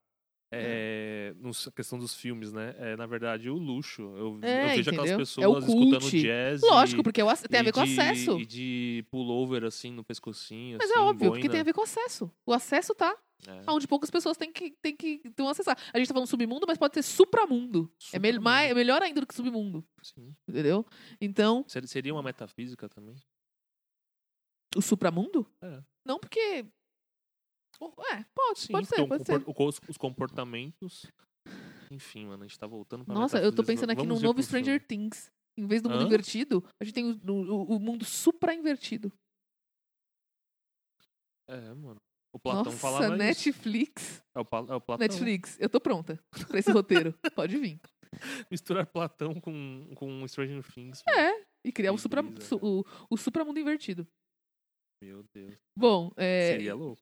Speaker 2: É, nos- a questão dos filmes, né? É, na verdade, o luxo. Eu,
Speaker 1: É,
Speaker 2: eu vejo aquelas
Speaker 1: entendeu?
Speaker 2: pessoas
Speaker 1: É
Speaker 2: escutando jazz.
Speaker 1: Lógico,
Speaker 2: e,
Speaker 1: porque é tem a ver com
Speaker 2: de-
Speaker 1: acesso.
Speaker 2: E de pullover, assim, no pescocinho.
Speaker 1: Mas
Speaker 2: assim,
Speaker 1: é óbvio, porque
Speaker 2: boina.
Speaker 1: tem a ver com acesso. O acesso tá
Speaker 2: É.
Speaker 1: onde poucas pessoas têm que, têm que então, acessar. A gente tá falando submundo, mas pode ser supramundo. É,
Speaker 2: Supramundo.
Speaker 1: mais- é melhor ainda do que submundo,
Speaker 2: Sim.
Speaker 1: entendeu? Então,
Speaker 2: Ser- Seria uma metafísica também?
Speaker 1: o supramundo?
Speaker 2: É.
Speaker 1: Não, porque... É, pode,
Speaker 2: Sim,
Speaker 1: pode ser, pode ser.
Speaker 2: os, os comportamentos. Enfim, mano, a gente tá voltando pra
Speaker 1: Nossa, eu tô pensando aqui no novo Stranger. Things. Em vez do mundo
Speaker 2: Hã?
Speaker 1: invertido, a gente tem o, o- o mundo supra-invertido.
Speaker 2: É, mano. O Platão
Speaker 1: Nossa,
Speaker 2: falava isso.
Speaker 1: Netflix.
Speaker 2: É o, é o Platão.
Speaker 1: Netflix, eu tô pronta pra esse roteiro. Pode vir.
Speaker 2: Misturar Platão com, com Stranger Things.
Speaker 1: É, e criar o, supra, su- o, o supramundo invertido.
Speaker 2: Meu Deus.
Speaker 1: Bom, é,
Speaker 2: Seria louco.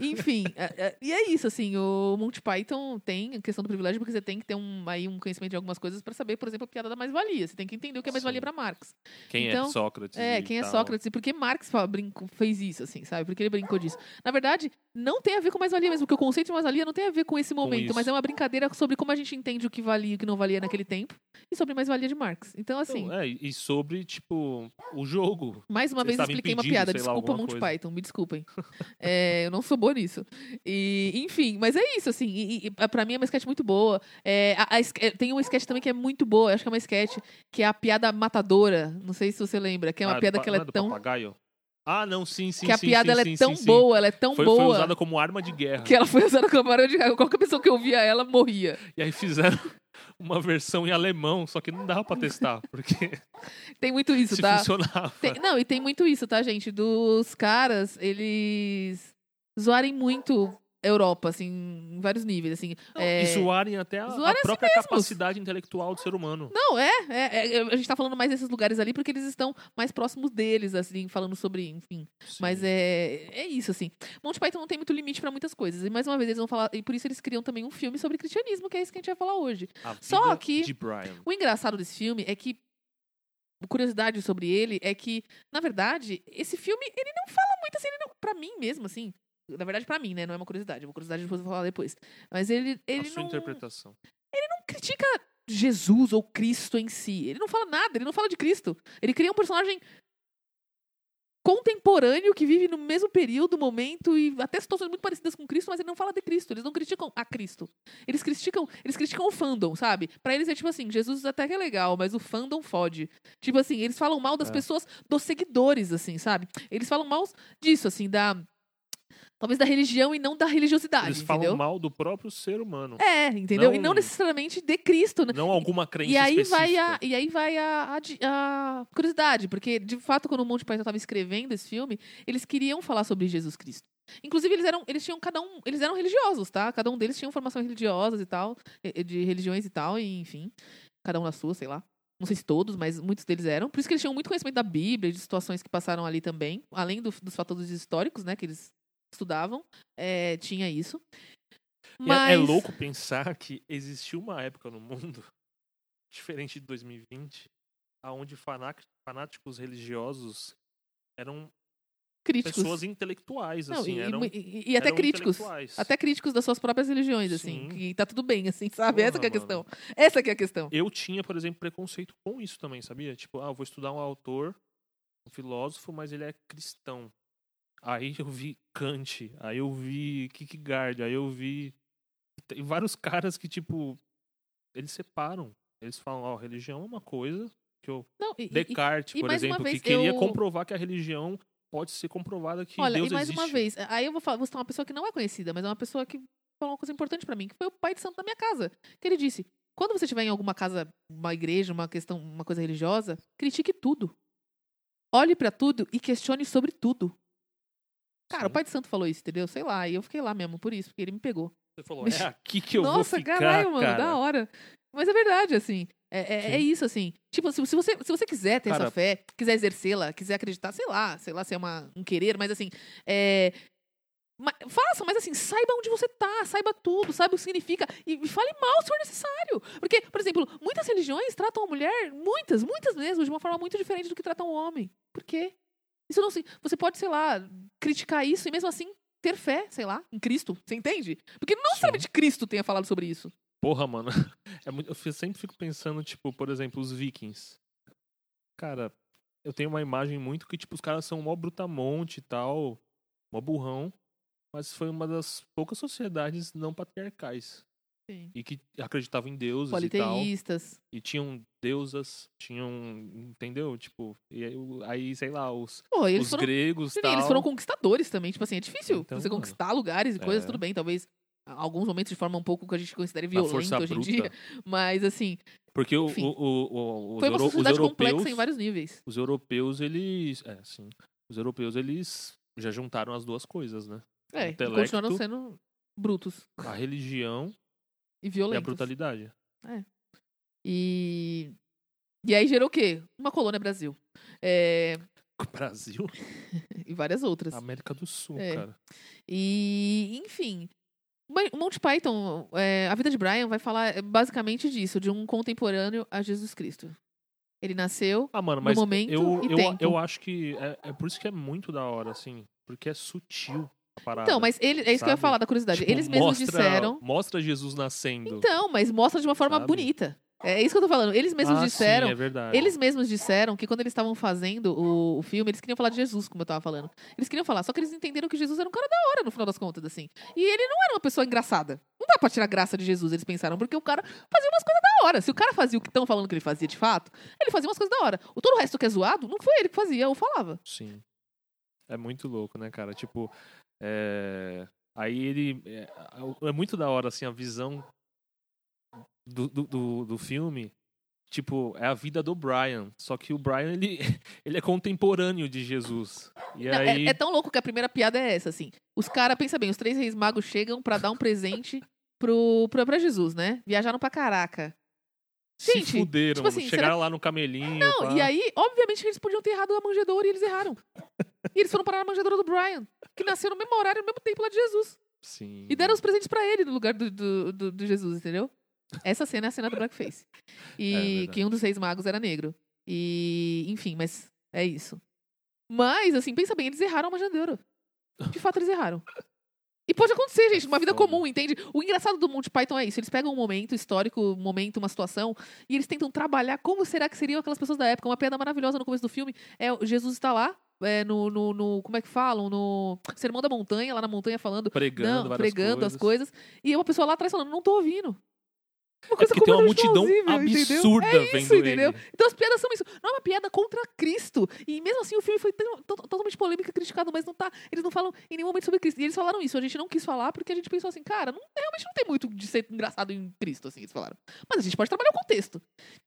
Speaker 1: Enfim, é- é- e é isso, assim, o Monty Python tem a questão do privilégio, porque você tem que ter um, aí um conhecimento de algumas coisas pra saber, por exemplo, a piada da mais-valia. Você tem que entender o que é mais-valia pra Marx.
Speaker 2: Quem
Speaker 1: Então,
Speaker 2: é Sócrates?
Speaker 1: É, quem é. Sócrates e por que Marx fa- brinco- fez isso, assim, sabe? Por que ele brincou disso. Na verdade, não tem a ver com mais-valia mesmo, porque o conceito de mais-valia não tem a ver com esse momento, mas
Speaker 2: isso.
Speaker 1: é uma brincadeira sobre como a gente entende o que valia e o que não valia naquele tempo, e sobre mais-valia de Marx. Então, assim,
Speaker 2: Não, é, e sobre, tipo, o jogo.
Speaker 1: Mais uma
Speaker 2: Você
Speaker 1: vez expliquei uma
Speaker 2: impedido,
Speaker 1: piada.
Speaker 2: sei lá,
Speaker 1: Desculpa,
Speaker 2: alguma
Speaker 1: Monty
Speaker 2: coisa.
Speaker 1: Python, me desculpem. É, eu não sou boa nisso. E, enfim, mas é isso, assim. E, e, pra mim é uma sketch muito boa. É, a- a é, tem uma sketch também que é muito boa, acho que é uma sketch, que é a piada matadora. Não sei se você lembra, que é uma
Speaker 2: Ah, do
Speaker 1: piada
Speaker 2: pa-
Speaker 1: que ela é
Speaker 2: do
Speaker 1: tão.
Speaker 2: papagaio? Ah, não, sim, sim,
Speaker 1: que a
Speaker 2: sim,
Speaker 1: piada
Speaker 2: sim,
Speaker 1: ela
Speaker 2: sim,
Speaker 1: é tão boa, ela é tão
Speaker 2: Foi, foi
Speaker 1: boa.
Speaker 2: usada como arma de guerra.
Speaker 1: Que ela foi usada como barulho de guerra. Qualquer pessoa que ouvia ela morria.
Speaker 2: E aí fizeram uma versão em alemão, só que não dava pra testar, porque
Speaker 1: Tem muito isso,
Speaker 2: se
Speaker 1: tá?
Speaker 2: funcionava.
Speaker 1: Tem- não, e tem muito isso, tá, gente? Dos caras, eles zoarem muito Europa, assim, em vários níveis, assim.
Speaker 2: Não,
Speaker 1: é...
Speaker 2: E zoarem até a,
Speaker 1: zoarem a si
Speaker 2: própria
Speaker 1: mesmos.
Speaker 2: capacidade intelectual do ser humano.
Speaker 1: Não, é, é, é, A gente tá falando mais desses lugares ali porque eles estão mais próximos deles, assim, falando sobre, enfim. Mas
Speaker 2: Sim.
Speaker 1: é, é isso, assim. Monty Python não tem muito limite pra muitas coisas. E mais uma vez, eles vão falar. E por isso eles criam também um filme sobre cristianismo, que é isso que a gente vai falar hoje.
Speaker 2: A
Speaker 1: Só que-. O engraçado desse filme é que. Curiosidade sobre ele é que, na verdade, esse filme, ele não fala muito assim, ele não, pra mim mesmo, assim. Na verdade, pra mim, né? Não é uma curiosidade. É uma curiosidade depois eu vou falar depois. Mas ele,
Speaker 2: A
Speaker 1: ele
Speaker 2: sua
Speaker 1: não,
Speaker 2: interpretação.
Speaker 1: não critica Jesus ou Cristo em si. Ele não fala nada, ele não fala de Cristo. Ele cria um personagem contemporâneo que vive no mesmo período, momento e até situações muito parecidas com Cristo, mas ele não fala de Cristo, eles não criticam a Cristo. Eles criticam, eles criticam o fandom, sabe? Pra eles é tipo assim, Jesus até que é legal, mas o fandom fode. Tipo assim, eles falam mal das
Speaker 2: É.
Speaker 1: pessoas, dos seguidores, assim, sabe? Eles falam mal disso, assim, da talvez da religião e não da religiosidade,
Speaker 2: Eles
Speaker 1: entendeu?
Speaker 2: falam mal do próprio ser humano.
Speaker 1: É, entendeu? e não
Speaker 2: Não-
Speaker 1: necessariamente de Cristo, né?
Speaker 2: Não alguma crença
Speaker 1: E aí
Speaker 2: específica.
Speaker 1: vai a e aí vai a, a a curiosidade, porque de fato quando o Monty Python estava escrevendo esse filme, eles queriam falar sobre Jesus Cristo. Inclusive eles eram eles tinham cada um, eles eram religiosos, tá? Cada um deles tinha formações religiosas e tal, de religiões e tal, e enfim, cada um na sua, sei lá. Não sei se todos, mas muitos deles eram. Por isso que eles tinham muito conhecimento da Bíblia, de situações que passaram ali também, além do- dos fatores históricos, né, que eles estudavam, eh, tinha isso.
Speaker 2: E é- é,
Speaker 1: Mas
Speaker 2: louco pensar que existiu uma época no mundo, diferente de 2020, aonde faná- fanáticos religiosos eram
Speaker 1: críticos.
Speaker 2: pessoas intelectuais,
Speaker 1: Não,
Speaker 2: assim,
Speaker 1: e,
Speaker 2: eram,
Speaker 1: e- e até críticos. Até críticos das suas próprias religiões, assim.
Speaker 2: Sim.
Speaker 1: Que tá tudo bem, assim, sabe? Essa que é a
Speaker 2: Porra,
Speaker 1: questão. Essa que é a questão.
Speaker 2: Eu tinha, por exemplo, preconceito com isso também, sabia? Tipo, ah, vou estudar um autor, um filósofo, mas ele é cristão. Aí eu vi Kant, aí eu vi Kierkegaard, aí eu vi tem vários caras que tipo eles separam. Eles falam, ó, religião é uma coisa que eu
Speaker 1: Não, e, e-
Speaker 2: Descartes,
Speaker 1: e
Speaker 2: por
Speaker 1: mais uma
Speaker 2: exemplo,
Speaker 1: vez,
Speaker 2: que queria
Speaker 1: eu-
Speaker 2: comprovar que a religião pode ser comprovada que
Speaker 1: olha,
Speaker 2: Deus
Speaker 1: e mais
Speaker 2: existe.
Speaker 1: uma vez, aí eu vou falar, vou citar uma pessoa que não é conhecida, mas é uma pessoa que falou uma coisa importante pra mim, que foi o pai de santo da minha casa. Que ele disse: quando você estiver em alguma casa, uma igreja, uma questão, uma coisa religiosa, critique tudo. Olhe pra tudo e questione sobre tudo. Cara, o
Speaker 2: Sim.
Speaker 1: pai de santo falou isso, entendeu? Sei lá, e eu fiquei lá mesmo, por isso, porque ele me pegou.
Speaker 2: Você falou, é aqui que eu vou
Speaker 1: Nossa,
Speaker 2: ficar,
Speaker 1: caralho, mano,
Speaker 2: cara.
Speaker 1: da hora. Mas é verdade, assim. É, é- é isso, assim. Tipo, se, se você, se você quiser ter
Speaker 2: Cara-
Speaker 1: essa fé, quiser exercê-la, quiser acreditar, sei lá, sei lá se é uma, um querer, mas assim. É, faça, mas assim, saiba onde você tá, saiba tudo, saiba o que significa. E, e fale mal se for necessário. Porque, por exemplo, muitas religiões tratam a mulher, muitas, muitas mesmo, de uma forma muito diferente do que tratam o homem. Por quê? Isso não se. Você pode, sei lá, criticar isso e mesmo assim ter fé, sei lá, em Cristo. Você entende? Porque não
Speaker 2: Sim.
Speaker 1: necessariamente Cristo tenha falado sobre isso.
Speaker 2: Porra, mano. É muito, eu sempre fico pensando, tipo, por exemplo, os vikings. Cara, eu tenho uma imagem muito que, tipo, os caras são mó brutamonte e tal, mó burrão, mas foi uma das poucas sociedades não patriarcais.
Speaker 1: Sim.
Speaker 2: E que acreditavam em deuses e tal.
Speaker 1: Politeístas.
Speaker 2: E tinham deusas, tinham. Entendeu? Tipo, e aí, aí sei lá, os,
Speaker 1: Pô,
Speaker 2: os
Speaker 1: foram,
Speaker 2: gregos tal.
Speaker 1: eles foram conquistadores também. Tipo assim, é difícil
Speaker 2: Então,
Speaker 1: você
Speaker 2: mano.
Speaker 1: conquistar lugares e coisas,
Speaker 2: É.
Speaker 1: tudo bem. Talvez alguns momentos de forma um pouco que a gente violento
Speaker 2: força
Speaker 1: hoje em
Speaker 2: bruta.
Speaker 1: dia. Mas assim,
Speaker 2: Porque o, o, o, o-
Speaker 1: foi uma
Speaker 2: euro-
Speaker 1: sociedade
Speaker 2: europeus.
Speaker 1: complexa em vários níveis.
Speaker 2: Os europeus, eles. É, sim. Os europeus, eles já juntaram as duas coisas, né?
Speaker 1: É,
Speaker 2: intelecto-
Speaker 1: continuaram sendo brutos
Speaker 2: A religião
Speaker 1: e
Speaker 2: e a brutalidade.
Speaker 1: E. E aí gerou o quê? Uma colônia Brasil. É,
Speaker 2: Brasil,
Speaker 1: e várias outras.
Speaker 2: América do Sul,
Speaker 1: É.
Speaker 2: cara.
Speaker 1: E, enfim. O Monty Python, é, a vida de Brian vai falar é, basicamente disso, de um contemporâneo a Jesus Cristo. Ele nasceu.
Speaker 2: Ah, mano,
Speaker 1: No
Speaker 2: mas
Speaker 1: momento
Speaker 2: eu,
Speaker 1: e
Speaker 2: eu,
Speaker 1: tempo.
Speaker 2: eu acho que é, é por isso que é muito da hora, assim. Porque é sutil parada.
Speaker 1: Então, mas ele, é isso que eu ia
Speaker 2: sabe?
Speaker 1: falar da curiosidade.
Speaker 2: Tipo,
Speaker 1: Eles mesmos
Speaker 2: mostra,
Speaker 1: disseram.
Speaker 2: Mostra Jesus nascendo.
Speaker 1: Então, mas mostra de uma forma
Speaker 2: Sabe?
Speaker 1: bonita. É isso que eu tô falando. Eles mesmos
Speaker 2: ah,
Speaker 1: disseram.
Speaker 2: Sim, é verdade.
Speaker 1: Eles mesmos disseram que quando eles estavam fazendo o, o filme, eles queriam falar de Jesus, como eu tava falando. Eles queriam falar, só que eles entenderam que Jesus era um cara da hora, no final das contas, assim. E ele não era uma pessoa engraçada. Não dá pra tirar graça de Jesus, eles pensaram, porque o cara fazia umas coisas da hora. Se o cara fazia o que estão falando que ele fazia de fato, ele fazia umas coisas da hora. O todo o resto que é zoado, não foi ele que fazia ou falava.
Speaker 2: Sim. É muito louco, né, cara? Tipo, é... aí ele. É... é muito da hora, assim, a visão do, do, do, do filme. Tipo, é a vida do Brian. Só que o Brian, ele, ele é contemporâneo de Jesus. E
Speaker 1: Não, é-
Speaker 2: aí.
Speaker 1: é, tão louco que a primeira piada é essa, assim. Os caras, pensa bem, os três reis magos chegam pra dar um presente pro, pro, pra Jesus, né? Viajaram pra caraca.
Speaker 2: se
Speaker 1: gente,
Speaker 2: fuderam,
Speaker 1: tipo assim,
Speaker 2: chegaram lá no camelinho.
Speaker 1: Não,
Speaker 2: pá.
Speaker 1: e aí, obviamente, eles podiam ter errado a manjedoura e eles erraram. E eles foram parar na manjedoura do Brian, que nasceu no mesmo horário, no mesmo tempo lá de Jesus.
Speaker 2: Sim.
Speaker 1: E deram os presentes pra ele no lugar do, do, do- do Jesus, entendeu? Essa cena é a cena do Blackface.
Speaker 2: É
Speaker 1: E
Speaker 2: verdade.
Speaker 1: que um dos reis magos era negro. E, enfim, mas é isso. Mas, assim, pensa bem, eles erraram a manjedoura. De fato, eles erraram. E pode acontecer, gente, uma vida
Speaker 2: Foda.
Speaker 1: comum, entende? O engraçado do Monty Python é isso. Eles pegam um momento histórico, um momento, uma situação, e eles tentam trabalhar como será que seriam aquelas pessoas da época. Uma piada maravilhosa no começo do filme é Jesus está lá, é, no, no, no- Como é que falam? No Sermão da Montanha, lá na montanha falando.
Speaker 2: Pregando,
Speaker 1: não, pregando as
Speaker 2: coisas.
Speaker 1: coisas. E uma pessoa lá atrás falando, não tô ouvindo. Uma
Speaker 2: É porque tem uma
Speaker 1: completamente
Speaker 2: multidão
Speaker 1: plausível, entendeu?
Speaker 2: absurda
Speaker 1: É isso,
Speaker 2: vendo
Speaker 1: entendeu?
Speaker 2: ele.
Speaker 1: Então as piadas são isso. Não é uma piada contra Cristo. E mesmo assim o filme foi tão- totalmente polêmico e criticado, mas não tá. Eles não falam em nenhum momento sobre Cristo. E eles falaram isso. A gente não quis falar porque a gente pensou assim, cara, não- realmente não tem muito de ser engraçado em Cristo, assim, eles falaram. Mas a gente pode trabalhar o contexto.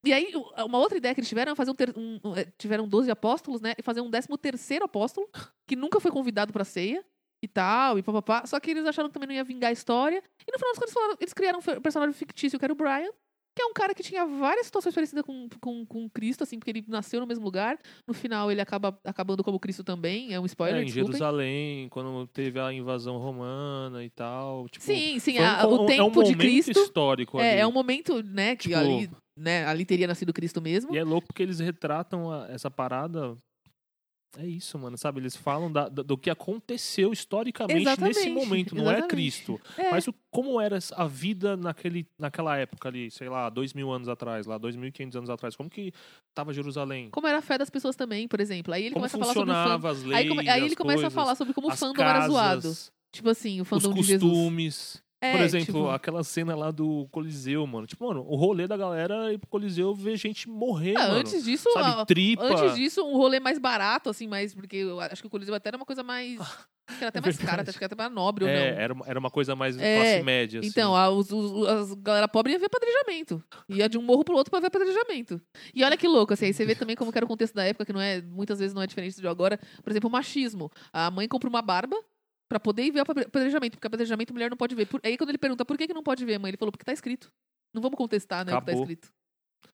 Speaker 1: E aí, uma outra ideia que eles tiveram é fazer um, ter- um- um, é, tiveram 12 apóstolos, né? E fazer um 13 terceiro apóstolo, que nunca foi convidado pra ceia. E tal, e papapá. Só que eles acharam que também não ia vingar a história. E no final das contas, eles, falaram- eles criaram um personagem fictício, que era o Brian, que é um cara que tinha várias situações parecidas com, com, com Cristo, assim, porque ele nasceu no mesmo lugar. No final, ele acaba acabando como Cristo também. É um spoiler,
Speaker 2: É, em. Jerusalém, quando teve a invasão romana e tal. Tipo,
Speaker 1: Sim, sim.
Speaker 2: um-
Speaker 1: a- o
Speaker 2: é um
Speaker 1: tempo de
Speaker 2: momento
Speaker 1: Cristo.
Speaker 2: histórico ali.
Speaker 1: É, é um momento, né, que
Speaker 2: Tipo,
Speaker 1: ali, né, ali teria nascido Cristo mesmo.
Speaker 2: E é louco porque eles retratam a- essa parada. É isso, mano, sabe? Eles falam da- da- do que aconteceu historicamente nesse
Speaker 1: Exatamente,
Speaker 2: momento. Não é
Speaker 1: exatamente.
Speaker 2: Cristo.
Speaker 1: É.
Speaker 2: Mas o- como era a vida naquele, naquela época ali, sei lá, dois mil anos atrás, lá, dois mil e quinhentos anos atrás. Como que tava Jerusalém?
Speaker 1: Como era a fé das pessoas também, por exemplo. Aí ele
Speaker 2: Como
Speaker 1: começa a falar sobre o fandom.
Speaker 2: as leis,
Speaker 1: Aí, come- aí ele começa a
Speaker 2: coisas,
Speaker 1: falar sobre como o fandom era zoado.
Speaker 2: casas,
Speaker 1: Tipo assim, o
Speaker 2: os
Speaker 1: fandom de Jesus. É,
Speaker 2: Por exemplo,
Speaker 1: tipo,
Speaker 2: aquela cena lá do Coliseu, mano. Tipo, mano, o rolê da galera ir pro Coliseu ver gente morrer,
Speaker 1: ah,
Speaker 2: mano.
Speaker 1: antes disso,
Speaker 2: Sabe,
Speaker 1: a-
Speaker 2: tripa.
Speaker 1: antes disso, um rolê mais barato, assim, mais. Porque eu acho que o Coliseu até era uma coisa mais. Acho que era até
Speaker 2: É
Speaker 1: mais cara, acho que era até mais nobre ou
Speaker 2: É,
Speaker 1: não.
Speaker 2: era, uma- era uma coisa mais
Speaker 1: É,
Speaker 2: classe média, assim.
Speaker 1: Então, a, os, os- as galera pobre ia ver apedrejamento. Ia de um morro pro outro pra ver apedrejamento. E olha que louco, assim, aí você vê também como que era o contexto da época, que não é, muitas vezes não é diferente de agora. Por exemplo, o machismo. A mãe compra uma barba pra poder ir ver o apedrejamento, porque apedrejamento mulher não pode ver. Por- aí quando ele pergunta por que, que não pode ver, mãe, ele falou porque tá escrito. Não vamos contestar, né, o que tá escrito.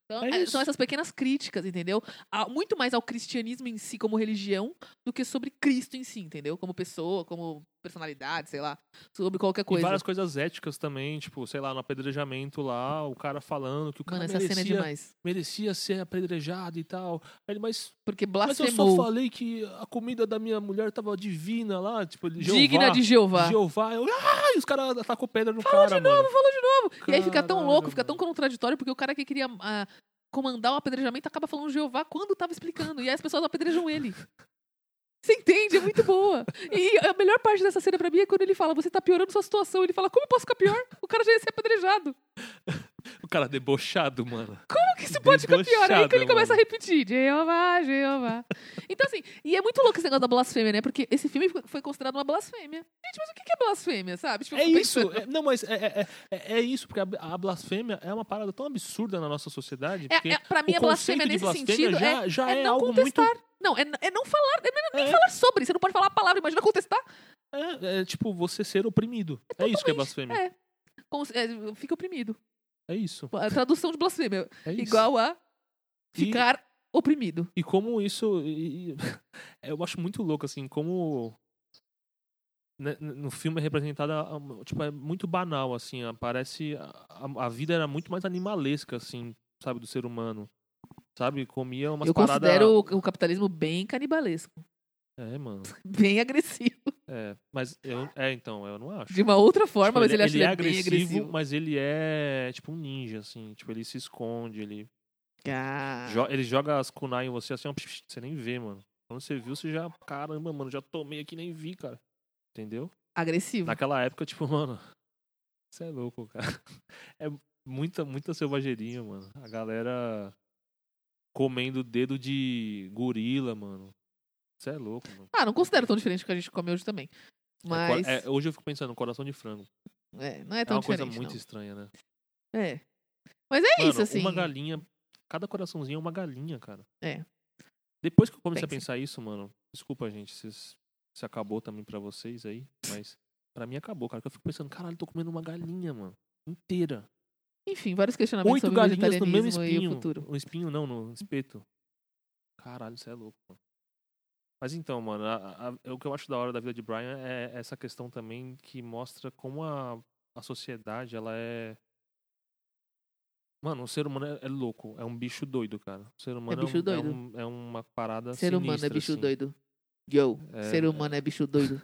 Speaker 1: Então,
Speaker 2: É
Speaker 1: é- são essas pequenas críticas, entendeu? Muito mais ao cristianismo em si como religião do que sobre Cristo em si, entendeu? Como pessoa, como personalidade, sei lá, sobre qualquer
Speaker 2: E
Speaker 1: coisa.
Speaker 2: várias coisas éticas também, tipo, sei lá, no apedrejamento lá, o cara falando que o cara
Speaker 1: Mano, essa
Speaker 2: merecia,
Speaker 1: é
Speaker 2: merecia ser apedrejado e tal. Aí ele, mas,
Speaker 1: Porque
Speaker 2: mas eu
Speaker 1: blasfemou.
Speaker 2: só falei que a comida da minha mulher tava divina lá, tipo, Jeová,
Speaker 1: Digna de Jeová.
Speaker 2: Jeová. Eu, ai, os caras atacam pedra no cara, mano.
Speaker 1: Falou de novo. e aí fica tão louco, fica tão contraditório, porque o cara que queria ah, comandar o apedrejamento acaba falando Jeová quando tava explicando. E aí as pessoas apedrejam ele. Você entende? É muito boa. E a melhor parte dessa cena pra mim é quando ele fala, você tá piorando sua situação. Ele fala, como eu posso ficar pior? O cara já ia ser apedrejado.
Speaker 2: O cara debochado, mano.
Speaker 1: Como que isso pode ficar pior? Aí que ele
Speaker 2: Debochado,
Speaker 1: começa a
Speaker 2: mano.
Speaker 1: repetir, Jeová, Jeová. Então assim, e é muito louco esse negócio da blasfêmia, né? Porque esse filme foi considerado uma blasfêmia. Gente, mas o que é blasfêmia, sabe? Tipo,
Speaker 2: É isso, é- não, mas é, é, é, é isso, porque a, a blasfêmia é uma parada tão absurda na nossa sociedade.
Speaker 1: É, é, pra mim, a blasfêmia nesse
Speaker 2: blasfêmia
Speaker 1: sentido
Speaker 2: já,
Speaker 1: é,
Speaker 2: já
Speaker 1: é
Speaker 2: é,
Speaker 1: não
Speaker 2: algo
Speaker 1: contestar.
Speaker 2: muito.
Speaker 1: Não, é, é não falar, é nem- falar sobre. Você não pode falar a palavra, imagina contestar.
Speaker 2: É, tipo você ser oprimido. É, isso que é blasfêmia.
Speaker 1: É, fica oprimido.
Speaker 2: É isso.
Speaker 1: A tradução de blasfêmia.
Speaker 2: É isso.
Speaker 1: Igual a
Speaker 2: E-
Speaker 1: ficar oprimido.
Speaker 2: E como isso. e- e- eu acho muito louco, assim, como. né, No filme é representada, tipo, é muito banal, assim, a- parece. A, a- vida era muito mais animalesca, assim, sabe, do ser humano. Sabe? Comia umas
Speaker 1: Eu
Speaker 2: paradas.
Speaker 1: considero o, o capitalismo bem canibalesco.
Speaker 2: É, mano.
Speaker 1: Bem agressivo.
Speaker 2: É, mas eu. É, então, eu não acho.
Speaker 1: De uma outra forma,
Speaker 2: Tipo,
Speaker 1: mas ele, acha
Speaker 2: ele
Speaker 1: ele
Speaker 2: é
Speaker 1: bem
Speaker 2: agressivo,
Speaker 1: agressivo.
Speaker 2: mas ele é tipo um ninja, assim. Tipo, ele se esconde, ele,
Speaker 1: Ah.
Speaker 2: jo- ele joga as kunai em você assim, ó, você nem vê, mano. Quando você viu, você já. Caramba, mano, já tomei aqui nem vi, cara. Entendeu?
Speaker 1: Agressivo.
Speaker 2: Naquela época, tipo, mano. Você é louco, cara. É muita, muita selvageria, mano. A galera comendo dedo de gorila, mano. Você é louco, mano.
Speaker 1: Ah, não considero tão diferente do que a gente come hoje também.
Speaker 2: É
Speaker 1: Mas.
Speaker 2: co- é, hoje eu fico pensando, coração de frango.
Speaker 1: é, não é
Speaker 2: É
Speaker 1: tão
Speaker 2: uma coisa
Speaker 1: diferente.
Speaker 2: muito
Speaker 1: não.
Speaker 2: estranha, né?
Speaker 1: É. Mas é
Speaker 2: Mano,
Speaker 1: isso, assim.
Speaker 2: uma galinha. Cada coraçãozinho é uma galinha, cara.
Speaker 1: É.
Speaker 2: Depois que eu comecei a
Speaker 1: Pense.
Speaker 2: pensar isso, mano. Desculpa, gente, se, se acabou também pra vocês aí. Mas pra mim acabou, cara. que Eu fico pensando, caralho, tô comendo uma galinha, mano. Inteira.
Speaker 1: Enfim, vários questionamentos
Speaker 2: Oito
Speaker 1: sobre
Speaker 2: galinhas no mesmo
Speaker 1: o
Speaker 2: espinho.
Speaker 1: futuro.
Speaker 2: No espinho não, no espeto. Caralho, isso é louco, mano. Mas então, mano, a- a- o que eu acho da hora da vida de Brian é essa questão também que mostra como a, a sociedade, ela é. Mano, o ser humano é, é louco, é um bicho doido, cara. O ser humano é,
Speaker 1: bicho
Speaker 2: um-
Speaker 1: doido.
Speaker 2: um- é uma parada
Speaker 1: Ser humano é
Speaker 2: sinistra,
Speaker 1: bicho
Speaker 2: assim.
Speaker 1: doido. Yo,
Speaker 2: É,
Speaker 1: ser humano é bicho doido.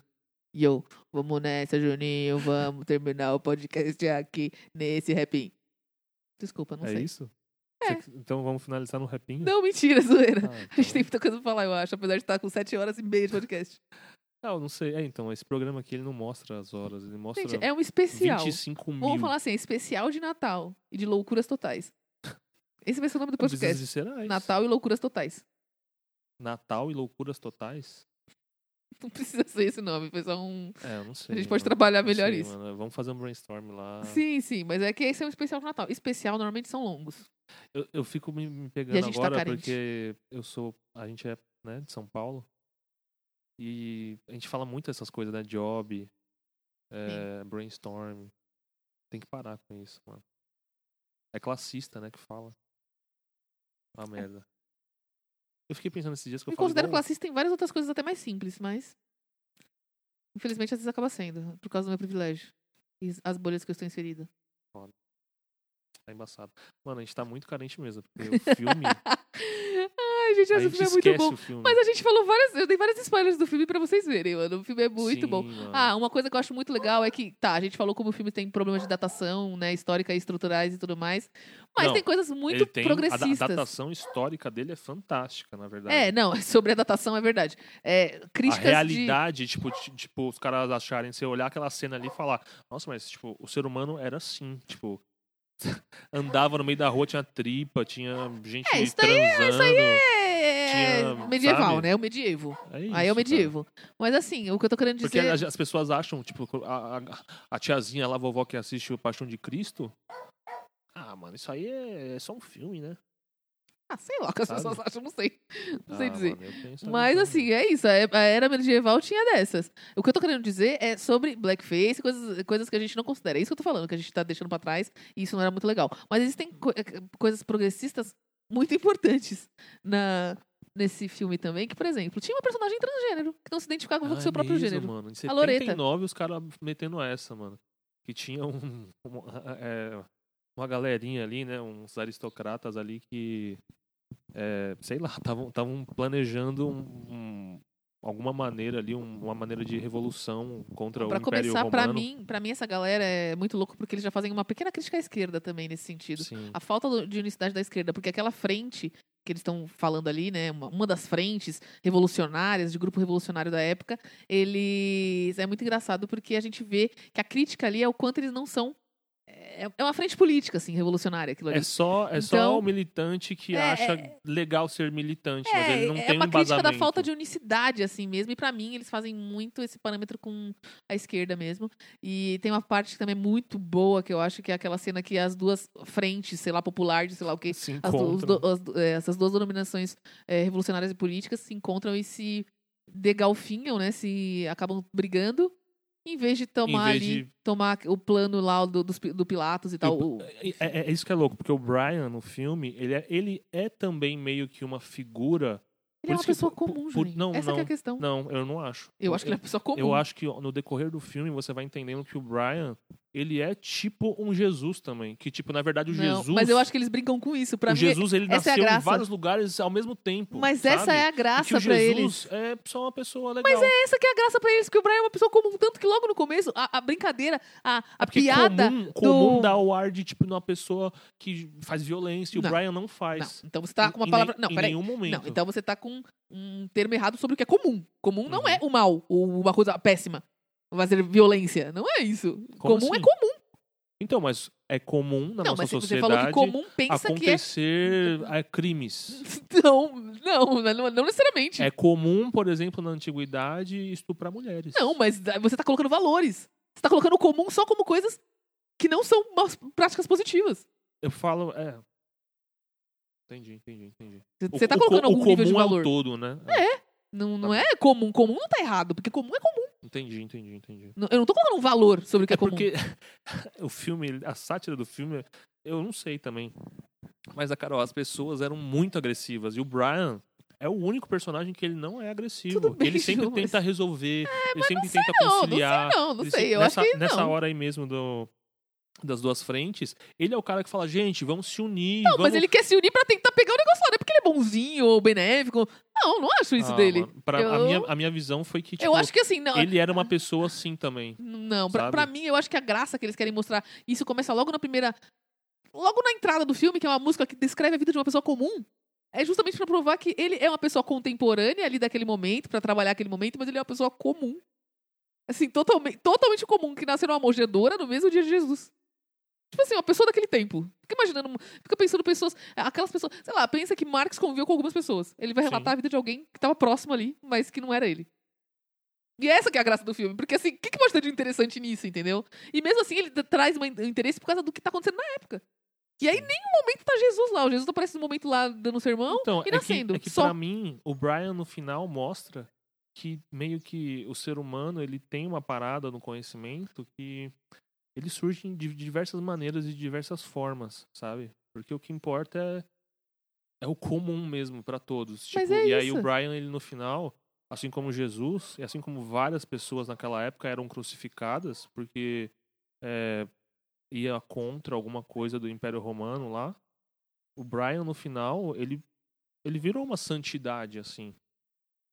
Speaker 1: Yo, vamos nessa, Juninho. Vamos terminar o podcast aqui nesse rapim. Desculpa, não
Speaker 2: É
Speaker 1: sei.
Speaker 2: isso?
Speaker 1: É,
Speaker 2: Então vamos finalizar no rapinho?
Speaker 1: Não, mentira, zoeira.
Speaker 2: Ah,
Speaker 1: A gente
Speaker 2: então.
Speaker 1: tem muita coisa pra falar, eu acho, apesar de estar com 7 horas e meia de podcast.
Speaker 2: Não, não sei. É, então, esse programa aqui ele não mostra as horas, ele mostra
Speaker 1: Gente, é um especial.
Speaker 2: 25 mil.
Speaker 1: Vamos falar assim, é especial de Natal e de loucuras totais. Esse vai ser o nome do podcast.
Speaker 2: viscerais.
Speaker 1: Natal e loucuras totais.
Speaker 2: Natal e loucuras totais?
Speaker 1: Não precisa ser esse nome, foi só um.
Speaker 2: É, eu não sei.
Speaker 1: A gente pode
Speaker 2: mano.
Speaker 1: trabalhar
Speaker 2: Não
Speaker 1: melhor
Speaker 2: sei,
Speaker 1: isso.
Speaker 2: mano. Vamos fazer um brainstorm lá.
Speaker 1: Sim, sim, mas é que esse é um especial de Natal. Especial normalmente são longos.
Speaker 2: Eu, eu fico me, me pegando
Speaker 1: tá
Speaker 2: agora
Speaker 1: carente.
Speaker 2: porque eu sou. A gente é né, de São Paulo. E a gente fala muito essas coisas, né? Job, é, brainstorm. Tem que parar com isso, mano. É classista, né? Que fala. Uma merda. Eu fiquei pensando esses dias que eu
Speaker 1: Me
Speaker 2: falo.
Speaker 1: considero
Speaker 2: igual-
Speaker 1: classista em várias outras coisas até mais simples, mas. Infelizmente, às vezes acaba sendo, por causa do meu privilégio. E as bolhas que eu estou inserida.
Speaker 2: Tá embaçado. Mano, a gente tá muito carente mesmo. Porque o filme.
Speaker 1: Ai, gente,
Speaker 2: a
Speaker 1: esse filme é muito bom. Mas a gente falou várias. Eu dei várias spoilers do filme pra vocês verem, mano. O filme é muito
Speaker 2: Sim,
Speaker 1: bom.
Speaker 2: mano.
Speaker 1: Ah, uma coisa que eu acho muito legal é que, tá, a gente falou como o filme tem problemas de datação, né, histórica e estruturais e tudo mais, mas
Speaker 2: Não,
Speaker 1: tem coisas muito
Speaker 2: tem, a da-
Speaker 1: progressistas.
Speaker 2: A datação histórica dele é fantástica, na verdade.
Speaker 1: É, não, sobre a datação é verdade. É,
Speaker 2: a
Speaker 1: críticas de...
Speaker 2: realidade, tipo, ti- tipo, os caras acharem, você olhar aquela cena ali e falar, nossa, mas tipo, o ser humano era assim, tipo, andava no meio da rua, tinha tripa, tinha gente
Speaker 1: É, isso daí é-
Speaker 2: transando.
Speaker 1: É,
Speaker 2: Tinha,
Speaker 1: medieval,
Speaker 2: sabe?
Speaker 1: né? O medievo.
Speaker 2: É isso,
Speaker 1: Aí é o
Speaker 2: cara.
Speaker 1: medievo. Mas assim, o que eu tô querendo
Speaker 2: Porque
Speaker 1: dizer...
Speaker 2: as, as pessoas acham, tipo, a, a, a tiazinha lá, a vovó que assiste o Paixão de Cristo. Ah, mano, isso aí é, é só um filme, né?
Speaker 1: Ah, sei lá o que as
Speaker 2: Sabe?
Speaker 1: pessoas acham, não sei. Não sei
Speaker 2: Ah,
Speaker 1: dizer.
Speaker 2: mano,
Speaker 1: Mas assim, é isso. A e- a era medieval tinha dessas. O que eu tô querendo dizer é sobre blackface, coisas, coisas que a gente não considera. É isso que eu tô falando, que a gente tá deixando pra trás e isso não era muito legal. Mas existem co- eh, coisas progressistas muito importantes na, nesse filme também, que, por exemplo, tinha uma personagem transgênero que não se identificava com o
Speaker 2: Ah,
Speaker 1: seu
Speaker 2: é
Speaker 1: próprio
Speaker 2: mesmo,
Speaker 1: gênero.
Speaker 2: Mano. Em
Speaker 1: A Loreta.
Speaker 2: 79, os caras metendo essa, mano. Que tinha um, um- é, uma galerinha ali, né? Uns aristocratas ali que, é, sei lá, estavam planejando um- um- alguma maneira ali, um- uma maneira de revolução contra
Speaker 1: Pra
Speaker 2: o Império
Speaker 1: começar,
Speaker 2: Romano.
Speaker 1: mim, pra mim, essa galera é muito louco porque eles já fazem uma pequena crítica à esquerda também nesse sentido.
Speaker 2: Sim.
Speaker 1: a falta de unicidade da esquerda, porque aquela frente que eles estão falando ali, né, uma, uma das frentes revolucionárias, de grupo revolucionário da época, eles é muito engraçado porque a gente vê que a crítica ali é o quanto eles não são é é uma frente política assim, revolucionária aquilo ali.
Speaker 2: É só, é só
Speaker 1: Então,
Speaker 2: o militante que
Speaker 1: é-
Speaker 2: acha
Speaker 1: é-
Speaker 2: legal ser militante, mas
Speaker 1: É,
Speaker 2: ele não
Speaker 1: é
Speaker 2: tem
Speaker 1: uma
Speaker 2: um
Speaker 1: crítica da falta de unicidade, assim mesmo. E pra mim, eles fazem muito esse parâmetro com a esquerda mesmo. E tem uma parte que também é muito boa, que eu acho que é aquela cena que as duas frentes, sei lá, popular, de sei lá o quê,
Speaker 2: Se
Speaker 1: as as é, essas duas denominações é, revolucionárias e políticas se encontram e se degalfinham, né? Se acabam brigando. Em vez de tomar
Speaker 2: vez
Speaker 1: ali,
Speaker 2: de-
Speaker 1: tomar o plano lá do, do Pilatos e tal. O-
Speaker 2: É, é- isso que é louco, porque o Brian no filme, ele é, ele é também meio que uma figura.
Speaker 1: ele é uma
Speaker 2: que
Speaker 1: pessoa
Speaker 2: por-
Speaker 1: comum,
Speaker 2: por-
Speaker 1: Juninho.
Speaker 2: não,
Speaker 1: Essa que é
Speaker 2: não,
Speaker 1: a questão.
Speaker 2: Não, eu não acho.
Speaker 1: Eu acho que ele é uma pessoa comum.
Speaker 2: Eu acho que no decorrer do filme você vai entendendo que o Brian, ele é tipo um Jesus também. Que, tipo, na verdade, o
Speaker 1: Não,
Speaker 2: Jesus.
Speaker 1: Mas eu acho que eles brincam com isso. Pra
Speaker 2: o
Speaker 1: mim,
Speaker 2: Jesus, ele
Speaker 1: essa é
Speaker 2: nasceu em
Speaker 1: graça.
Speaker 2: vários lugares ao mesmo tempo.
Speaker 1: Mas essa
Speaker 2: sabe?
Speaker 1: é a graça
Speaker 2: o
Speaker 1: pra eles.
Speaker 2: Jesus é só uma pessoa legal.
Speaker 1: Mas é essa que é a graça pra eles, porque o Brian é uma pessoa comum, tanto que logo no começo, a, a brincadeira, a, a
Speaker 2: Porque
Speaker 1: piada.
Speaker 2: comum, comum
Speaker 1: do-
Speaker 2: dá o ar de, tipo, uma pessoa que faz violência e
Speaker 1: Não,
Speaker 2: o Brian não
Speaker 1: Não,
Speaker 2: faz.
Speaker 1: então você tá com uma
Speaker 2: Em- em
Speaker 1: palavra.
Speaker 2: nem-
Speaker 1: Não,
Speaker 2: em
Speaker 1: peraí.
Speaker 2: nenhum momento.
Speaker 1: Não, então você tá com um termo errado sobre o que é comum. Comum não
Speaker 2: Uhum.
Speaker 1: é o mal, ou uma coisa péssima. Fazer violência. Não é isso.
Speaker 2: Como
Speaker 1: comum é
Speaker 2: assim?
Speaker 1: comum.
Speaker 2: Então, mas é comum na
Speaker 1: não,
Speaker 2: nossa
Speaker 1: mas você
Speaker 2: sociedade
Speaker 1: falou que comum pensa que é.
Speaker 2: acontecer é, crimes.
Speaker 1: Não, não, não, não necessariamente.
Speaker 2: É comum, por exemplo, na antiguidade, estuprar mulheres.
Speaker 1: Não, mas você tá colocando valores. Você tá colocando o comum só como coisas que não são práticas positivas.
Speaker 2: Eu falo, é. Entendi, entendi, entendi.
Speaker 1: Você tá
Speaker 2: O- o
Speaker 1: colocando
Speaker 2: co-
Speaker 1: algum
Speaker 2: o
Speaker 1: nível de
Speaker 2: comum
Speaker 1: valor.
Speaker 2: É o todo, né?
Speaker 1: Não, não
Speaker 2: Tá
Speaker 1: é comum. Comum não tá errado, porque comum é comum.
Speaker 2: Entendi, entendi, entendi.
Speaker 1: Não- Eu não tô colocando um valor sobre o que é,
Speaker 2: É
Speaker 1: comum.
Speaker 2: porque o filme, a sátira do filme, eu não sei também. Mas, a Carol, as pessoas eram muito agressivas. E o Brian é o único personagem que ele não é agressivo.
Speaker 1: Bem,
Speaker 2: ele sempre
Speaker 1: Ju, mas-
Speaker 2: tenta resolver, ele sempre tenta
Speaker 1: Não, não sei
Speaker 2: conciliar.
Speaker 1: não, não sei.
Speaker 2: se-
Speaker 1: Eu
Speaker 2: nessa,
Speaker 1: acho que
Speaker 2: nessa
Speaker 1: não.
Speaker 2: hora aí mesmo do, das duas frentes, ele é o cara que fala, gente, vamos se unir.
Speaker 1: Não,
Speaker 2: vamos...
Speaker 1: mas ele quer se unir pra tentar pegar o negócio lá. Não é porque ele é bonzinho ou benéfico. Não, não acho isso
Speaker 2: Ah,
Speaker 1: dele.
Speaker 2: mano, pra-
Speaker 1: eu,
Speaker 2: a, minha, a minha visão foi que, tipo,
Speaker 1: eu acho que assim, não.
Speaker 2: ele era uma pessoa assim também.
Speaker 1: Não, pra, pra mim, eu acho que a graça que eles querem mostrar. Isso começa logo na primeira. logo na entrada do filme, que é uma música que descreve a vida de uma pessoa comum, é justamente pra provar que ele é uma pessoa contemporânea ali daquele momento, pra trabalhar aquele momento, mas ele é uma pessoa comum. Assim, totalmente, totalmente comum, que nasceu numa manjedoura no mesmo dia de Jesus. Tipo assim, uma pessoa daquele tempo. Fica imaginando, fica pensando pessoas, aquelas pessoas, sei lá, pensa que Marx conviveu com algumas pessoas. Ele vai
Speaker 2: Sim.
Speaker 1: relatar a vida de alguém que tava próximo ali, mas que não era ele. E essa que é a graça do filme, porque assim, o que, que pode ter de interessante nisso, entendeu? E mesmo assim, ele traz in- interesse por causa do que tá acontecendo na época. E aí, em nenhum momento tá Jesus lá. O Jesus aparece no momento lá dando sermão
Speaker 2: Então,
Speaker 1: e
Speaker 2: é
Speaker 1: nascendo.
Speaker 2: que, é que
Speaker 1: só.
Speaker 2: pra mim, o Brian no final mostra que meio que o ser humano ele tem uma parada no conhecimento que ele surge de diversas maneiras e de diversas formas, sabe? Porque o que importa é, é o comum mesmo pra todos.
Speaker 1: Mas
Speaker 2: Tipo,
Speaker 1: é
Speaker 2: e aí o Brian, ele no final, assim como Jesus, e assim como várias pessoas naquela época eram crucificadas porque é, ia contra alguma coisa do Império Romano lá, o Brian no final, ele ele virou uma santidade assim.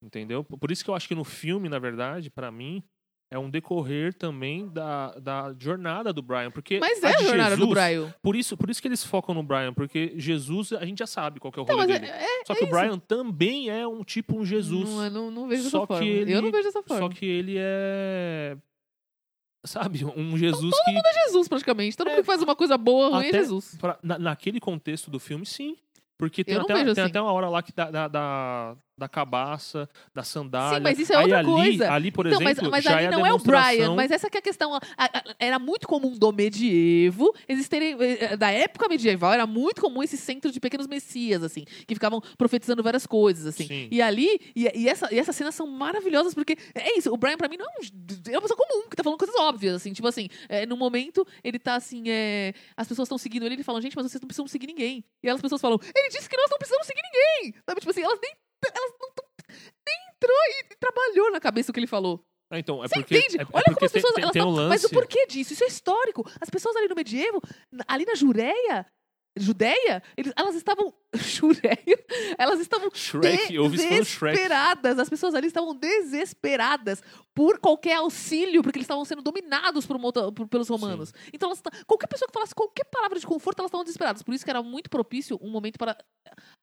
Speaker 2: Entendeu? Por isso que eu acho que no filme, na verdade, pra mim, é um decorrer também da, da jornada do Brian, porque
Speaker 1: Mas é a
Speaker 2: de
Speaker 1: jornada do
Speaker 2: Jesus-
Speaker 1: Brian.
Speaker 2: Por isso, por isso que eles focam no Brian, porque Jesus, a gente já sabe qual que é o rolê
Speaker 1: é,
Speaker 2: dele.
Speaker 1: é-
Speaker 2: Só
Speaker 1: é
Speaker 2: que o
Speaker 1: isso.
Speaker 2: Brian também é um tipo um Jesus.
Speaker 1: Não, é- não, não vejo
Speaker 2: Só
Speaker 1: dessa forma.
Speaker 2: ele-
Speaker 1: Eu não vejo dessa forma.
Speaker 2: Só que ele é sabe, um Jesus que
Speaker 1: É Jesus, praticamente. Todo
Speaker 2: É,
Speaker 1: mundo que faz uma coisa boa, ruim é Jesus.
Speaker 2: pra- na- naquele contexto do filme, sim. Porque tem, até, tem
Speaker 1: assim.
Speaker 2: até uma hora lá que da, da, da, da cabaça, da sandália.
Speaker 1: Sim, mas isso é outra
Speaker 2: ali,
Speaker 1: coisa.
Speaker 2: Ali, por
Speaker 1: Então,
Speaker 2: exemplo,
Speaker 1: mas, mas
Speaker 2: já
Speaker 1: ali
Speaker 2: é
Speaker 1: não é o Brian, mas essa que é a questão. A- a- Era muito comum do medievo, existirem, eh, da época medieval, era muito comum esse centro de pequenos messias, assim, que ficavam profetizando várias coisas, assim.
Speaker 2: Sim.
Speaker 1: E ali, e, e essa, e essas cenas são maravilhosas, porque é isso, o Brian pra mim não é, um, é uma pessoa comum, que tá falando coisas óbvias, assim, tipo assim, é, no momento ele tá assim, é, as pessoas estão seguindo ele, ele fala, gente, mas vocês não precisam seguir ninguém. E as pessoas falam, ele disse que nós não precisamos seguir ninguém! Sabe, tipo assim, elas nem, elas não nem entrou e, e trabalhou na cabeça o que ele falou.
Speaker 2: Ah, então, é
Speaker 1: Você
Speaker 2: porque,
Speaker 1: entende?
Speaker 2: é, é
Speaker 1: Olha como as
Speaker 2: tem,
Speaker 1: pessoas.
Speaker 2: tem,
Speaker 1: elas
Speaker 2: tem um
Speaker 1: falam. Mas o porquê disso? Isso é histórico. As pessoas ali no medievo, ali na Jureia, Judeia, eles- elas estavam. Jureia? Elas estavam
Speaker 2: Shrek,
Speaker 1: desesperadas. As pessoas ali estavam desesperadas por qualquer auxílio, porque eles estavam sendo dominados por por- pelos romanos. Então, elas, qualquer pessoa que falasse qualquer palavra de conforto, elas estavam desesperadas. Por isso que era muito propício um momento para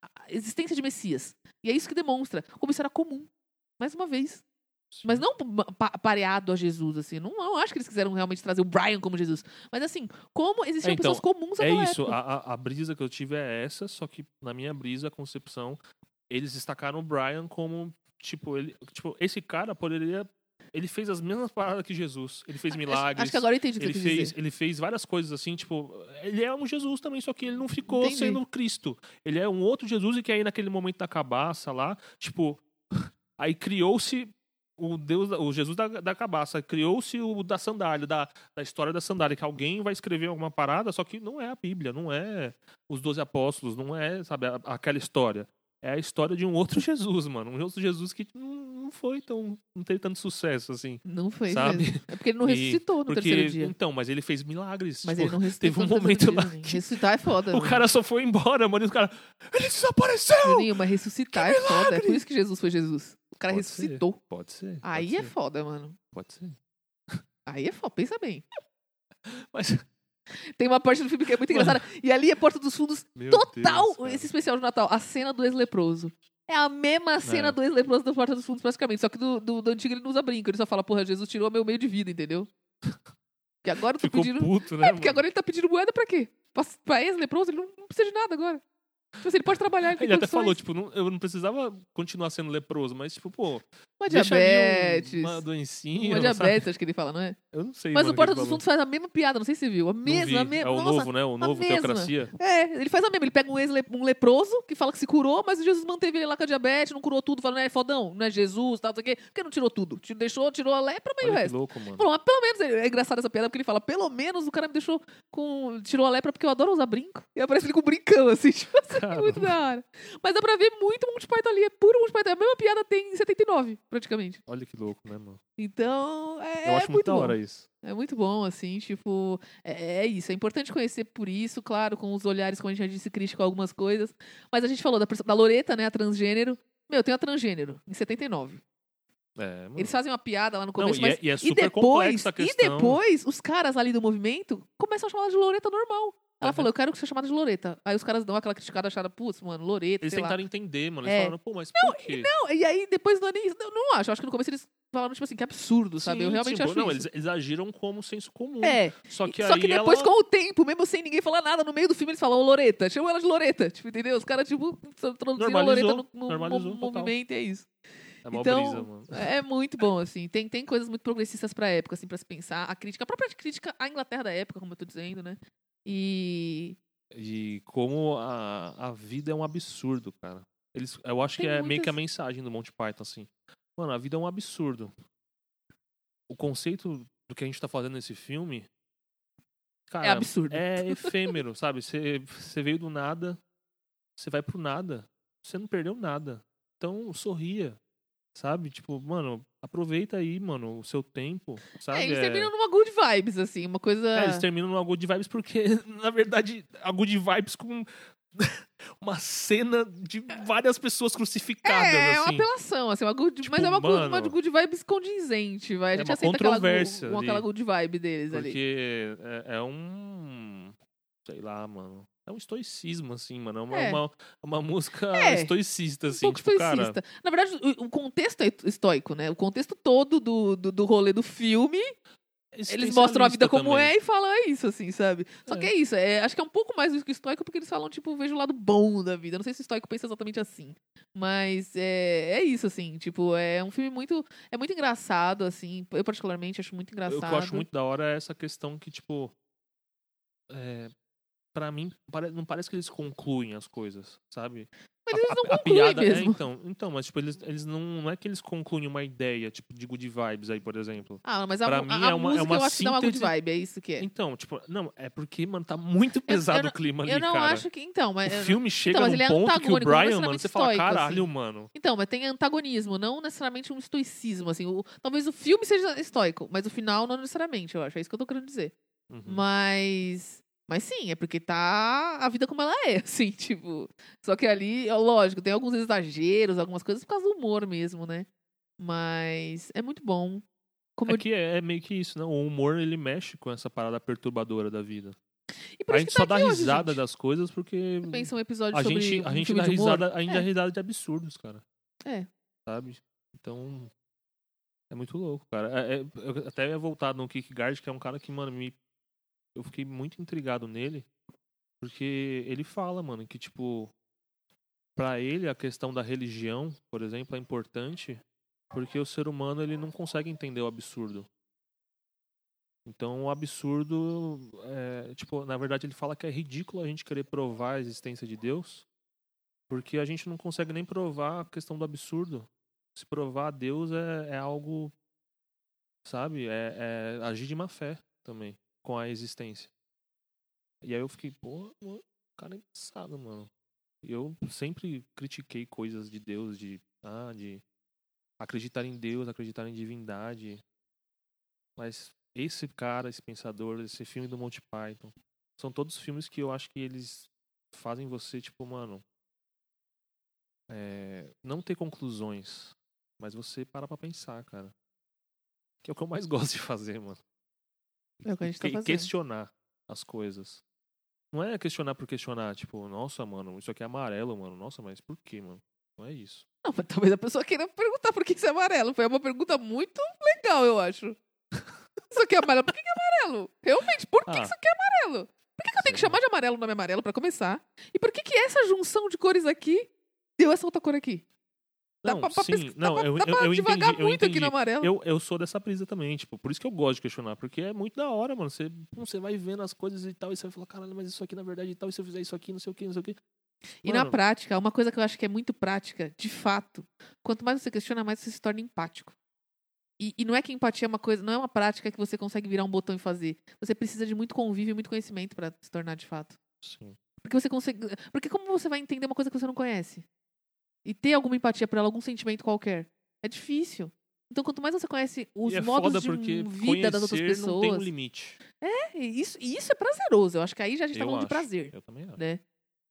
Speaker 1: a existência de Messias. E é isso que demonstra como isso era comum. Mais uma vez. Mas não pa- pareado a Jesus, assim. Não, não acho que eles quiseram realmente trazer o Brian como Jesus. Mas assim, como existiam
Speaker 2: É, então,
Speaker 1: pessoas comuns
Speaker 2: É isso, a, a, brisa que eu tive é essa, só que na minha brisa, a concepção, eles destacaram o Brian como, tipo, ele, tipo, esse cara poderia. Ele fez as mesmas paradas que Jesus. Ele fez milagres.
Speaker 1: Acho que agora eu entendi o que
Speaker 2: ele fez,
Speaker 1: dizer.
Speaker 2: ele fez várias coisas assim, tipo, ele é um Jesus também, só que ele não ficou
Speaker 1: Entendi.
Speaker 2: sendo Cristo. Ele é um outro Jesus e que aí naquele momento da cabaça lá, tipo, aí criou-se o Deus, o Jesus da, da cabaça, criou-se o da sandália, da, da história da sandália, que alguém vai escrever alguma parada, só que não é a Bíblia, não é os doze apóstolos, não é, sabe, a- aquela história. É a história de um outro Jesus, mano. Um outro Jesus que não, não foi tão. não teve tanto sucesso, assim.
Speaker 1: Não foi
Speaker 2: sabe?
Speaker 1: mesmo. É porque ele não
Speaker 2: E-
Speaker 1: ressuscitou no
Speaker 2: Porque,
Speaker 1: terceiro dia.
Speaker 2: então, mas ele fez milagres.
Speaker 1: Mas
Speaker 2: tipo,
Speaker 1: ele não ressuscitou
Speaker 2: teve um momento
Speaker 1: dia,
Speaker 2: lá que-
Speaker 1: Ressuscitar é foda.
Speaker 2: O
Speaker 1: mano.
Speaker 2: cara só foi embora, mano. E o cara. Ele desapareceu!
Speaker 1: Juninho, mas ressuscitar é foda. É por
Speaker 2: milagre!
Speaker 1: isso que Jesus foi Jesus. O cara
Speaker 2: Pode ser.
Speaker 1: ressuscitou.
Speaker 2: Pode ser.
Speaker 1: Aí
Speaker 2: pode
Speaker 1: é
Speaker 2: ser,
Speaker 1: foda, mano.
Speaker 2: Pode ser.
Speaker 1: Aí é foda. Pensa bem.
Speaker 2: Mas.
Speaker 1: Tem uma parte do filme que é muito engraçada. E ali é Porta dos Fundos
Speaker 2: Meu
Speaker 1: total
Speaker 2: Deus,
Speaker 1: esse especial de Natal. A cena do ex-leproso. É a mesma cena
Speaker 2: É.
Speaker 1: do ex-leproso da Porta dos Fundos, praticamente. Só que do, do, do antigo ele não usa brinco. Ele só fala, porra, Jesus tirou meu meio de vida, entendeu? Que agora eu tô
Speaker 2: Ficou
Speaker 1: pedindo.
Speaker 2: puto, né?
Speaker 1: É, porque
Speaker 2: mano?
Speaker 1: agora ele tá pedindo moeda pra quê? Pra, pra ex-leproso, ele não, não precisa de nada agora. Tipo assim, ele pode trabalhar, ele tem
Speaker 2: Ele até falou, tipo, não- eu não precisava continuar sendo leproso, mas, tipo, pô,
Speaker 1: Uma
Speaker 2: um-
Speaker 1: diabetes.
Speaker 2: uma doencinha.
Speaker 1: Uma
Speaker 2: sabe?
Speaker 1: diabetes, acho que ele fala, não é?
Speaker 2: Eu não sei.
Speaker 1: Mas o Porta dos. Fundos faz a mesma piada, não sei se você viu. A mesma, a mesma.
Speaker 2: É o
Speaker 1: Nossa,
Speaker 2: novo, né? O novo. Teocracia.
Speaker 1: É, ele faz a mesma. Ele pega um, ex um leproso que fala que se curou, mas Jesus manteve ele lá com a diabetes, não curou tudo, falando, é fodão, não é Jesus, tal, não sei o quê. Por que não tirou tudo? Te deixou, tirou a lepra, mas o
Speaker 2: Olha que
Speaker 1: resto.
Speaker 2: louco, mano.
Speaker 1: Falou, mas pelo menos, é engraçado essa piada, porque ele fala, pelo menos o cara me deixou com. tirou a lepra porque eu adoro usar brinco. E aparece ele com brincão, assim, tipo assim,
Speaker 2: Caramba.
Speaker 1: muito da hora. Mas dá pra ver muito Monty Python ali, é puro Monty Python. A mesma piada tem em 79, praticamente.
Speaker 2: Olha que louco, né, mano?
Speaker 1: Então, é,
Speaker 2: Eu acho muito
Speaker 1: muito
Speaker 2: da
Speaker 1: bom.
Speaker 2: hora isso.
Speaker 1: É muito bom, assim, tipo, é, é isso. É importante conhecer por isso, claro, com os olhares, como a gente já disse, crítico algumas coisas. Mas a gente falou da, da Loreta, né, a transgênero. Meu, tem a transgênero, em 79.
Speaker 2: É.
Speaker 1: Eles fazem uma piada lá no
Speaker 2: Não,
Speaker 1: começo,
Speaker 2: e
Speaker 1: mas.
Speaker 2: é, e é
Speaker 1: e depois, e depois, os caras ali do movimento começam a chamar ela de Loreta normal. Ela
Speaker 2: É,
Speaker 1: falou, eu quero ser chamada de Loreta. Aí os caras dão aquela criticada, acharam, putz, mano, Loreta,
Speaker 2: Eles
Speaker 1: sei lá.
Speaker 2: tentaram entender, mano.
Speaker 1: É.
Speaker 2: Eles falaram, pô, mas por quê?
Speaker 1: Não, e aí depois não é nem isso. Não, não acho. Acho que no começo eles falaram, tipo assim, que absurdo, sabe? eu
Speaker 2: Sim,
Speaker 1: realmente
Speaker 2: sim,
Speaker 1: acho
Speaker 2: Não,
Speaker 1: isso.
Speaker 2: eles, eles agiram como senso comum.
Speaker 1: É,
Speaker 2: Só que
Speaker 1: só
Speaker 2: aí
Speaker 1: que depois,
Speaker 2: ela...
Speaker 1: com o tempo, mesmo sem ninguém falar nada, no meio do filme eles falam, ô Loreta, chamam ela de Loreta, tipo, entendeu? Os caras, tipo, traduziram a
Speaker 2: Normalizou,
Speaker 1: Loreta no, no
Speaker 2: normalizou
Speaker 1: mo-
Speaker 2: total.
Speaker 1: movimento e é isso.
Speaker 2: É mó
Speaker 1: Então,
Speaker 2: brisa, mano.
Speaker 1: É muito bom, assim. Tem, tem coisas muito progressistas pra época, assim, pra se pensar. A crítica, a própria crítica à Inglaterra da época, como eu tô dizendo, né? E.
Speaker 2: E como a, a vida é um absurdo, cara. Eles, eu acho
Speaker 1: Tem
Speaker 2: que é meio que a
Speaker 1: muitas-
Speaker 2: mensagem do Monty Python, assim. Mano, a vida é um absurdo. O conceito do que a gente tá fazendo nesse filme. Cara,
Speaker 1: É absurdo.
Speaker 2: é efêmero, sabe? Você veio do nada, você vai pro nada. Você não perdeu nada. Então, sorria. Sabe? Tipo, mano, aproveita aí, mano, o seu tempo, sabe?
Speaker 1: É, eles
Speaker 2: É-
Speaker 1: terminam numa good vibes, assim, uma coisa.
Speaker 2: é, eles terminam numa Good Vibes porque, na verdade, a Good Vibes com uma cena de várias pessoas crucificadas,
Speaker 1: É, é uma
Speaker 2: assim.
Speaker 1: apelação, assim, uma good,
Speaker 2: Tipo,
Speaker 1: mas é uma, good, uma
Speaker 2: mano,
Speaker 1: good vibes condizente, vai. A
Speaker 2: é
Speaker 1: gente
Speaker 2: uma
Speaker 1: aceita aquela, aquela good vibe deles ali.
Speaker 2: Porque é, é um. Sei lá, mano. É um estoicismo, assim, mano. É uma,
Speaker 1: É.
Speaker 2: uma, uma música
Speaker 1: É,
Speaker 2: estoicista,
Speaker 1: Um
Speaker 2: assim.
Speaker 1: pouco
Speaker 2: tipo, cara.
Speaker 1: estoicista. Na verdade, o, o contexto é estoico, né? O contexto todo do, do, do rolê do filme, eles mostram a vida como
Speaker 2: também.
Speaker 1: é e falam é isso, assim, sabe? Só
Speaker 2: É.
Speaker 1: que é isso, é, acho que é um pouco mais do que estoico, porque eles falam, tipo, vejo o lado bom da vida. Não sei se o estoico pensa exatamente assim. Mas é, é isso, assim, tipo, é um filme muito. É muito engraçado, assim. Eu, particularmente, acho muito
Speaker 2: O
Speaker 1: engraçado.
Speaker 2: que eu acho muito da hora é essa questão que, tipo. É, pra mim, não parece que eles concluem as coisas, sabe?
Speaker 1: Mas
Speaker 2: A-
Speaker 1: eles
Speaker 2: a,
Speaker 1: não
Speaker 2: a
Speaker 1: concluem
Speaker 2: piada é,
Speaker 1: mesmo.
Speaker 2: então, então, mas tipo, eles, eles não, não é que eles concluem uma ideia, tipo, de good vibes aí, por exemplo.
Speaker 1: Ah, mas a,
Speaker 2: pra
Speaker 1: a,
Speaker 2: mim
Speaker 1: a
Speaker 2: é uma- é
Speaker 1: música
Speaker 2: uma
Speaker 1: eu acho que dá uma good
Speaker 2: síntese-
Speaker 1: vibe, é isso que é.
Speaker 2: Então, tipo, não, é porque, mano, tá muito pesado
Speaker 1: não-
Speaker 2: o clima ali,
Speaker 1: Eu não
Speaker 2: cara.
Speaker 1: acho que. Então, mas.
Speaker 2: O filme chega
Speaker 1: mas
Speaker 2: num
Speaker 1: é
Speaker 2: ponto que o
Speaker 1: não
Speaker 2: Brian, mano, você fala, caralho,
Speaker 1: assim.
Speaker 2: mano.
Speaker 1: Então, mas tem antagonismo, não necessariamente um estoicismo, assim. O- talvez o filme seja estoico, mas o final não necessariamente, eu acho. É isso que eu tô querendo dizer.
Speaker 2: Uhum.
Speaker 1: Mas. Mas sim, é porque tá a vida como ela é, assim, tipo. Só que ali, lógico, tem alguns exageros, algumas coisas por causa do humor mesmo, né? Mas é muito bom. Como eu
Speaker 2: Aqui é, é meio que isso, né? O humor, ele mexe com essa parada perturbadora da vida.
Speaker 1: E
Speaker 2: A gente
Speaker 1: tá
Speaker 2: só dá
Speaker 1: hoje,
Speaker 2: risada
Speaker 1: gente.
Speaker 2: das coisas porque
Speaker 1: pensa um episódio
Speaker 2: a
Speaker 1: sobre
Speaker 2: gente, a
Speaker 1: um
Speaker 2: gente dá risada, a gente
Speaker 1: É.
Speaker 2: dá risada de absurdos, cara.
Speaker 1: É.
Speaker 2: Sabe? Então, é muito louco, cara. É- é- eu até ia voltar no Kierkegaard, que é um cara que, mano, me eu fiquei muito intrigado nele, porque ele fala, mano, que tipo pra ele a questão da religião, por exemplo, é importante, porque o ser humano ele não consegue entender o absurdo. Então, o absurdo, é, tipo, na verdade ele fala que é ridículo a gente querer provar a existência de Deus, porque a gente não consegue nem provar a questão do absurdo. Se provar a Deus é, é algo, sabe, é, é agir de má fé também com a existência. E aí eu fiquei, pô, cara é engraçado, mano. Eu sempre critiquei coisas de Deus, de, ah, de acreditar em Deus, acreditar em divindade. Mas esse cara, esse pensador, esse filme do Monty Python, são todos filmes que eu acho que eles fazem você, tipo, mano, é, não ter conclusões, mas você para pra pensar, cara. Que é o que eu mais gosto de fazer, mano.
Speaker 1: É o que a gente tá fazendo.
Speaker 2: questionar as coisas. Não é questionar por questionar, tipo, nossa, mano, isso aqui é amarelo, mano. Nossa, mas por quê, mano? Não é isso.
Speaker 1: Não, mas talvez a pessoa queira perguntar por que isso é amarelo. Foi uma pergunta muito legal, eu acho. Isso aqui é amarelo, por que, que é amarelo? Realmente, por que
Speaker 2: Ah.
Speaker 1: isso aqui é amarelo? Por que, que eu tenho que chamar de amarelo o nome amarelo pra começar? E por que, que essa junção de cores aqui deu essa outra cor aqui? Dá
Speaker 2: Não,
Speaker 1: pra, pra
Speaker 2: sim,
Speaker 1: pesquisar-
Speaker 2: não,
Speaker 1: dá pra,
Speaker 2: eu,
Speaker 1: dá
Speaker 2: eu,
Speaker 1: pra
Speaker 2: eu entendi, eu
Speaker 1: muito aqui
Speaker 2: entendi.
Speaker 1: no amarelo.
Speaker 2: Eu, eu sou dessa brisa também, tipo, por isso que eu gosto de questionar, porque é muito da hora, mano. Você, você vai vendo as coisas e tal, e você vai falar, caralho, mas isso aqui na verdade e tal, e se eu fizer isso aqui, não sei o que, não sei o que.
Speaker 1: E na
Speaker 2: Mano.
Speaker 1: prática, uma coisa que eu acho que é muito prática, de fato, quanto mais você questiona, mais você se torna empático. E, e não é que empatia é uma coisa, não é uma prática que você consegue virar um botão e fazer. Você precisa de muito convívio e muito conhecimento pra se tornar de fato.
Speaker 2: Sim.
Speaker 1: Porque você consegue. Porque como você vai entender uma coisa que você não conhece? E ter alguma empatia por ela, algum sentimento qualquer? É difícil. Então, quanto mais você conhece os
Speaker 2: e é
Speaker 1: modos de vida das outras
Speaker 2: conhecer não tem um
Speaker 1: pessoas.
Speaker 2: limite.
Speaker 1: É, e isso, e isso é prazeroso. Eu acho que aí já a gente tá falando de
Speaker 2: acho.
Speaker 1: prazer,
Speaker 2: Eu também acho.
Speaker 1: né?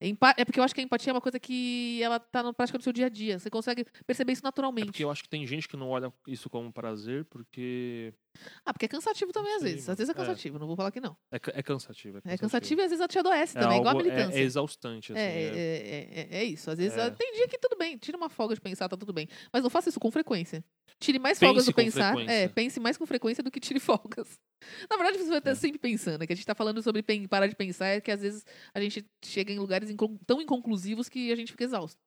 Speaker 1: Empa- É porque eu acho que a empatia é uma coisa que ela tá na prática do seu dia a dia. Você consegue perceber isso
Speaker 2: É
Speaker 1: naturalmente.
Speaker 2: porque eu acho que tem gente que não olha isso como prazer porque
Speaker 1: Ah, porque é cansativo também, às
Speaker 2: sei,
Speaker 1: vezes. Às vezes é
Speaker 2: É.
Speaker 1: cansativo, não vou falar que não.
Speaker 2: é, é cansativo.
Speaker 1: É cansativo e às vezes ela te adoece
Speaker 2: É
Speaker 1: também, igual a
Speaker 2: algo- é-
Speaker 1: militância.
Speaker 2: É, exaustante, assim.
Speaker 1: É,
Speaker 2: é-
Speaker 1: é, é, é isso. Às vezes
Speaker 2: É.
Speaker 1: tem dia que tudo bem, tira uma folga de pensar, tá tudo bem. Mas não faça isso com frequência. Tire mais
Speaker 2: Pense
Speaker 1: folgas do pensar. É, pense mais com frequência do que tire folgas. Na verdade, você vai estar
Speaker 2: É.
Speaker 1: sempre pensando. É que a gente tá falando sobre parar de pensar, é que às vezes a gente chega em lugares inco- tão inconclusivos que a gente fica exausto.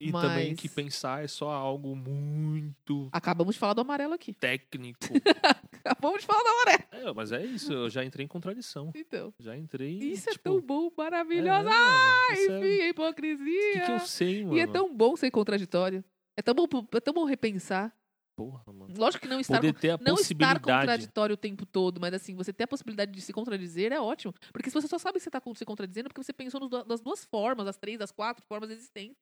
Speaker 2: E também
Speaker 1: Mas-
Speaker 2: que pensar é só algo muito
Speaker 1: Acabamos de falar do amarelo aqui.
Speaker 2: técnico.
Speaker 1: Acabamos de falar do amarelo.
Speaker 2: é, mas é isso, eu já entrei em contradição.
Speaker 1: Então.
Speaker 2: Já entrei.
Speaker 1: Isso
Speaker 2: tipo,
Speaker 1: é tão bom,
Speaker 2: é,
Speaker 1: maravilhoso.
Speaker 2: mano,
Speaker 1: ah,
Speaker 2: isso é-
Speaker 1: enfim, a hipocrisia.
Speaker 2: O que, que eu sei, mano?
Speaker 1: E é tão bom ser contraditório. É tão bom, é tão bom repensar.
Speaker 2: Porra, mano.
Speaker 1: Lógico que não estar,
Speaker 2: Poder ter a
Speaker 1: não estar
Speaker 2: possibilidade.
Speaker 1: contraditório o tempo todo, mas assim, você ter a possibilidade de se contradizer é ótimo. Porque se você só sabe que você está se contradizendo, é porque você pensou das duas formas, das três, das quatro formas existentes.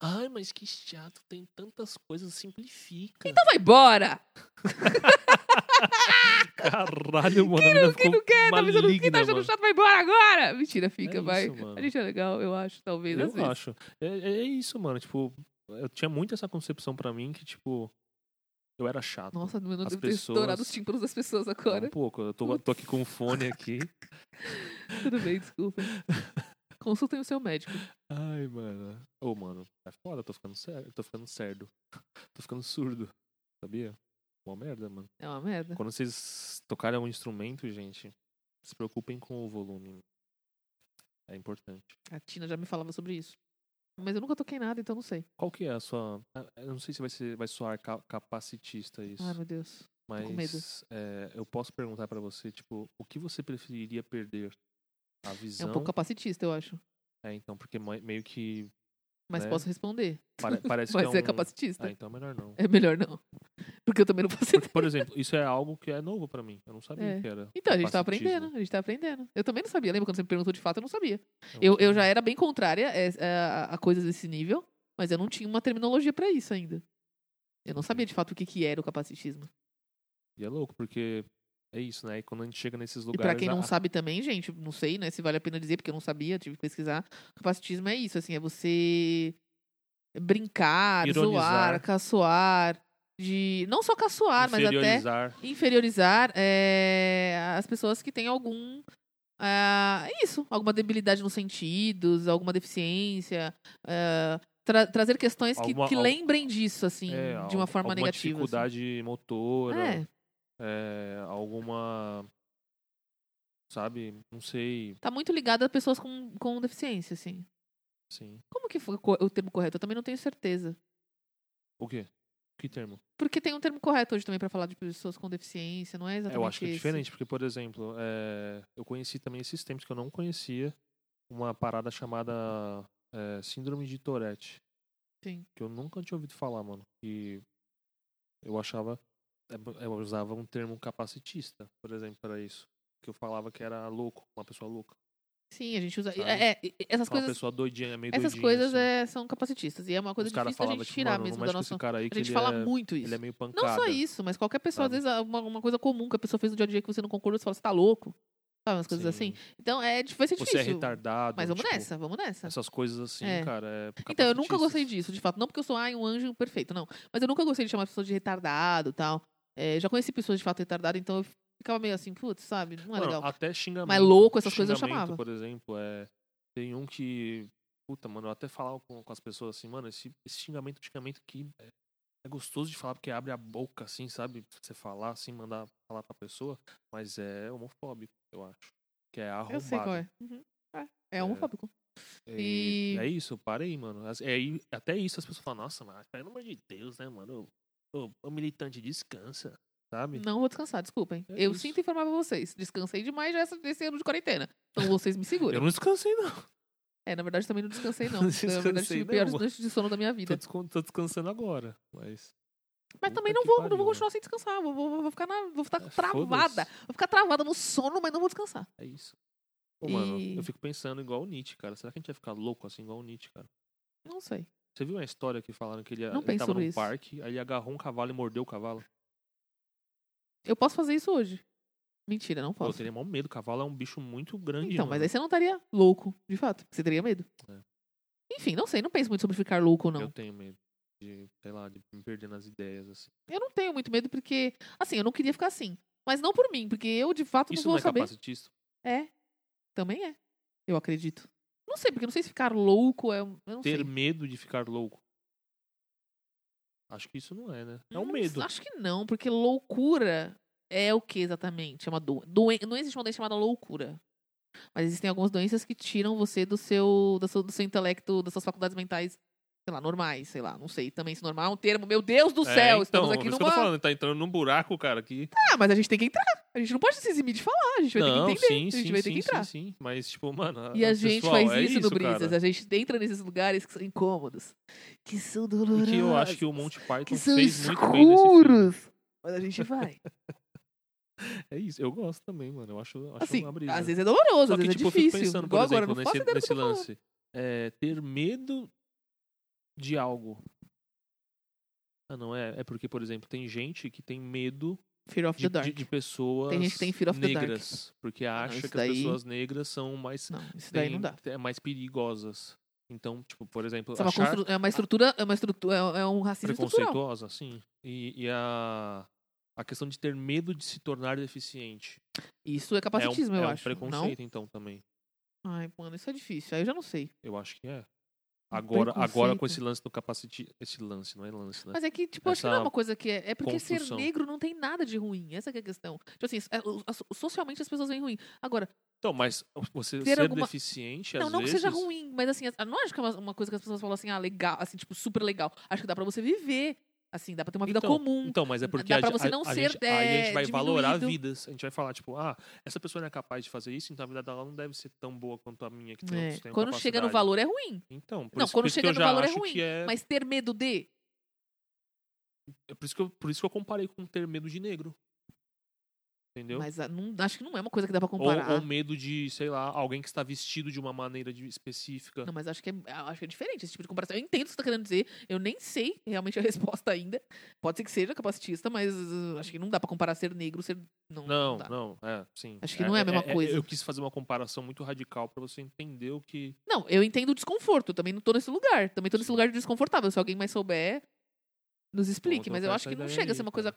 Speaker 2: Ai, mas que chato, tem tantas coisas, simplifica.
Speaker 1: Então vai embora!
Speaker 2: Caralho, mano, a mina
Speaker 1: Quem não quer, tá pensando, quem tá achando
Speaker 2: mano.
Speaker 1: chato, vai embora agora! Mentira, fica,
Speaker 2: É
Speaker 1: vai.
Speaker 2: isso.
Speaker 1: A gente é legal, eu acho, talvez. às
Speaker 2: Eu
Speaker 1: vezes.
Speaker 2: acho. É, é isso, mano. Tipo, eu tinha muito essa concepção pra mim que, tipo, eu era chato.
Speaker 1: Nossa, eu não
Speaker 2: As
Speaker 1: devo ter estourado os
Speaker 2: pessoas-
Speaker 1: tímpanos das pessoas
Speaker 2: Um
Speaker 1: agora.
Speaker 2: pouco. Eu tô, tô aqui com o fone aqui.
Speaker 1: Tudo bem, desculpa. Consultem o seu médico.
Speaker 2: Ai, mano. Ô, mano, é foda, tô ficando sério. Tô ficando cerdo. Tô ficando surdo. Sabia? Uma merda, mano.
Speaker 1: É uma merda.
Speaker 2: Quando vocês tocarem um instrumento, gente, se preocupem com o volume. É importante.
Speaker 1: A Tina já me falava sobre isso. Mas eu nunca toquei nada, então não sei.
Speaker 2: Qual que é a sua. ah, Eu não sei se vai, ser, vai soar ca- capacitista isso.
Speaker 1: Ai, meu Deus.
Speaker 2: mas é, eu posso perguntar pra você, tipo, o que você preferiria perder? A
Speaker 1: É
Speaker 2: visão.
Speaker 1: um pouco capacitista, eu acho.
Speaker 2: É, então, porque meio que.
Speaker 1: Mas
Speaker 2: Né?
Speaker 1: posso responder.
Speaker 2: pare- parece
Speaker 1: Mas
Speaker 2: que é
Speaker 1: é
Speaker 2: um...
Speaker 1: capacitista.
Speaker 2: Ah, então melhor não.
Speaker 1: É melhor não. Porque eu também não faço
Speaker 2: Porque, por exemplo, isso é algo que é novo pra mim. Eu não sabia
Speaker 1: É.
Speaker 2: que era.
Speaker 1: Então, a gente tá aprendendo, a gente tá aprendendo. Eu também não sabia. Lembra quando você me perguntou de fato, eu não sabia. Eu, eu
Speaker 2: sabia.
Speaker 1: já era bem contrária é, é, a, a coisas desse nível, mas eu não tinha uma terminologia pra isso ainda. Eu não sabia de fato o que, que era o capacitismo.
Speaker 2: E é louco, porque é isso, né? E quando a gente chega nesses
Speaker 1: E
Speaker 2: lugares.
Speaker 1: pra quem não
Speaker 2: a-
Speaker 1: sabe também, gente, não sei, né, se vale a pena dizer, porque eu não sabia, tive que pesquisar. Capacitismo é isso, assim, é você brincar,
Speaker 2: Ironizar.
Speaker 1: zoar, caçoar, de não só caçoar, mas até
Speaker 2: inferiorizar.
Speaker 1: é, as pessoas que têm algum. ah, isso, alguma debilidade nos sentidos, alguma deficiência. ah, tra- trazer questões que,
Speaker 2: Alguma-
Speaker 1: que
Speaker 2: al-
Speaker 1: lembrem disso, assim,
Speaker 2: É,
Speaker 1: de uma forma
Speaker 2: alguma
Speaker 1: negativa. assim.
Speaker 2: dificuldade motora.
Speaker 1: É,
Speaker 2: é, alguma. Sabe? Não sei.
Speaker 1: tá muito ligado a pessoas com, com deficiência, assim.
Speaker 2: Sim.
Speaker 1: Como que foi o termo correto? Eu também não tenho certeza.
Speaker 2: O quê? Que termo?
Speaker 1: Porque tem um termo correto hoje também pra falar de pessoas com deficiência, não é exatamente
Speaker 2: eu acho que é
Speaker 1: esse.
Speaker 2: diferente, porque, por exemplo, é, eu conheci também esses tempos que eu não conhecia uma parada chamada é, Síndrome de Tourette.
Speaker 1: Sim.
Speaker 2: Que eu nunca tinha ouvido falar, mano. E eu achava. É, Eu usava um termo capacitista, por exemplo, para isso. Que eu falava que era louco, uma pessoa louca.
Speaker 1: Sim, a gente usa. É, é, essas
Speaker 2: Uma
Speaker 1: coisas.
Speaker 2: pessoa doidinha, meio
Speaker 1: Essas
Speaker 2: doidinha,
Speaker 1: coisas
Speaker 2: assim.
Speaker 1: é, são capacitistas. E é uma coisa difícil da
Speaker 2: falavam,
Speaker 1: gente
Speaker 2: tipo,
Speaker 1: tirar
Speaker 2: mano,
Speaker 1: mesmo da nossa. A gente fala
Speaker 2: é,
Speaker 1: muito isso.
Speaker 2: ele é meio pancada.
Speaker 1: Não só isso, mas qualquer pessoa,
Speaker 2: sabe?
Speaker 1: às vezes, uma, uma coisa comum que a pessoa fez no dia a dia que você não concordou, você fala, você tá louco. Sabe, umas coisas assim.
Speaker 2: Sim.
Speaker 1: Então, é, vai ser
Speaker 2: Você
Speaker 1: difícil.
Speaker 2: é retardado.
Speaker 1: mas vamos
Speaker 2: tipo,
Speaker 1: nessa, vamos nessa.
Speaker 2: Essas coisas assim,
Speaker 1: É.
Speaker 2: cara. É
Speaker 1: Então, eu nunca gostei disso, de fato. Não porque eu sou ai, um anjo perfeito, não. Mas eu nunca gostei de chamar as pessoas de retardado e tal. É, já conheci pessoas de fato retardadas, então eu ficava meio assim, putz, sabe? Não é
Speaker 2: Mano,
Speaker 1: legal.
Speaker 2: Até xingamento.
Speaker 1: Mas louco, essas coisas eu chamava.
Speaker 2: Por exemplo, é, tem um que. Puta, mano, eu até falava com, com as pessoas assim, mano, esse, esse xingamento, xingamento aqui é, é gostoso de falar porque abre a boca, assim, sabe? Você falar, assim, mandar falar pra pessoa, mas é homofóbico, eu acho. Que é arrombado.
Speaker 1: Eu sei qual é. Uhum. É, é homofóbico.
Speaker 2: E,
Speaker 1: E-
Speaker 2: É isso, parei, mano. As- É, aí- até isso as pessoas falam, nossa, mas pelo amor de Deus, né, mano? O, o militante descansa, sabe?
Speaker 1: Não vou descansar, desculpem.
Speaker 2: É
Speaker 1: eu
Speaker 2: isso.
Speaker 1: sinto informar pra vocês. Descansei demais já essa- esse ano de quarentena. Então vocês me seguram.
Speaker 2: Eu não descansei, não.
Speaker 1: É, na verdade também não descansei, não.
Speaker 2: Não
Speaker 1: na verdade
Speaker 2: descansei,
Speaker 1: tive piores
Speaker 2: não.
Speaker 1: noites de sono da minha
Speaker 2: Tô,
Speaker 1: vida.
Speaker 2: descon- tô descansando agora, mas.
Speaker 1: Mas
Speaker 2: Puta
Speaker 1: também não vou, não
Speaker 2: pariu,
Speaker 1: vou
Speaker 2: mano.
Speaker 1: continuar sem descansar. Vou, vou, vou ficar, na, vou ficar
Speaker 2: É,
Speaker 1: travada. Vou ficar travada no sono, mas não vou descansar.
Speaker 2: É isso. Pô, mano,
Speaker 1: E-
Speaker 2: eu fico pensando igual o Nietzsche, cara. Será que a gente vai ficar louco assim, igual o Nietzsche, cara?
Speaker 1: Não sei.
Speaker 2: Você viu uma história que falaram que ele,
Speaker 1: Não
Speaker 2: ele tava num
Speaker 1: isso.
Speaker 2: parque, aí ele agarrou um cavalo e mordeu o cavalo?
Speaker 1: Eu posso fazer isso hoje. Mentira, não
Speaker 2: Pô, Eu
Speaker 1: posso.
Speaker 2: teria maior medo. Cavalo é um bicho muito grande.
Speaker 1: Então, mas
Speaker 2: mano.
Speaker 1: aí você não estaria louco, de fato. Você teria medo.
Speaker 2: É.
Speaker 1: Enfim, não sei, não penso muito sobre ficar louco ou não.
Speaker 2: Eu tenho medo de, sei lá, de me perder nas ideias, assim.
Speaker 1: Eu não tenho muito medo porque, assim, eu não queria ficar assim. Mas não por mim, porque eu de fato
Speaker 2: Isso
Speaker 1: não
Speaker 2: não
Speaker 1: vou
Speaker 2: é
Speaker 1: saber.
Speaker 2: capacitista?
Speaker 1: É. Também é. Eu acredito. Não sei, porque não sei se ficar louco é.
Speaker 2: Ter
Speaker 1: sei.
Speaker 2: medo de ficar louco. Acho que isso não é, né? É um
Speaker 1: Não
Speaker 2: medo.
Speaker 1: Acho que não, porque loucura é o que exatamente? É uma do... doen- Não existe uma doença chamada loucura. Mas existem algumas doenças que tiram você do seu, do seu, do seu intelecto, das suas faculdades mentais, sei lá, normais, sei lá, não sei também se normal é um termo. Meu Deus do
Speaker 2: É,
Speaker 1: céu,
Speaker 2: então,
Speaker 1: estamos aqui
Speaker 2: isso que eu
Speaker 1: numa.
Speaker 2: tô falando, tá entrando num buraco, cara, que...
Speaker 1: Ah, mas a gente tem que entrar. A gente não pode se eximir de falar, a gente vai
Speaker 2: não,
Speaker 1: ter que entender.
Speaker 2: sim,
Speaker 1: a gente
Speaker 2: sim,
Speaker 1: vai ter
Speaker 2: sim,
Speaker 1: que entrar.
Speaker 2: sim, sim. Mas, tipo, mano...
Speaker 1: E a gente
Speaker 2: pessoal,
Speaker 1: faz
Speaker 2: é
Speaker 1: isso, no Brisas.
Speaker 2: cara.
Speaker 1: A gente entra nesses lugares que são incômodos. Que são
Speaker 2: E
Speaker 1: dolorosos.
Speaker 2: que eu acho que o Monty Python fez muito bem nesse filme.
Speaker 1: escuros. Mas a gente vai.
Speaker 2: É isso, eu gosto também, mano. Eu acho, acho
Speaker 1: Assim,
Speaker 2: uma brisa.
Speaker 1: às vezes é doloroso,
Speaker 2: Só
Speaker 1: às
Speaker 2: que,
Speaker 1: vezes
Speaker 2: tipo,
Speaker 1: é
Speaker 2: eu fico
Speaker 1: difícil.
Speaker 2: pensando, por
Speaker 1: Igual agora,
Speaker 2: exemplo,
Speaker 1: faço
Speaker 2: nesse, nesse lance. É, ter medo de algo. Ah, não é? É porque, por exemplo, tem gente que tem medo
Speaker 1: Fear of
Speaker 2: de,
Speaker 1: the Dark.
Speaker 2: de- de pessoas
Speaker 1: Tem gente que tem Fear of the Dark.
Speaker 2: negras. Porque acha
Speaker 1: isso
Speaker 2: que as
Speaker 1: daí-
Speaker 2: pessoas negras são mais,
Speaker 1: Não, isso daí não dá.
Speaker 2: é mais perigosas. Então, tipo, por exemplo,
Speaker 1: é uma,
Speaker 2: achar
Speaker 1: constru- é uma estrutura, é uma estrutura, é um racismo estrutural.
Speaker 2: preconceituosa, sim. E, e a, a questão de ter medo de se tornar deficiente.
Speaker 1: Isso é capacitismo,
Speaker 2: é um,
Speaker 1: eu
Speaker 2: é
Speaker 1: acho.
Speaker 2: um preconceito, então, também.
Speaker 1: Não? Ai, mano, isso é difícil. Aí eu já não sei.
Speaker 2: Eu acho que é. Agora, agora com esse lance do capacite. Esse lance, não é lance, né?
Speaker 1: Mas é que, tipo, acho que não é uma coisa que é. É porque ser negro não tem nada de ruim. Essa que é a questão. Tipo assim, é, socialmente as pessoas veem ruim. Agora,
Speaker 2: Então, mas você ser
Speaker 1: alguma-
Speaker 2: deficiente,
Speaker 1: não, não que
Speaker 2: vezes.
Speaker 1: seja ruim, mas assim, não acho que é uma coisa que as pessoas falam assim, ah, legal, assim, tipo, super legal. Acho que dá pra você viver. Assim, dá pra ter uma vida
Speaker 2: Então,
Speaker 1: comum.
Speaker 2: Então, mas é porque
Speaker 1: Dá
Speaker 2: a,
Speaker 1: pra você
Speaker 2: a-
Speaker 1: não
Speaker 2: a
Speaker 1: ser,
Speaker 2: gente, aí a
Speaker 1: é,
Speaker 2: gente vai valorar
Speaker 1: diminuído.
Speaker 2: vidas. A gente vai falar, tipo, ah, essa pessoa não é capaz de fazer isso, então a vida dela não deve ser tão boa quanto a minha, que tem,
Speaker 1: É, Quando chega no valor é ruim.
Speaker 2: Então, por
Speaker 1: Não,
Speaker 2: isso,
Speaker 1: quando
Speaker 2: por
Speaker 1: chega no valor é ruim,
Speaker 2: é,
Speaker 1: Mas ter medo de.
Speaker 2: é por isso que eu, por isso que eu comparei com ter medo de negro. Entendeu?
Speaker 1: Mas ah, não, acho que não é uma coisa que dá pra
Speaker 2: Ou,
Speaker 1: comparar.
Speaker 2: ou medo de, sei lá, alguém que está vestido de uma maneira de- específica.
Speaker 1: Não, mas acho que, é, acho que é diferente esse tipo de comparação. Eu entendo o que você tá querendo dizer. Eu nem sei realmente a resposta ainda. Pode ser que seja capacitista, mas uh, acho que não dá pra comparar ser negro, ser. Não,
Speaker 2: Não,
Speaker 1: dá.
Speaker 2: não, é, sim.
Speaker 1: Acho que não é a mesma coisa.
Speaker 2: Eu quis fazer uma comparação muito radical pra você entender o que.
Speaker 1: Não, eu entendo o desconforto. Também não tô nesse lugar. Também tô nesse lugar de desconfortável. Se alguém mais souber, nos explique.
Speaker 2: Vamos
Speaker 1: Mas eu acho que não chega a ser uma
Speaker 2: cara.
Speaker 1: coisa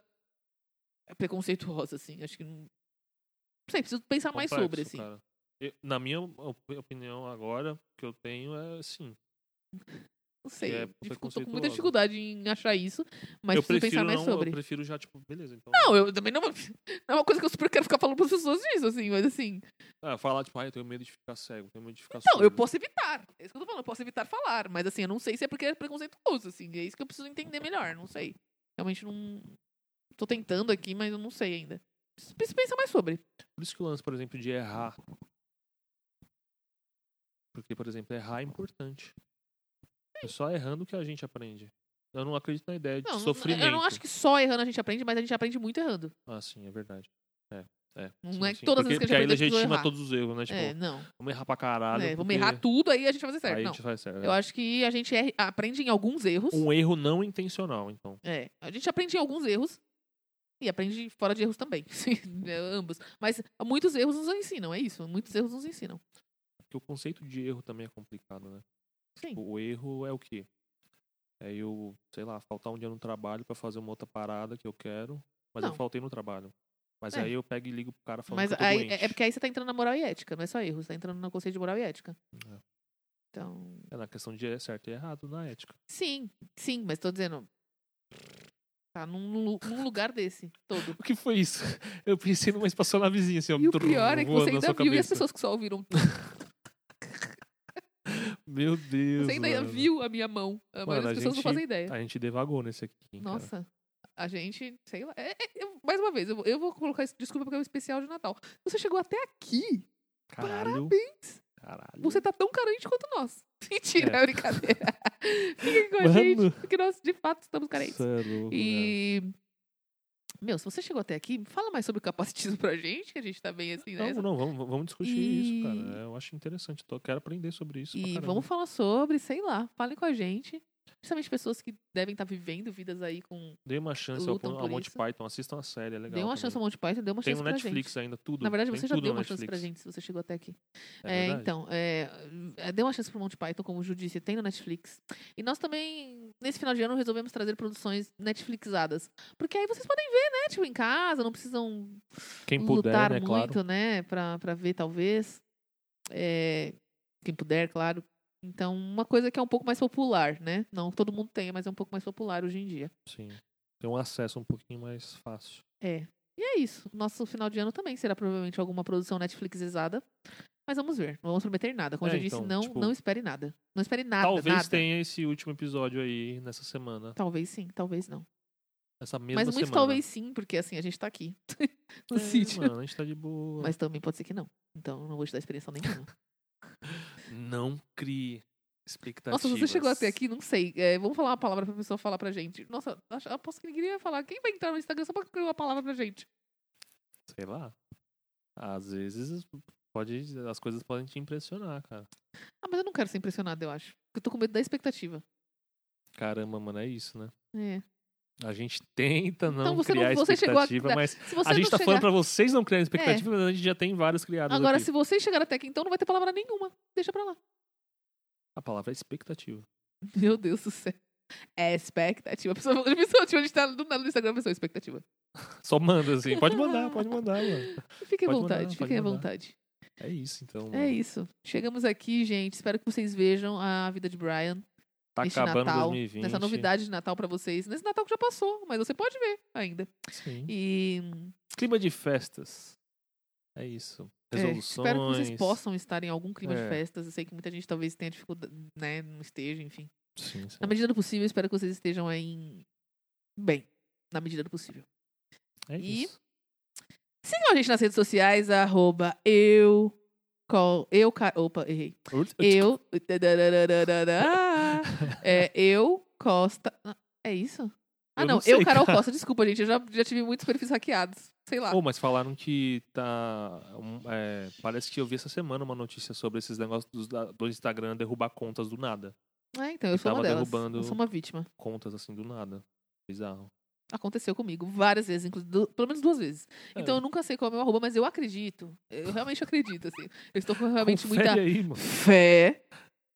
Speaker 1: preconceituosa, assim. Acho que não. Não sei, preciso pensar mais
Speaker 2: complexo,
Speaker 1: sobre, assim.
Speaker 2: cara. Eu- na minha op- opinião agora, o que eu tenho é sim.
Speaker 1: Não sei.
Speaker 2: é
Speaker 1: eu dificu- tô com muita dificuldade em achar isso. Mas
Speaker 2: eu
Speaker 1: preciso pensar mais
Speaker 2: não,
Speaker 1: sobre.
Speaker 2: eu prefiro já, tipo, beleza, então.
Speaker 1: Não, eu também não. Não é uma coisa que eu super quero ficar falando para as pessoas disso, assim, mas assim.
Speaker 2: Ah, falar, tipo, ah, eu tenho medo de ficar cego, tenho medo de ficar
Speaker 1: Não, eu posso evitar. É isso que eu tô falando, eu posso evitar falar. Mas assim, eu não sei se é porque é preconceituoso, assim. É isso que eu preciso entender melhor, não sei. Realmente não. Tô tentando aqui, mas eu não sei ainda. Preciso pensar mais sobre.
Speaker 2: Por isso que o lance, por exemplo, de errar. Porque, por exemplo, errar é importante. É só errando que a gente aprende. Eu não acredito na ideia de
Speaker 1: Não,
Speaker 2: sofrimento.
Speaker 1: eu não acho que só errando a gente aprende, mas a gente aprende muito errando.
Speaker 2: Ah, sim, é verdade. É, é.
Speaker 1: Não
Speaker 2: sim,
Speaker 1: é que
Speaker 2: sim.
Speaker 1: todas as vezes que a gente
Speaker 2: porque aí
Speaker 1: a gente errar.
Speaker 2: todos os erros, né? Tipo,
Speaker 1: é, não.
Speaker 2: vamos errar pra caralho.
Speaker 1: É, vamos
Speaker 2: porque
Speaker 1: errar tudo, aí a gente vai fazer certo.
Speaker 2: Aí a
Speaker 1: não.
Speaker 2: gente faz certo.
Speaker 1: Eu acho que a gente erra- aprende em alguns erros.
Speaker 2: Um erro não intencional, então.
Speaker 1: É, a gente aprende em alguns erros e aprende fora de erros também. Sim, é, ambos. Mas muitos erros nos ensinam, é isso. Muitos erros nos ensinam.
Speaker 2: Porque o conceito de erro também é complicado, né?
Speaker 1: Sim.
Speaker 2: O erro é o quê? É eu, sei lá, faltar um dia no trabalho pra fazer uma outra parada que eu quero, mas
Speaker 1: Não.
Speaker 2: eu faltei no trabalho. Mas
Speaker 1: É.
Speaker 2: aí eu pego e ligo pro cara falando
Speaker 1: Mas
Speaker 2: que eu
Speaker 1: aí, é é porque aí você tá entrando na moral e ética, não é só erro, você tá entrando no conceito de moral e ética.
Speaker 2: É.
Speaker 1: Então,
Speaker 2: É na questão de é certo e errado na ética.
Speaker 1: sim, sim, mas tô dizendo. Tá num, num lugar desse, todo.
Speaker 2: O que foi isso? Eu pensei numa espaçonavezinha assim, ó.
Speaker 1: E o pior é que você ainda viu, e as pessoas que só ouviram.
Speaker 2: Meu Deus.
Speaker 1: Você ainda
Speaker 2: mano.
Speaker 1: viu a minha mão. A maioria
Speaker 2: Mano,
Speaker 1: das
Speaker 2: a
Speaker 1: pessoas
Speaker 2: gente-
Speaker 1: não fazem ideia.
Speaker 2: A gente devagou nesse aqui. hein, cara.
Speaker 1: Nossa, a gente, sei lá. é- é- eu- mais uma vez, eu, vou- eu vou colocar isso, desculpa porque é um especial de Natal. Você chegou até aqui.
Speaker 2: Caralho.
Speaker 1: Parabéns.
Speaker 2: Caralho.
Speaker 1: Você tá tão carente quanto nós. Mentira, é, brincadeira. Fiquem com a
Speaker 2: Mano.
Speaker 1: gente, porque nós de fato estamos carentes.
Speaker 2: É.
Speaker 1: E. Meu, se você chegou até aqui, fala mais sobre o capacitismo pra gente, que a gente tá bem assim, né?
Speaker 2: Não, não, vamos, vamos discutir
Speaker 1: E-
Speaker 2: isso, cara. É, Eu acho interessante. Tô, quero aprender sobre isso.
Speaker 1: E vamos falar sobre, sei lá, falem com a gente. Principalmente pessoas que devem estar vivendo vidas aí com.
Speaker 2: Dê uma chance ao, ao Monty
Speaker 1: isso.
Speaker 2: Python, assistam a série, é legal.
Speaker 1: dê uma
Speaker 2: também.
Speaker 1: chance ao Monty Python, dê uma
Speaker 2: Tem
Speaker 1: chance
Speaker 2: no
Speaker 1: pra
Speaker 2: Netflix
Speaker 1: gente.
Speaker 2: ainda, tudo.
Speaker 1: Na verdade,
Speaker 2: Tem
Speaker 1: você já deu
Speaker 2: no
Speaker 1: uma chance pra
Speaker 2: Netflix.
Speaker 1: gente, se você chegou até aqui.
Speaker 2: É,
Speaker 1: É, então, é, é, dê uma chance pro Monty Python, como o Ju disse, tem no Netflix. E nós também, nesse final de ano, resolvemos trazer produções Netflixadas. Porque aí vocês podem ver, né? Tipo, em casa, não precisam
Speaker 2: Quem puder,
Speaker 1: lutar
Speaker 2: né,
Speaker 1: muito,
Speaker 2: claro.
Speaker 1: né? Pra, pra ver, talvez. É, quem puder, claro. Então, uma coisa que é um pouco mais popular, né? Não que todo mundo tenha, mas é um pouco mais popular hoje em dia.
Speaker 2: Sim. Tem um acesso um pouquinho mais fácil.
Speaker 1: É. E é isso. Nosso final de ano também será provavelmente alguma produção Netflixizada. Mas vamos ver. Não vamos prometer nada. Como eu
Speaker 2: É,
Speaker 1: já disse,
Speaker 2: então,
Speaker 1: não,
Speaker 2: tipo,
Speaker 1: não espere nada. Não espere nada.
Speaker 2: talvez
Speaker 1: nada.
Speaker 2: tenha esse último episódio aí nessa semana.
Speaker 1: Talvez sim, talvez não.
Speaker 2: Essa mesma
Speaker 1: Mas muito
Speaker 2: semana.
Speaker 1: talvez sim, porque assim, a gente tá aqui. no
Speaker 2: É,
Speaker 1: sítio.
Speaker 2: Mano, a gente tá de boa.
Speaker 1: Mas também pode ser que não. Então não vou te dar experiência nenhuma.
Speaker 2: Não crie expectativas.
Speaker 1: Nossa, você chegou até aqui, não sei. É, vamos falar uma palavra pra pessoa falar pra gente. Nossa, acho- aposto que ninguém ia falar. Quem vai entrar no Instagram só pra criar uma palavra pra gente?
Speaker 2: Sei lá. Às vezes pode, as coisas podem te impressionar, cara.
Speaker 1: Ah, mas eu não quero ser impressionado, eu acho. Porque eu tô com medo da expectativa.
Speaker 2: Caramba, mano, é isso, né?
Speaker 1: É.
Speaker 2: A gente tenta não
Speaker 1: Então não-
Speaker 2: criar
Speaker 1: você chegou a-
Speaker 2: expectativa, mas a gente
Speaker 1: não
Speaker 2: tá
Speaker 1: chegar...
Speaker 2: falando pra vocês não criarem expectativa, mas a gente já tem vários criados
Speaker 1: Agora,
Speaker 2: aqui.
Speaker 1: se vocês chegaram até aqui, então não vai ter palavra nenhuma. Deixa pra lá.
Speaker 2: A palavra é expectativa.
Speaker 1: Meu Deus do céu. É expectativa. A pessoa, a pessoa tipo, a gente tá do nada no Instagram, a pessoa expectativa.
Speaker 2: Só manda assim. Pode mandar, pode mandar, mano.
Speaker 1: Fiquem à vontade,
Speaker 2: mandar,
Speaker 1: fiquem à vontade.
Speaker 2: É isso, então.
Speaker 1: É
Speaker 2: mano.
Speaker 1: isso. Chegamos aqui, gente. Espero que vocês vejam a vida de Brian
Speaker 2: Tá
Speaker 1: neste
Speaker 2: acabando
Speaker 1: Natal.
Speaker 2: 2020.
Speaker 1: Nessa novidade de Natal pra vocês. Nesse Natal que já passou, mas você pode ver ainda.
Speaker 2: Sim.
Speaker 1: E
Speaker 2: Clima de festas. É isso.
Speaker 1: é,
Speaker 2: Resoluções.
Speaker 1: espero que vocês possam estar em algum clima de
Speaker 2: É.
Speaker 1: festas. Eu sei que muita gente talvez tenha dificuldade, né? Não esteja, enfim.
Speaker 2: Sim, sim.
Speaker 1: Na medida do possível, espero que vocês estejam aí em- bem. Na medida do possível.
Speaker 2: É
Speaker 1: E-
Speaker 2: isso.
Speaker 1: Sigam a gente nas redes sociais, arroba eu. Col, eu, opa, errei. Eu. É, eu, Costa. É isso? Ah,
Speaker 2: Eu
Speaker 1: não.
Speaker 2: não sei,
Speaker 1: eu, Carol
Speaker 2: cara.
Speaker 1: Costa. Desculpa, gente. Eu já, já tive muitos perfis hackeados. Sei lá.
Speaker 2: Oh, mas falaram que tá. um, é, parece que eu vi essa semana uma notícia sobre esses negócios da- do Instagram derrubar contas do nada.
Speaker 1: É, então, eu sou uma delas.
Speaker 2: derrubando-
Speaker 1: Eu sou uma vítima.
Speaker 2: Contas assim do nada. Bizarro.
Speaker 1: Aconteceu comigo várias vezes, inclusive, pelo menos duas vezes. Então
Speaker 2: É.
Speaker 1: eu nunca sei qual é o meu arroba, mas eu acredito. Eu realmente acredito, assim. Eu estou com realmente
Speaker 2: Confere
Speaker 1: muita
Speaker 2: aí, mano.
Speaker 1: fé.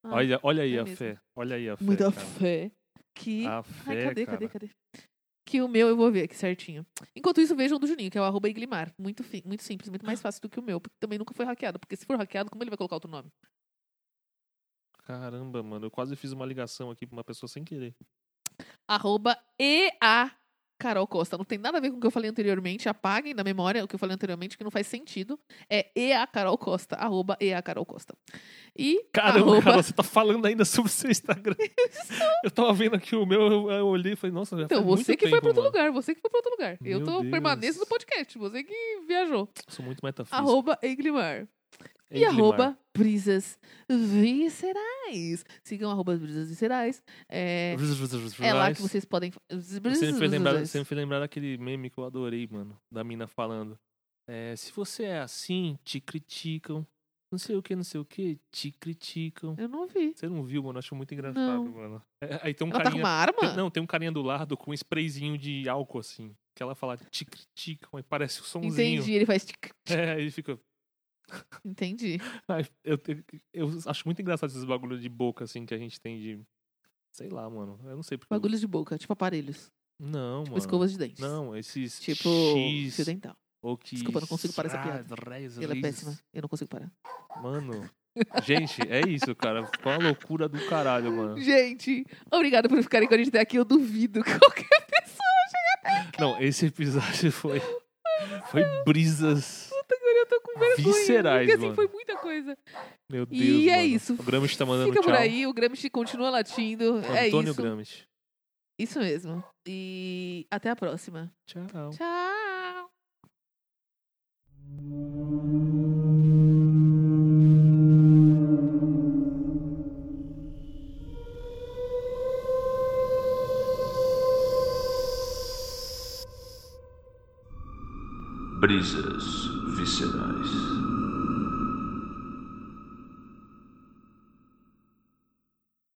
Speaker 1: Ah,
Speaker 2: Olha, olha aí
Speaker 1: é
Speaker 2: a
Speaker 1: mesmo.
Speaker 2: fé. Olha aí a fé.
Speaker 1: muita
Speaker 2: cara.
Speaker 1: fé. Que.
Speaker 2: A
Speaker 1: Ai,
Speaker 2: fé,
Speaker 1: cadê,
Speaker 2: cara.
Speaker 1: cadê, cadê? Que o meu eu vou ver aqui certinho. Enquanto isso, vejam do Juninho, que é o arroba Iglimar. Muito, fi- muito simples, muito mais fácil do que o meu, porque também nunca foi hackeado. Porque se for hackeado, como ele vai colocar outro nome?
Speaker 2: Caramba, mano. Eu quase fiz uma ligação aqui pra uma pessoa sem querer.
Speaker 1: Arroba EA Carol Costa. Não tem nada a ver com o que eu falei anteriormente. Apaguem da memória o que eu falei anteriormente, que não faz sentido. É EA Carol Costa. Arroba EA Carol Costa. E
Speaker 2: Caramba,
Speaker 1: arroba...
Speaker 2: Carol, você tá falando ainda sobre o seu Instagram. eu tava vendo aqui o meu, eu, eu olhei e falei, nossa, já
Speaker 1: Então, você que foi
Speaker 2: tempo,
Speaker 1: pra outro
Speaker 2: mano.
Speaker 1: lugar. Você que foi pra outro lugar. eu
Speaker 2: Meu
Speaker 1: tô
Speaker 2: Deus.
Speaker 1: permaneço no podcast. Você que viajou.
Speaker 2: Sou muito metafísico.
Speaker 1: Arroba Eglimar. E
Speaker 2: Eglimar.
Speaker 1: arroba brisas viscerais. Sigam arroba brisas viscerais. É, é lá que vocês podem.
Speaker 2: Você me, fez lembrar, você me fez lembrar daquele meme que eu adorei, mano. Da mina falando. É, se você é assim, te criticam. Não sei o que, não sei o que, te criticam.
Speaker 1: Eu não vi.
Speaker 2: Você não viu, mano? Acho muito engraçado,
Speaker 1: Não.
Speaker 2: mano. É, aí tem um
Speaker 1: Ela tá com
Speaker 2: carinha.
Speaker 1: uma arma?
Speaker 2: tem- não, tem um carinha do lado com um sprayzinho de álcool, assim. Que ela fala, te criticam, aí parece o somzinho.
Speaker 1: Entendi. Ele faz. tic,
Speaker 2: É, aí fica.
Speaker 1: Entendi.
Speaker 2: Eu, te- eu acho muito engraçado esses bagulho de boca, assim, que a gente tem de. Sei lá, mano. Eu não sei porque. eu-
Speaker 1: Bagulhos de boca, tipo aparelhos.
Speaker 2: Não,
Speaker 1: Tipo
Speaker 2: mano.
Speaker 1: escovas de dentes.
Speaker 2: Não, esses.
Speaker 1: Tipo
Speaker 2: X,
Speaker 1: fio dental.
Speaker 2: ou que.
Speaker 1: Desculpa, eu não consigo parar essa piada.
Speaker 2: Reis,
Speaker 1: Ela é péssima. Eu não consigo parar.
Speaker 2: Mano. Gente, é isso, cara. Ficou uma loucura do caralho, mano.
Speaker 1: Gente, obrigada por ficarem com a gente até aqui. Eu duvido que qualquer pessoa.
Speaker 2: Não, esse episódio foi. Foi brisas.
Speaker 1: Vergonha.
Speaker 2: Viscerais,
Speaker 1: porque assim
Speaker 2: mano.
Speaker 1: foi muita coisa.
Speaker 2: Meu Deus.
Speaker 1: E é
Speaker 2: mano.
Speaker 1: isso.
Speaker 2: O Gramsci tá mandando
Speaker 1: Fica
Speaker 2: tchau.
Speaker 1: por aí, o Gramsci continua latindo. é
Speaker 2: Antônio
Speaker 1: isso.
Speaker 2: Gramsci.
Speaker 1: Isso mesmo. E até a próxima.
Speaker 2: Tchau.
Speaker 1: Tchau.
Speaker 3: Brisas viscerais.